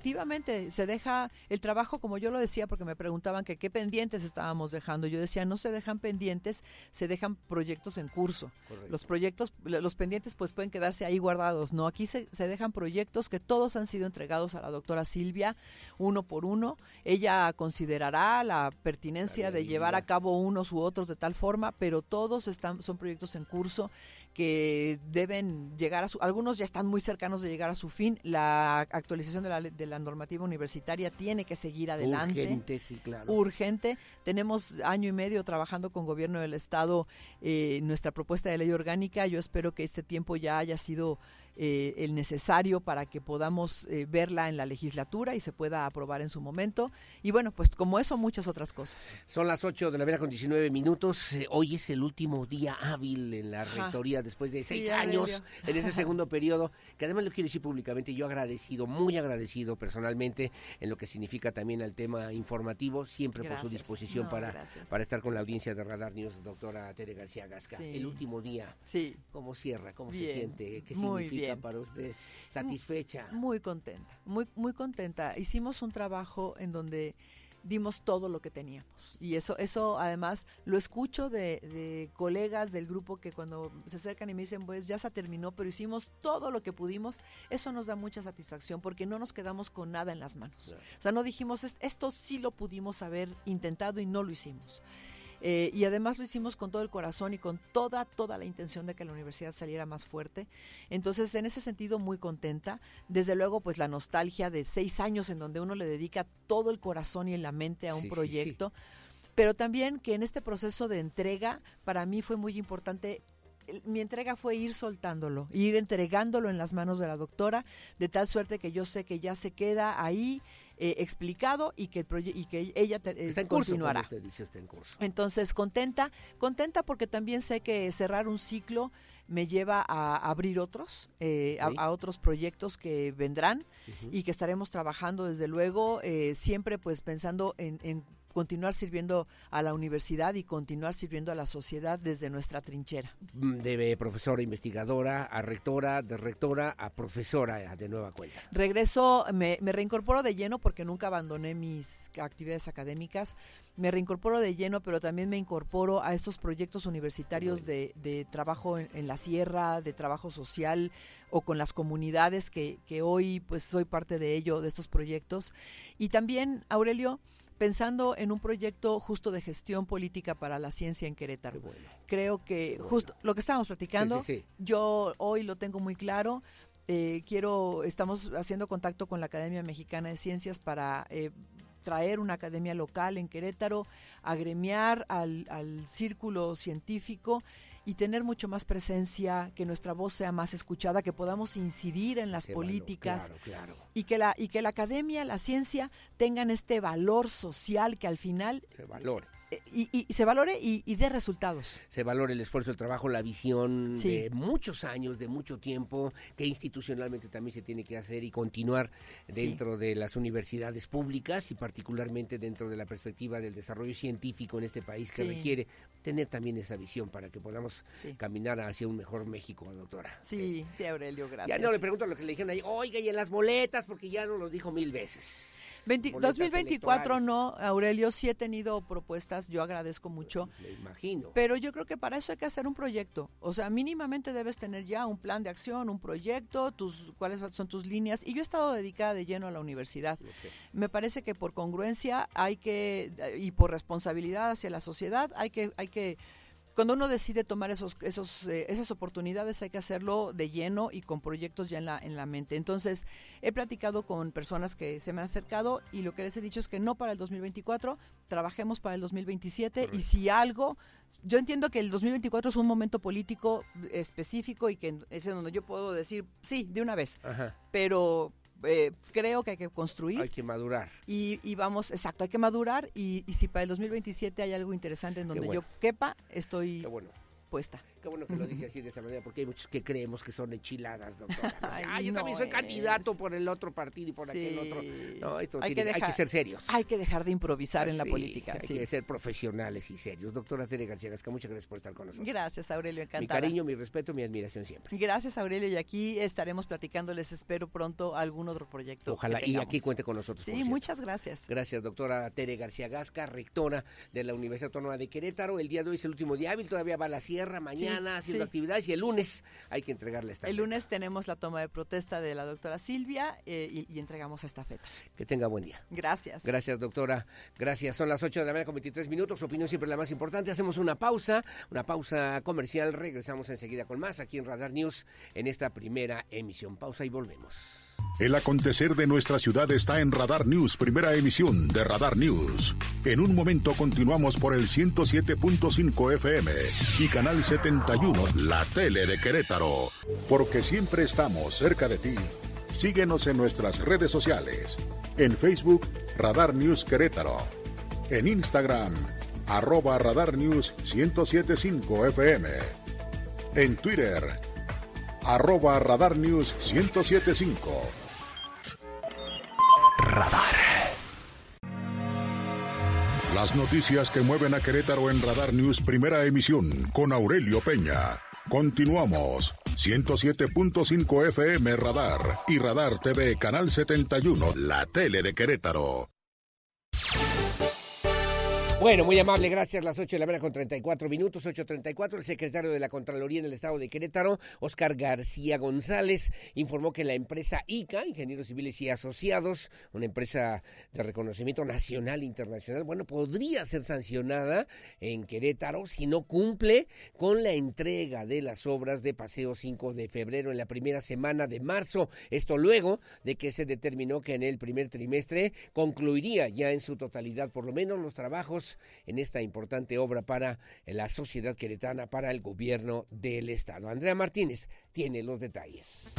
se deja el trabajo, como yo lo decía, porque me preguntaban que qué pendientes estábamos dejando. Yo decía, no se dejan pendientes se dejan proyectos en curso. Los proyectos, los pendientes pues pueden quedarse ahí guardados, ¿no? Aquí se, dejan proyectos que todos han sido entregados a la doctora Silvia, uno por uno. Ella considerará la pertinencia de llevar a cabo unos u otros de tal forma, pero todos están, son proyectos en curso que deben llegar a su, algunos ya están muy cercanos de llegar a su fin. La actualización de la, de la normativa universitaria tiene que seguir adelante. Urgente, sí, claro. Urgente. Tenemos año y medio trabajando con gobierno del estado eh, nuestra propuesta de ley orgánica. Yo espero que este tiempo ya haya sido eh, el necesario para que podamos eh, verla en la legislatura y se pueda aprobar en su momento. Y bueno, pues como eso, muchas otras cosas. Son las 8 de la mañana con 19 minutos. Eh, hoy es el último día hábil en la rectoría después de seis años en ese segundo periodo, que además lo quiero decir públicamente, yo agradecido, muy agradecido personalmente en lo que significa también el tema informativo, siempre por su disposición para, para estar con la audiencia de Radar News, doctora Tere García Gasca. El último día, sí. ¿cómo cierra? ¿Cómo se siente? ¿Qué significa? Para usted? ¿Satisfecha? Muy contenta, muy, muy contenta. Hicimos un trabajo en donde dimos todo lo que teníamos. Y eso, eso además lo escucho de, colegas del grupo que cuando se acercan y me dicen, pues ya se terminó, pero hicimos todo lo que pudimos, eso nos da mucha satisfacción porque no nos quedamos con nada en las manos. O sea, no dijimos, esto sí lo pudimos haber intentado y no lo hicimos. Eh, y además lo hicimos con todo el corazón y con toda, toda la intención de que la universidad saliera más fuerte. Entonces, en ese sentido, muy contenta. Desde luego, pues la nostalgia de seis años en donde uno le dedica todo el corazón y la mente a un proyecto. Pero también que en este proceso de entrega, para mí fue muy importante mi entrega fue ir soltándolo, ir entregándolo en las manos de la doctora, de tal suerte que yo sé que ya se queda ahí eh, explicado y que, el y que ella eh, continuará. Entonces, contenta, contenta porque también sé que cerrar un ciclo me lleva a abrir otros, eh, a, otros proyectos que vendrán y que estaremos trabajando desde luego, siempre pues pensando en, en continuar sirviendo a la universidad y continuar sirviendo a la sociedad desde nuestra trinchera. Mm, de profesora investigadora a rectora, de rectora a profesora de nueva cuenta. Regreso, me, me reincorporo de lleno porque nunca abandoné mis actividades académicas me reincorporo de lleno, pero también me incorporo a estos proyectos universitarios de, de trabajo en, en, la sierra, de trabajo social o con las comunidades que, que hoy pues soy parte de ello, de estos proyectos. Y también, Aurelio, pensando en un proyecto justo de gestión política para la ciencia en Querétaro. Creo que justo lo que estábamos platicando, Sí, sí, sí. yo hoy lo tengo muy claro. Eh, quiero, estamos haciendo contacto con la Academia Mexicana de Ciencias para eh, traer una academia local en Querétaro, agremiar al, al círculo científico y tener mucho más presencia, que nuestra voz sea más escuchada, que podamos incidir en las valor, políticas claro, claro. y que la y que la academia, la ciencia tengan este valor social que al final Se valore. Y, y- se valore y, y dé resultados. se valore el esfuerzo, el trabajo, la visión Sí. de muchos años, de mucho tiempo, que institucionalmente también se tiene que hacer y continuar Sí. dentro de las universidades públicas y particularmente dentro de la perspectiva del desarrollo científico en este país que Sí. requiere tener también esa visión para que podamos caminar hacia un mejor México, doctora. Sí, sí, Aurelio, gracias. Ya no le pregunto lo que le dijeron ahí, oiga, y en las boletas, porque ya nos lo dijo mil veces. 20 Boletas 2024 electorales. no, Aurelio, sí he tenido propuestas, yo agradezco mucho. Me imagino. Pero yo creo que para eso hay que hacer un proyecto. O sea, mínimamente debes tener ya un plan de acción, un proyecto, tus cuáles son tus líneas. Y yo he estado dedicada de lleno a la universidad. Me parece que por congruencia hay que y por responsabilidad hacia la sociedad hay que hay que cuando uno decide tomar esos, esos, eh, esas oportunidades hay que hacerlo de lleno y con proyectos ya en la, en la mente. Entonces, he platicado con personas que se me han acercado y lo que les he dicho es que no para el 2024, trabajemos para el 2027 y si algo, yo entiendo que el 2024 es un momento político específico y que es en donde yo puedo decir, sí, de una vez, Ajá. pero eh, creo que hay que construir. Hay que madurar. Y, y vamos, exacto, hay que madurar y, y si para el 2027 hay algo interesante en donde bueno. yo quepa, estoy bueno. puesta. Qué bueno que lo dice así de esa manera, porque hay muchos que creemos que son enchiladas, doctora. Ay, ah, yo no también soy es. candidato por el otro partido y por aquel Sí. otro. No, esto Hay tiene- que hay que dejar- ser serios. Hay que dejar de improvisar en la política. Hay sí. que ser profesionales y serios. Doctora Tere García Gasca, muchas gracias por estar con nosotros. Gracias, Aurelio, Mi encantada. cariño, mi respeto, mi admiración siempre. Gracias, Aurelio, y aquí estaremos platicando, les espero pronto algún otro proyecto. Ojalá, y aquí cuente con nosotros. Sí, muchas gracias. Gracias, doctora Tere García Gasca, rectora de la Universidad Autónoma de Querétaro. El día de hoy es el último día hábil, todavía va a la sierra, mañana Sí, haciendo sí. actividades y el lunes hay que entregarle esta El lunes tenemos la toma de protesta de la doctora Silvia eh, y, y entregamos esta feta. Que tenga buen día. Gracias. Gracias, doctora. Gracias. Son las 8 de la mañana con 23 minutos. Su opinión siempre es la más importante. Hacemos una pausa, una pausa comercial. Regresamos enseguida con más aquí en Radar News en esta primera emisión. Pausa y volvemos. El acontecer de nuestra ciudad está en Radar News, primera emisión de Radar News. En un momento continuamos por el 107.5 FM y Canal 71, la tele de Querétaro. Porque siempre estamos cerca de ti. Síguenos en nuestras redes sociales. En Facebook, Radar News Querétaro. En Instagram, arroba Radar News 107.5 FM. En Twitter, arroba Radar News 107.5. Las noticias que mueven a Querétaro en Radar News Primera Emisión con Aurelio Peña. Continuamos. 107.5 FM Radar y Radar TV Canal 71, la tele de Querétaro. Bueno, muy amable, gracias. Las 8 de la mañana con 34 minutos, 8.34. El secretario de la Contraloría en el Estado de Querétaro, Oscar García González, informó que la empresa ICA, Ingenieros Civiles y Asociados, una empresa de reconocimiento nacional e internacional, bueno, podría ser sancionada en Querétaro si no cumple con la entrega de las obras de Paseo 5 de febrero en la primera semana de marzo. Esto luego de que se determinó que en el primer trimestre concluiría ya en su totalidad, por lo menos, los trabajos en esta importante obra para la sociedad queretana, para el gobierno del Estado. Andrea Martínez tiene los detalles.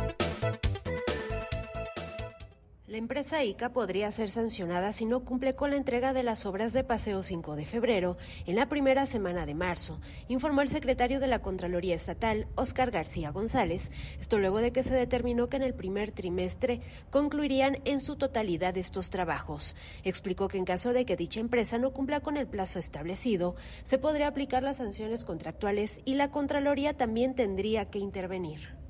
La empresa ICA podría ser sancionada si no cumple con la entrega de las obras de Paseo 5 de febrero en la primera semana de marzo, informó el secretario de la Contraloría Estatal, Óscar García González. Esto luego de que se determinó que en el primer trimestre concluirían en su totalidad estos trabajos. Explicó que en caso de que dicha empresa no cumpla con el plazo establecido, se podría aplicar las sanciones contractuales y la Contraloría también tendría que intervenir.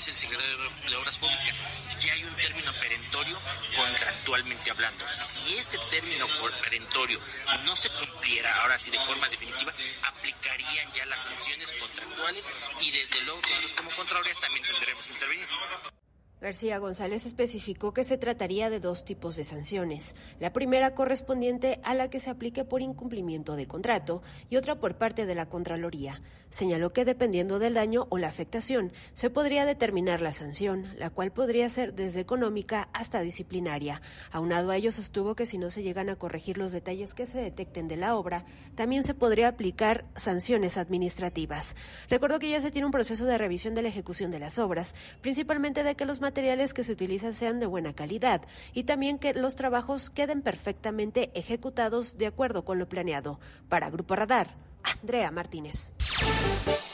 Dice el secretario de Obras Públicas, ya hay un término perentorio contractualmente hablando. Si este término perentorio no se cumpliera ahora sí de forma definitiva, aplicarían ya las sanciones contractuales y desde luego nosotros como Contraloría también tendremos que intervenir. García González especificó que se trataría de dos tipos de sanciones, la primera correspondiente a la que se aplique por incumplimiento de contrato y otra por parte de la Contraloría. Señaló que dependiendo del daño o la afectación, se podría determinar la sanción, la cual podría ser desde económica hasta disciplinaria. Aunado a ello, sostuvo que si no se llegan a corregir los detalles que se detecten de la obra, también se podría aplicar sanciones administrativas. Recordó que ya se tiene un proceso de revisión de la ejecución de las obras, principalmente de que los que se utilizan sean de buena calidad y también que los trabajos queden perfectamente ejecutados de acuerdo con lo planeado. Para Grupo Radar, Andrea Martínez.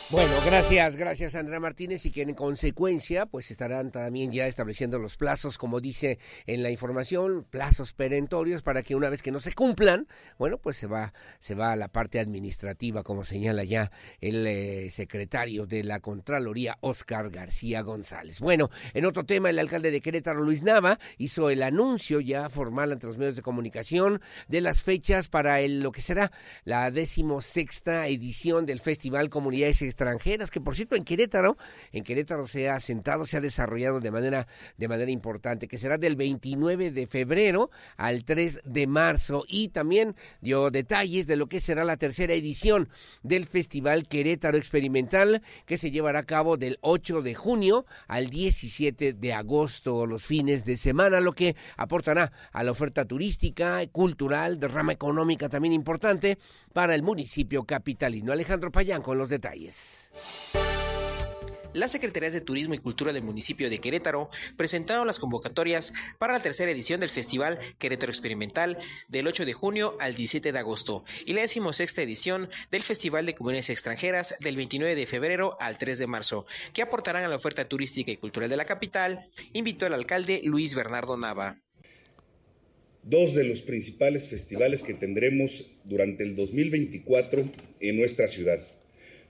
Bueno, gracias, gracias Andrea Martínez y que en consecuencia pues estarán también ya estableciendo los plazos, como dice en la información, plazos perentorios para que una vez que no se cumplan, bueno, pues se va se va a la parte administrativa, como señala ya el eh, secretario de la Contraloría Oscar García González. Bueno, en otro tema, el alcalde de Querétaro Luis Nava hizo el anuncio ya formal ante los medios de comunicación de las fechas para el, lo que será la decimosexta edición del Festival Comunidades extranjeras, que por cierto en Querétaro, en Querétaro se ha asentado, se ha desarrollado de manera, de manera importante, que será del 29 de febrero al 3 de marzo y también dio detalles de lo que será la tercera edición del Festival Querétaro Experimental que se llevará a cabo del 8 de junio al 17 de agosto, los fines de semana, lo que aportará a la oferta turística, cultural, de rama económica también importante para el municipio capitalino. Alejandro Payán con los detalles. Las Secretarías de Turismo y Cultura del municipio de Querétaro presentaron las convocatorias para la tercera edición del Festival Querétaro Experimental del 8 de junio al 17 de agosto y la decimosexta edición del Festival de Comunidades Extranjeras del 29 de febrero al 3 de marzo, que aportarán a la oferta turística y cultural de la capital, invitó el alcalde Luis Bernardo Nava. Dos de los principales festivales que tendremos durante el 2024 en nuestra ciudad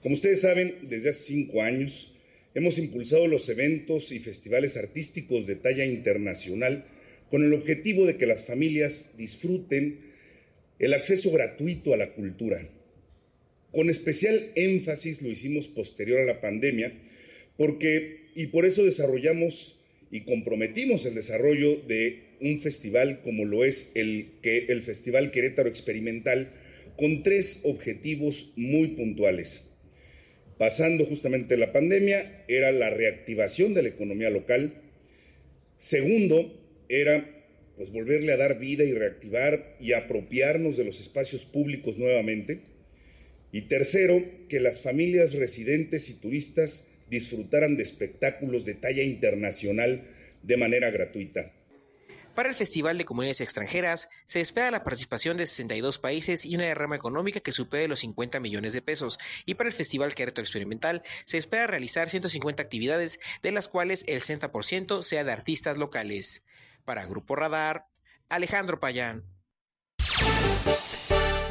como ustedes saben, desde hace cinco años hemos impulsado los eventos y festivales artísticos de talla internacional con el objetivo de que las familias disfruten el acceso gratuito a la cultura. Con especial énfasis lo hicimos posterior a la pandemia, porque, y por eso desarrollamos y comprometimos el desarrollo de un festival como lo es el, el Festival Querétaro Experimental, con tres objetivos muy puntuales pasando justamente la pandemia, era la reactivación de la economía local. Segundo, era pues volverle a dar vida y reactivar y apropiarnos de los espacios públicos nuevamente. Y tercero, que las familias residentes y turistas disfrutaran de espectáculos de talla internacional de manera gratuita. Para el Festival de Comunidades Extranjeras se espera la participación de 62 países y una derrama económica que supere los 50 millones de pesos. Y para el Festival Querétaro Experimental se espera realizar 150 actividades, de las cuales el 60% sea de artistas locales. Para Grupo Radar, Alejandro Payán.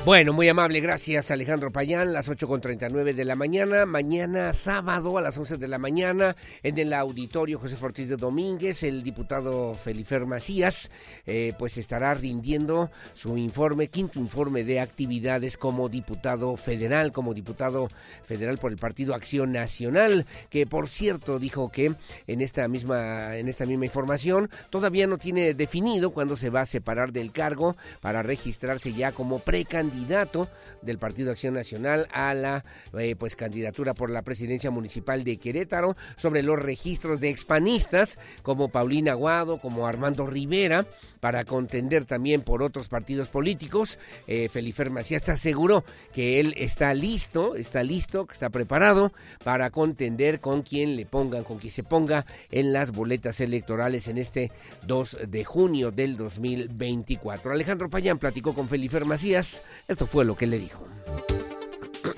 Bueno, muy amable, gracias Alejandro Payán, las 8.39 de la mañana, mañana sábado a las 11 de la mañana en el auditorio José Ortiz de Domínguez, el diputado Felifer Macías, eh, pues estará rindiendo su informe, quinto informe de actividades como diputado federal, como diputado federal por el Partido Acción Nacional, que por cierto dijo que en esta misma, en esta misma información todavía no tiene definido cuándo se va a separar del cargo para registrarse ya como precandidato candidato del Partido Acción Nacional a la eh, pues candidatura por la presidencia municipal de Querétaro sobre los registros de expanistas como Paulina Aguado, como Armando Rivera, para contender también por otros partidos políticos. Eh, Felifer Macías aseguró que él está listo, está listo, que está preparado para contender con quien le pongan, con quien se ponga en las boletas electorales en este 2 de junio del 2024. Alejandro Payán platicó con Felifer Macías, esto fue lo que le dijo.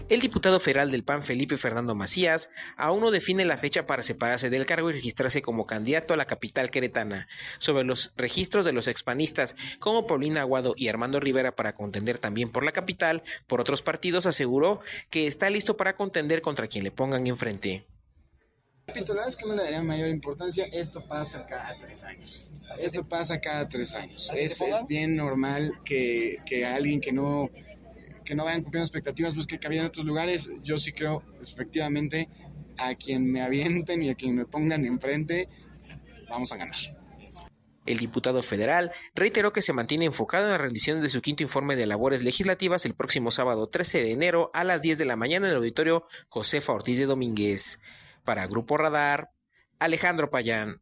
El diputado federal del PAN Felipe Fernando Macías aún no define la fecha para separarse del cargo y registrarse como candidato a la capital queretana. Sobre los registros de los expanistas como Paulina Aguado y Armando Rivera para contender también por la capital, por otros partidos aseguró que está listo para contender contra quien le pongan enfrente. Repito, la verdad es que no le daría mayor importancia. Esto pasa cada tres años. Esto pasa cada tres años. Es, es bien normal que, que alguien que no, que no vayan cumpliendo expectativas busque cabida en otros lugares. Yo sí creo, efectivamente, a quien me avienten y a quien me pongan enfrente, vamos a ganar. El diputado federal reiteró que se mantiene enfocado en la rendición de su quinto informe de labores legislativas el próximo sábado 13 de enero a las 10 de la mañana en el auditorio Josefa Ortiz de Domínguez. Para Grupo Radar, Alejandro Payán.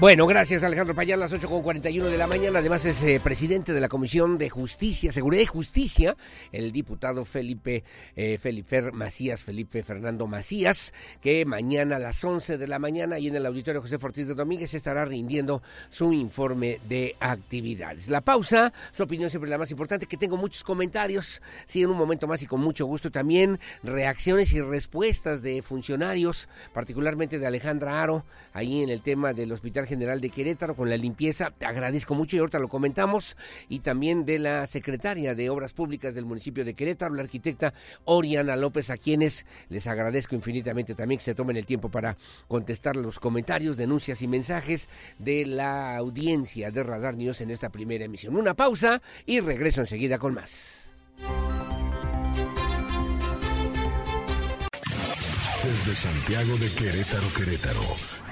Bueno, gracias Alejandro Payán, las 8.41 de la mañana. Además es eh, presidente de la Comisión de Justicia, Seguridad y Justicia, el diputado Felipe, eh, Felipe Macías, Felipe Fernando Macías, que mañana a las 11 de la mañana y en el auditorio José Ortiz de Domínguez estará rindiendo su informe de actividades. La pausa, su opinión siempre la más importante, que tengo muchos comentarios, sí, en un momento más y con mucho gusto también, reacciones y respuestas de funcionarios, particularmente de Alejandra Aro, ahí en el tema del Hospital General de Querétaro con la limpieza. Te agradezco mucho y ahorita lo comentamos. Y también de la secretaria de Obras Públicas del municipio de Querétaro, la arquitecta Oriana López, a quienes les agradezco infinitamente también que se tomen el tiempo para contestar los comentarios, denuncias y mensajes de la audiencia de Radar News en esta primera emisión. Una pausa y regreso enseguida con más. Desde Santiago de Querétaro, Querétaro.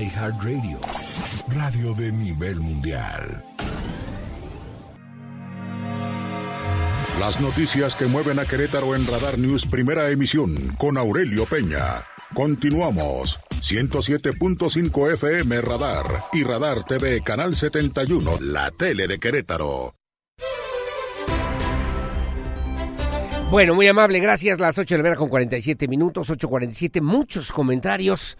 iHeartRadio, radio de nivel mundial. Las noticias que mueven a Querétaro en Radar News, primera emisión, con Aurelio Peña. Continuamos. 107.5 FM Radar y Radar TV, Canal 71, la tele de Querétaro. Bueno, muy amable, gracias. Las 8 de la mañana con 47 minutos, 8.47, muchos comentarios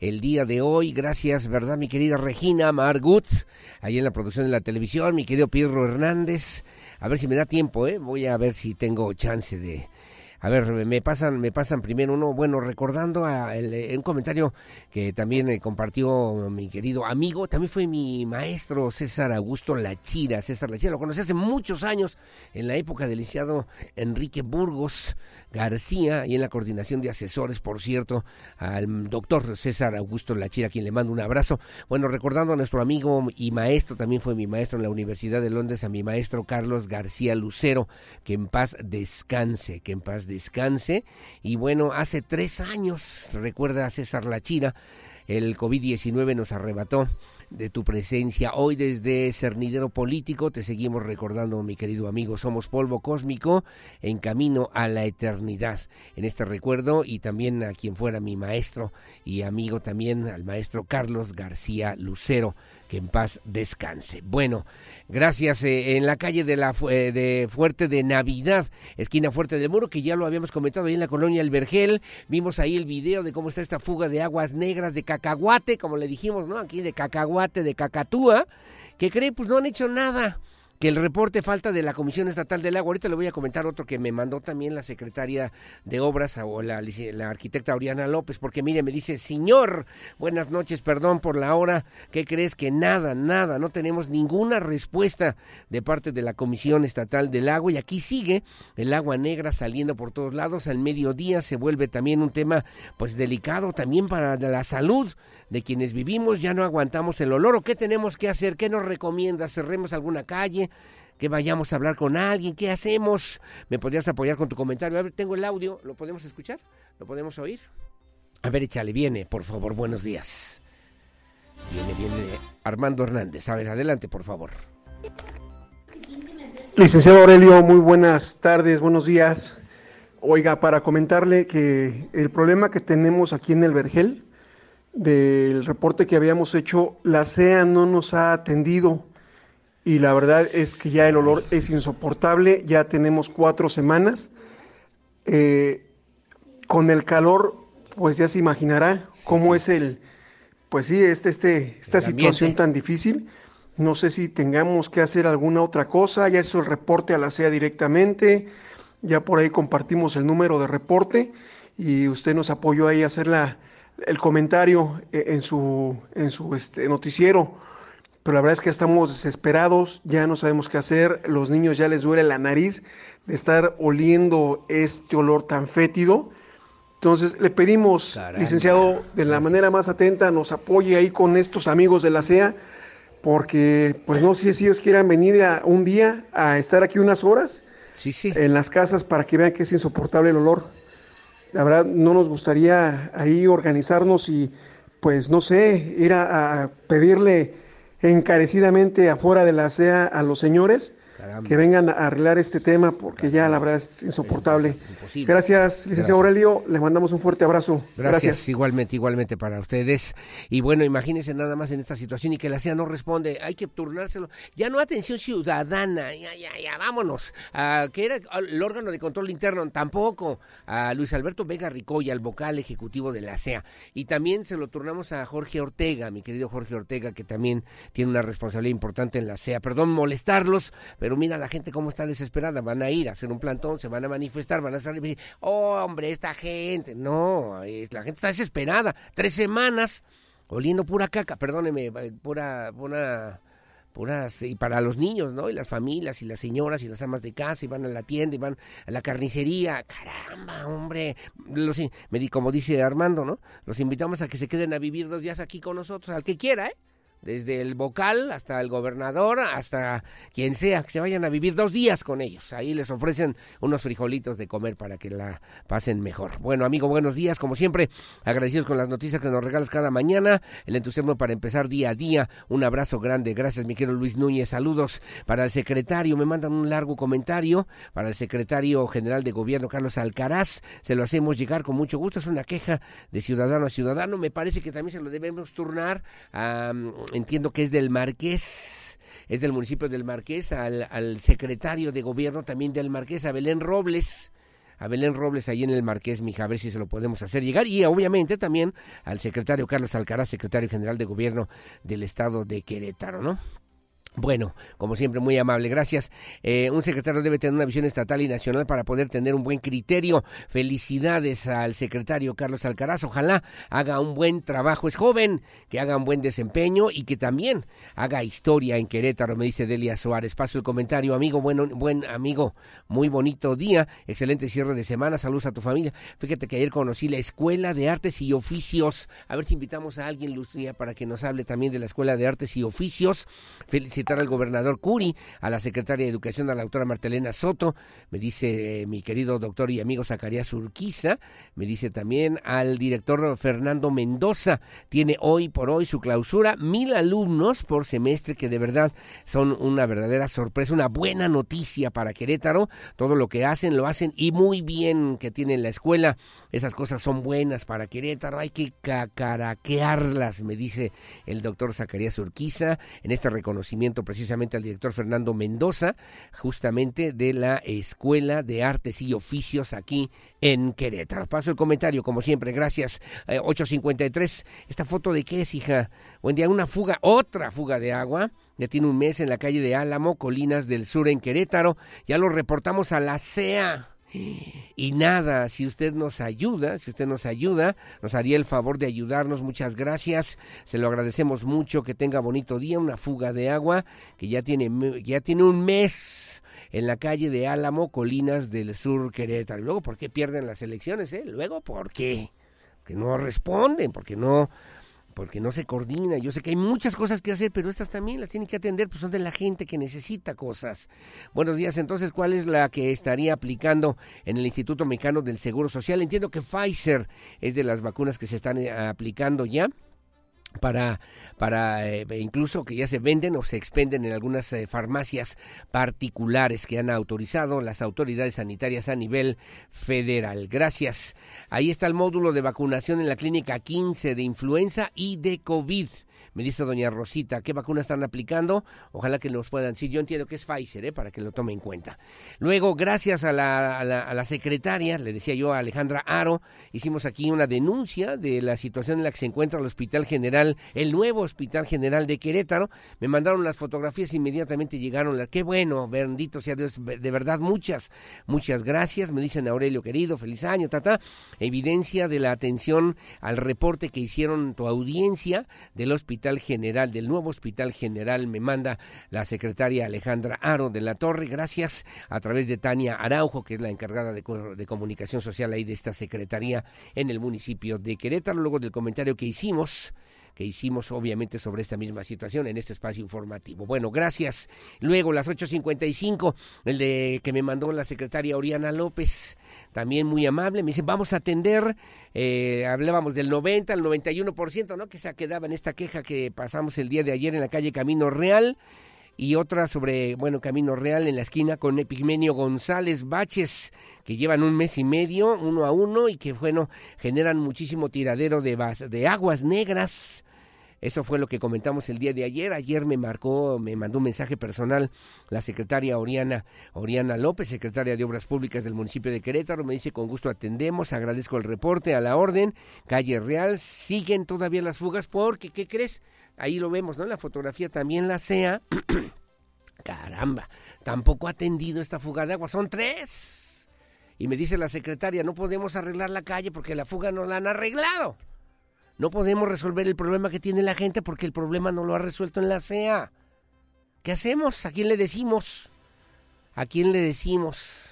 el día de hoy. Gracias, ¿verdad? Mi querida Regina Margut, ahí en la producción de la televisión, mi querido Pedro Hernández. A ver si me da tiempo, ¿eh? Voy a ver si tengo chance de, a ver, me pasan, me pasan primero uno, bueno, recordando a el, un comentario que también eh, compartió mi querido amigo, también fue mi maestro César Augusto Lachira, César Lachira, lo conocí hace muchos años, en la época del licenciado Enrique Burgos García, y en la coordinación de asesores, por cierto, al doctor César Augusto Lachira, a quien le mando un abrazo. Bueno, recordando a nuestro amigo y maestro, también fue mi maestro en la Universidad de Londres, a mi maestro Carlos García Lucero, que en paz descanse, que en paz descanse. Y bueno, hace tres años, recuerda César Lachira, el COVID-19 nos arrebató de tu presencia. Hoy desde Cernidero Político te seguimos recordando, mi querido amigo. Somos polvo cósmico en camino a la eternidad. En este recuerdo y también a quien fuera mi maestro y amigo también, al maestro Carlos García Lucero que en paz descanse. Bueno, gracias eh, en la calle de la eh, de Fuerte de Navidad, esquina Fuerte del Muro, que ya lo habíamos comentado ahí en la colonia El Vergel, vimos ahí el video de cómo está esta fuga de aguas negras de cacahuate, como le dijimos, ¿no? Aquí de cacahuate, de cacatúa, que cree, pues no han hecho nada que el reporte falta de la Comisión Estatal del Agua. Ahorita le voy a comentar otro que me mandó también la secretaria de Obras o la, arquitecta Oriana López, porque mire, me dice, señor, buenas noches, perdón por la hora, ¿qué crees? Que nada, nada, no tenemos ninguna respuesta de parte de la Comisión Estatal del Agua y aquí sigue el agua negra saliendo por todos lados, al mediodía se vuelve también un tema pues delicado también para la salud de quienes vivimos, ya no aguantamos el olor, ¿o qué tenemos que hacer? ¿Qué nos recomienda? ¿Cerremos alguna calle? ¿Que vayamos a hablar con alguien? ¿Qué hacemos? ¿Me podrías apoyar con tu comentario? A ver, tengo el audio, ¿lo podemos escuchar? ¿Lo podemos oír? A ver, échale, viene, por favor, buenos días. Viene, viene Armando Hernández. A ver, adelante, por favor. Licenciado Aurelio, muy buenas tardes, buenos días. Oiga, para comentarle que el problema que tenemos aquí en el Vergel, del reporte que habíamos hecho, la CEA no nos ha atendido y la verdad es que ya el olor es insoportable, ya tenemos cuatro semanas. Eh, con el calor, pues ya se imaginará cómo es el, pues sí, este, este, esta situación tan difícil. No sé si tengamos que hacer alguna otra cosa, ya hizo el reporte a la CEA directamente, ya por ahí compartimos el número de reporte y usted nos apoyó ahí a hacer la, el comentario eh, en su, en su este, noticiero. Pero la verdad es que estamos desesperados, ya no sabemos qué hacer, los niños ya les duele la nariz de estar oliendo este olor tan fétido. Entonces le pedimos, licenciado, de la manera más atenta, nos apoye ahí con estos amigos de la CEA porque pues no sé si ellos quieran venir a, un día a estar aquí unas horas en las casas para que vean que es insoportable el olor. La verdad no nos gustaría ahí organizarnos y pues no sé, ir a pedirle encarecidamente afuera de la CEA a los señores que vengan a arreglar este tema porque ya la verdad es insoportable. Gracias, licenciado Aurelio, les mandamos un fuerte abrazo. Gracias, igualmente, igualmente para ustedes. Y bueno, imagínense nada más en esta situación y que la CEA no responde, hay que turnárselo. Ya no atención ciudadana, ya, ya, ya, vámonos. a que era el órgano de control interno, tampoco. A Luis Alberto Vega Ricoya, el vocal ejecutivo de la CEA. Y también se lo turnamos a Jorge Ortega, mi querido Jorge Ortega, que también tiene una responsabilidad importante en la CEA. Perdón molestarlos, pero pero mira la gente cómo está desesperada, van a ir a hacer un plantón, se van a manifestar, van a salir y decir, oh hombre, esta gente, no, la gente está desesperada, tres semanas oliendo pura caca, perdóneme, eh, pura, pura, puras, y para los niños, ¿no? Y las familias, y las señoras, y las amas de casa, y van a la tienda, y van a la carnicería, caramba, hombre, los, como dice Armando, ¿no? Los invitamos a que se queden a vivir dos días aquí con nosotros, al que quiera, ¿eh? Desde el vocal hasta el gobernador, hasta quien sea, que se vayan a vivir dos días con ellos. Ahí les ofrecen unos frijolitos de comer para que la pasen mejor. Bueno, amigo, buenos días. Como siempre, agradecidos con las noticias que nos regalas cada mañana. El entusiasmo para empezar día a día. Un abrazo grande. Gracias, mi querido Luis Núñez. Saludos para el secretario. Me mandan un largo comentario para el secretario general de gobierno, Carlos Alcaraz. Se lo hacemos llegar con mucho gusto. Es una queja de ciudadano a ciudadano. Me parece que también se lo debemos turnar a entiendo que es del Marqués, es del municipio del Marqués, al, secretario de gobierno también del Marqués, a Belén Robles a Belén Robles ahí en el Marqués, mija, a ver si se lo podemos hacer llegar. Y obviamente también al secretario Carlos Alcaraz, secretario general de gobierno del estado de Querétaro, ¿no? Bueno, como siempre, muy amable, gracias. Eh, un secretario debe tener una visión estatal y nacional para poder tener un buen criterio. Felicidades al secretario Carlos Alcaraz. Ojalá haga un buen trabajo. Es joven, que haga un buen desempeño y que también haga historia en Querétaro, me dice Delia Suárez. Paso el comentario, amigo, bueno, buen amigo, muy bonito día, excelente cierre de semana. Saludos a tu familia. Fíjate que ayer conocí la Escuela de Artes y Oficios. A ver si invitamos a alguien, Lucía, para que nos hable también de la Escuela de Artes y Oficios. Felicidades al gobernador Curi, a la secretaria de Educación, a la doctora Martelena Soto, me dice eh, mi querido doctor y amigo Zacarías Urquiza, me dice también al director Fernando Mendoza, tiene hoy por hoy su clausura, mil alumnos por semestre que de verdad son una verdadera sorpresa, una buena noticia para Querétaro, todo lo que hacen lo hacen y muy bien que tienen la escuela, esas cosas son buenas para Querétaro, hay que cacaraquearlas, me dice el doctor Zacarías Urquiza, en este reconocimiento precisamente al director Fernando Mendoza, justamente de la Escuela de Artes y Oficios aquí en Querétaro. Paso el comentario, como siempre, gracias. 853, eh, ¿esta foto de qué es, hija? Buen día, una fuga, otra fuga de agua. Ya tiene un mes en la calle de Álamo, Colinas del Sur, en Querétaro. Ya lo reportamos a la CEA. Y nada, si usted nos ayuda, si usted nos ayuda, nos haría el favor de ayudarnos. Muchas gracias. Se lo agradecemos mucho. Que tenga bonito día. Una fuga de agua que ya tiene, ya tiene un mes en la calle de Álamo, Colinas del Sur, Querétaro. Y luego, ¿por qué pierden las elecciones? Eh? Luego, ¿por qué? Que no responden, porque no porque no se coordina. Yo sé que hay muchas cosas que hacer, pero estas también las tienen que atender, pues son de la gente que necesita cosas. Buenos días, entonces, ¿cuál es la que estaría aplicando en el Instituto Mexicano del Seguro Social? Entiendo que Pfizer es de las vacunas que se están eh, aplicando ya para, para eh, incluso que ya se venden o se expenden en algunas eh, farmacias particulares que han autorizado las autoridades sanitarias a nivel federal. Gracias. Ahí está el módulo de vacunación en la clínica 15 de influenza y de COVID. Me dice doña Rosita, ¿qué vacuna están aplicando? Ojalá que nos puedan. Sí, yo entiendo que es Pfizer, ¿eh? para que lo tome en cuenta. Luego, gracias a la, a la, secretaria, le decía yo a Alejandra Aro, hicimos aquí una denuncia de la situación en la que se encuentra el Hospital General, el nuevo Hospital General de Querétaro. Me mandaron las fotografías, inmediatamente llegaron. Las, qué bueno, bendito sea Dios, de verdad, muchas, muchas gracias. Me dicen Aurelio querido, feliz año, tata. Evidencia de la atención al reporte que hicieron tu audiencia del Hospital General, del nuevo Hospital General, me manda la secretaria Alejandra Aro de la Torre. Gracias a través de Tania Araujo, que es la encargada de, de comunicación social ahí de esta secretaría en el municipio de Querétaro. Luego del comentario que hicimos que hicimos obviamente sobre esta misma situación en este espacio informativo. Bueno, gracias. Luego las 8.55, el de que me mandó la secretaria Oriana López, también muy amable, me dice, vamos a atender, eh, hablábamos del 90 al 91%, ¿no? Que se quedaba en esta queja que pasamos el día de ayer en la calle Camino Real y otra sobre, bueno, Camino Real en la esquina con Epigmenio González Baches, que llevan un mes y medio, uno a uno, y que, bueno, generan muchísimo tiradero de, de aguas negras. Eso fue lo que comentamos el día de ayer. Ayer me marcó, me mandó un mensaje personal la secretaria Oriana, Oriana López, secretaria de Obras Públicas del municipio de Querétaro. Me dice, con gusto atendemos, agradezco el reporte, a la orden. Calle Real, siguen todavía las fugas porque, ¿qué crees? Ahí lo vemos, ¿no? La fotografía también la sea. Caramba, tampoco ha atendido esta fuga de agua. Son tres. Y me dice la secretaria, no podemos arreglar la calle porque la fuga no la han arreglado. No podemos resolver el problema que tiene la gente porque el problema no lo ha resuelto en la CEA. ¿Qué hacemos? ¿A quién le decimos? ¿A quién le decimos?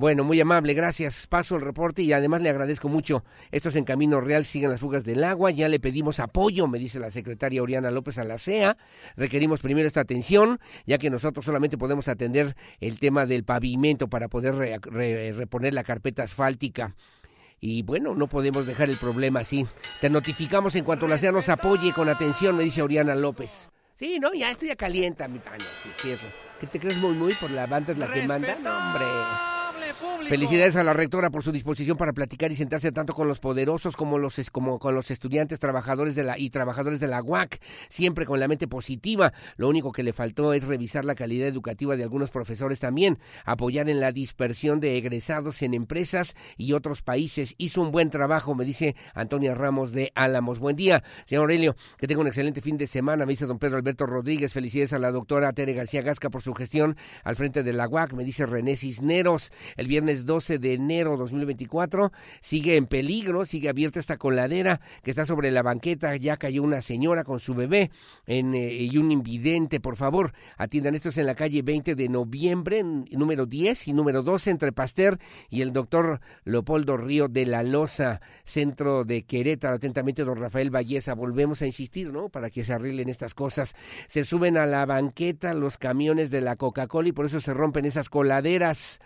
Bueno, muy amable, gracias. Paso el reporte y además le agradezco mucho. Estos en Camino Real siguen las fugas del agua. Ya le pedimos apoyo, me dice la secretaria Oriana López a la CEA. Requerimos primero esta atención, ya que nosotros solamente podemos atender el tema del pavimento para poder reponer la carpeta asfáltica y bueno, no podemos dejar el problema así. Te notificamos en cuanto la CEA nos apoye con atención, me dice Oriana López. Sí, no, ya estoy ya calienta, mi paño. ¿Qué te crees muy, muy por la banda la que manda? No, hombre. Felicidades a la rectora por su disposición para platicar y sentarse tanto con los poderosos como los como con los estudiantes, trabajadores de la y trabajadores de la UAC, siempre con la mente positiva. Lo único que le faltó es revisar la calidad educativa de algunos profesores también, apoyar en la dispersión de egresados en empresas y otros países. Hizo un buen trabajo, me dice Antonia Ramos de Álamos. Buen día, señor Aurelio, que tenga un excelente fin de semana, me dice don Pedro Alberto Rodríguez. Felicidades a la doctora Tere García Gasca por su gestión al frente de la UAC, me dice René Cisneros. El viernes 12 de enero 2024. Sigue en peligro, sigue abierta esta coladera que está sobre la banqueta. Ya cayó una señora con su bebé en, eh, y un invidente. Por favor, atiendan. Esto es en la calle 20 de noviembre, número 10 y número 12, entre Pasteur y el doctor Leopoldo Río de la Loza, centro de Querétaro. Atentamente, don Rafael Valleza. Volvemos a insistir, ¿no? Para que se arreglen estas cosas. Se suben a la banqueta los camiones de la Coca-Cola y por eso se rompen esas coladeras.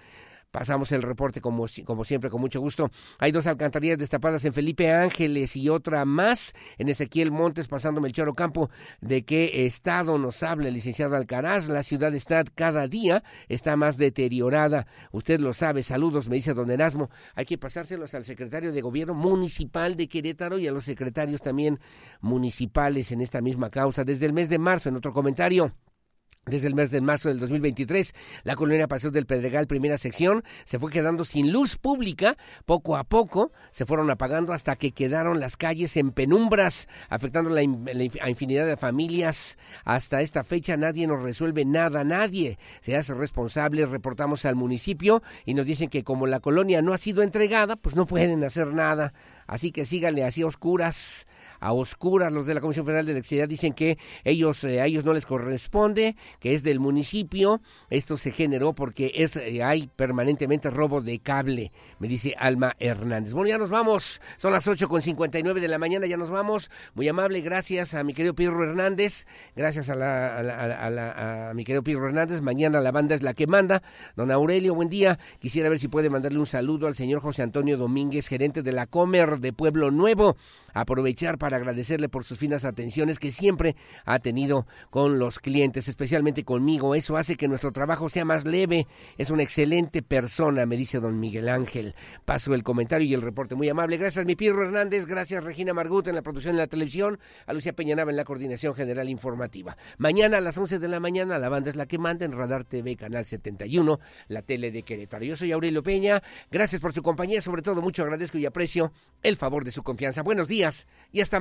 Pasamos el reporte como, como siempre, con mucho gusto. Hay dos alcantarillas destapadas en Felipe Ángeles y otra más en Ezequiel Montes, pasando Melchor Campo. ¿De qué estado nos habla el licenciado Alcaraz? La ciudad está cada día, está más deteriorada. Usted lo sabe. Saludos, me dice don Erasmo. Hay que pasárselos al secretario de Gobierno Municipal de Querétaro y a los secretarios también municipales en esta misma causa. Desde el mes de marzo, en otro comentario. Desde el mes de marzo del 2023, la colonia Paseo del Pedregal, primera sección, se fue quedando sin luz pública. Poco a poco se fueron apagando hasta que quedaron las calles en penumbras, afectando la, a infinidad de familias. Hasta esta fecha nadie nos resuelve nada, nadie se hace responsable. Reportamos al municipio y nos dicen que como la colonia no ha sido entregada, pues no pueden hacer nada. Así que síganle así oscuras a oscuras. Los de la Comisión Federal de Electricidad dicen que ellos, eh, a ellos no les corresponde, que es del municipio. Esto se generó porque es, eh, hay permanentemente robo de cable, me dice Alma Hernández. Bueno, ya nos vamos. Son las ocho con 59 de la mañana, ya nos vamos. Muy amable, gracias a mi querido Pirro Hernández. Gracias a, la, a, mi querido Pirro Hernández. Mañana la banda es la que manda. Don Aurelio, buen día. Quisiera ver si puede mandarle un saludo al señor José Antonio Domínguez, gerente de la Comer de Pueblo Nuevo. Aprovechar para agradecerle por sus finas atenciones que siempre ha tenido con los clientes, especialmente conmigo. Eso hace que nuestro trabajo sea más leve. Es una excelente persona, me dice don Miguel Ángel. Paso el comentario y el reporte muy amable. Gracias, mi Pirro Hernández. Gracias, Regina Margut en la producción de la televisión. A Lucia Peñanaba en la coordinación general informativa. Mañana a las 11 de la mañana, la banda es la que manda en Radar TV, Canal 71, la tele de Querétaro. Yo soy Aurelio Peña. Gracias por su compañía. Sobre todo, mucho agradezco y aprecio el favor de su confianza. Buenos días y hasta,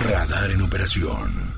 Radar en operación.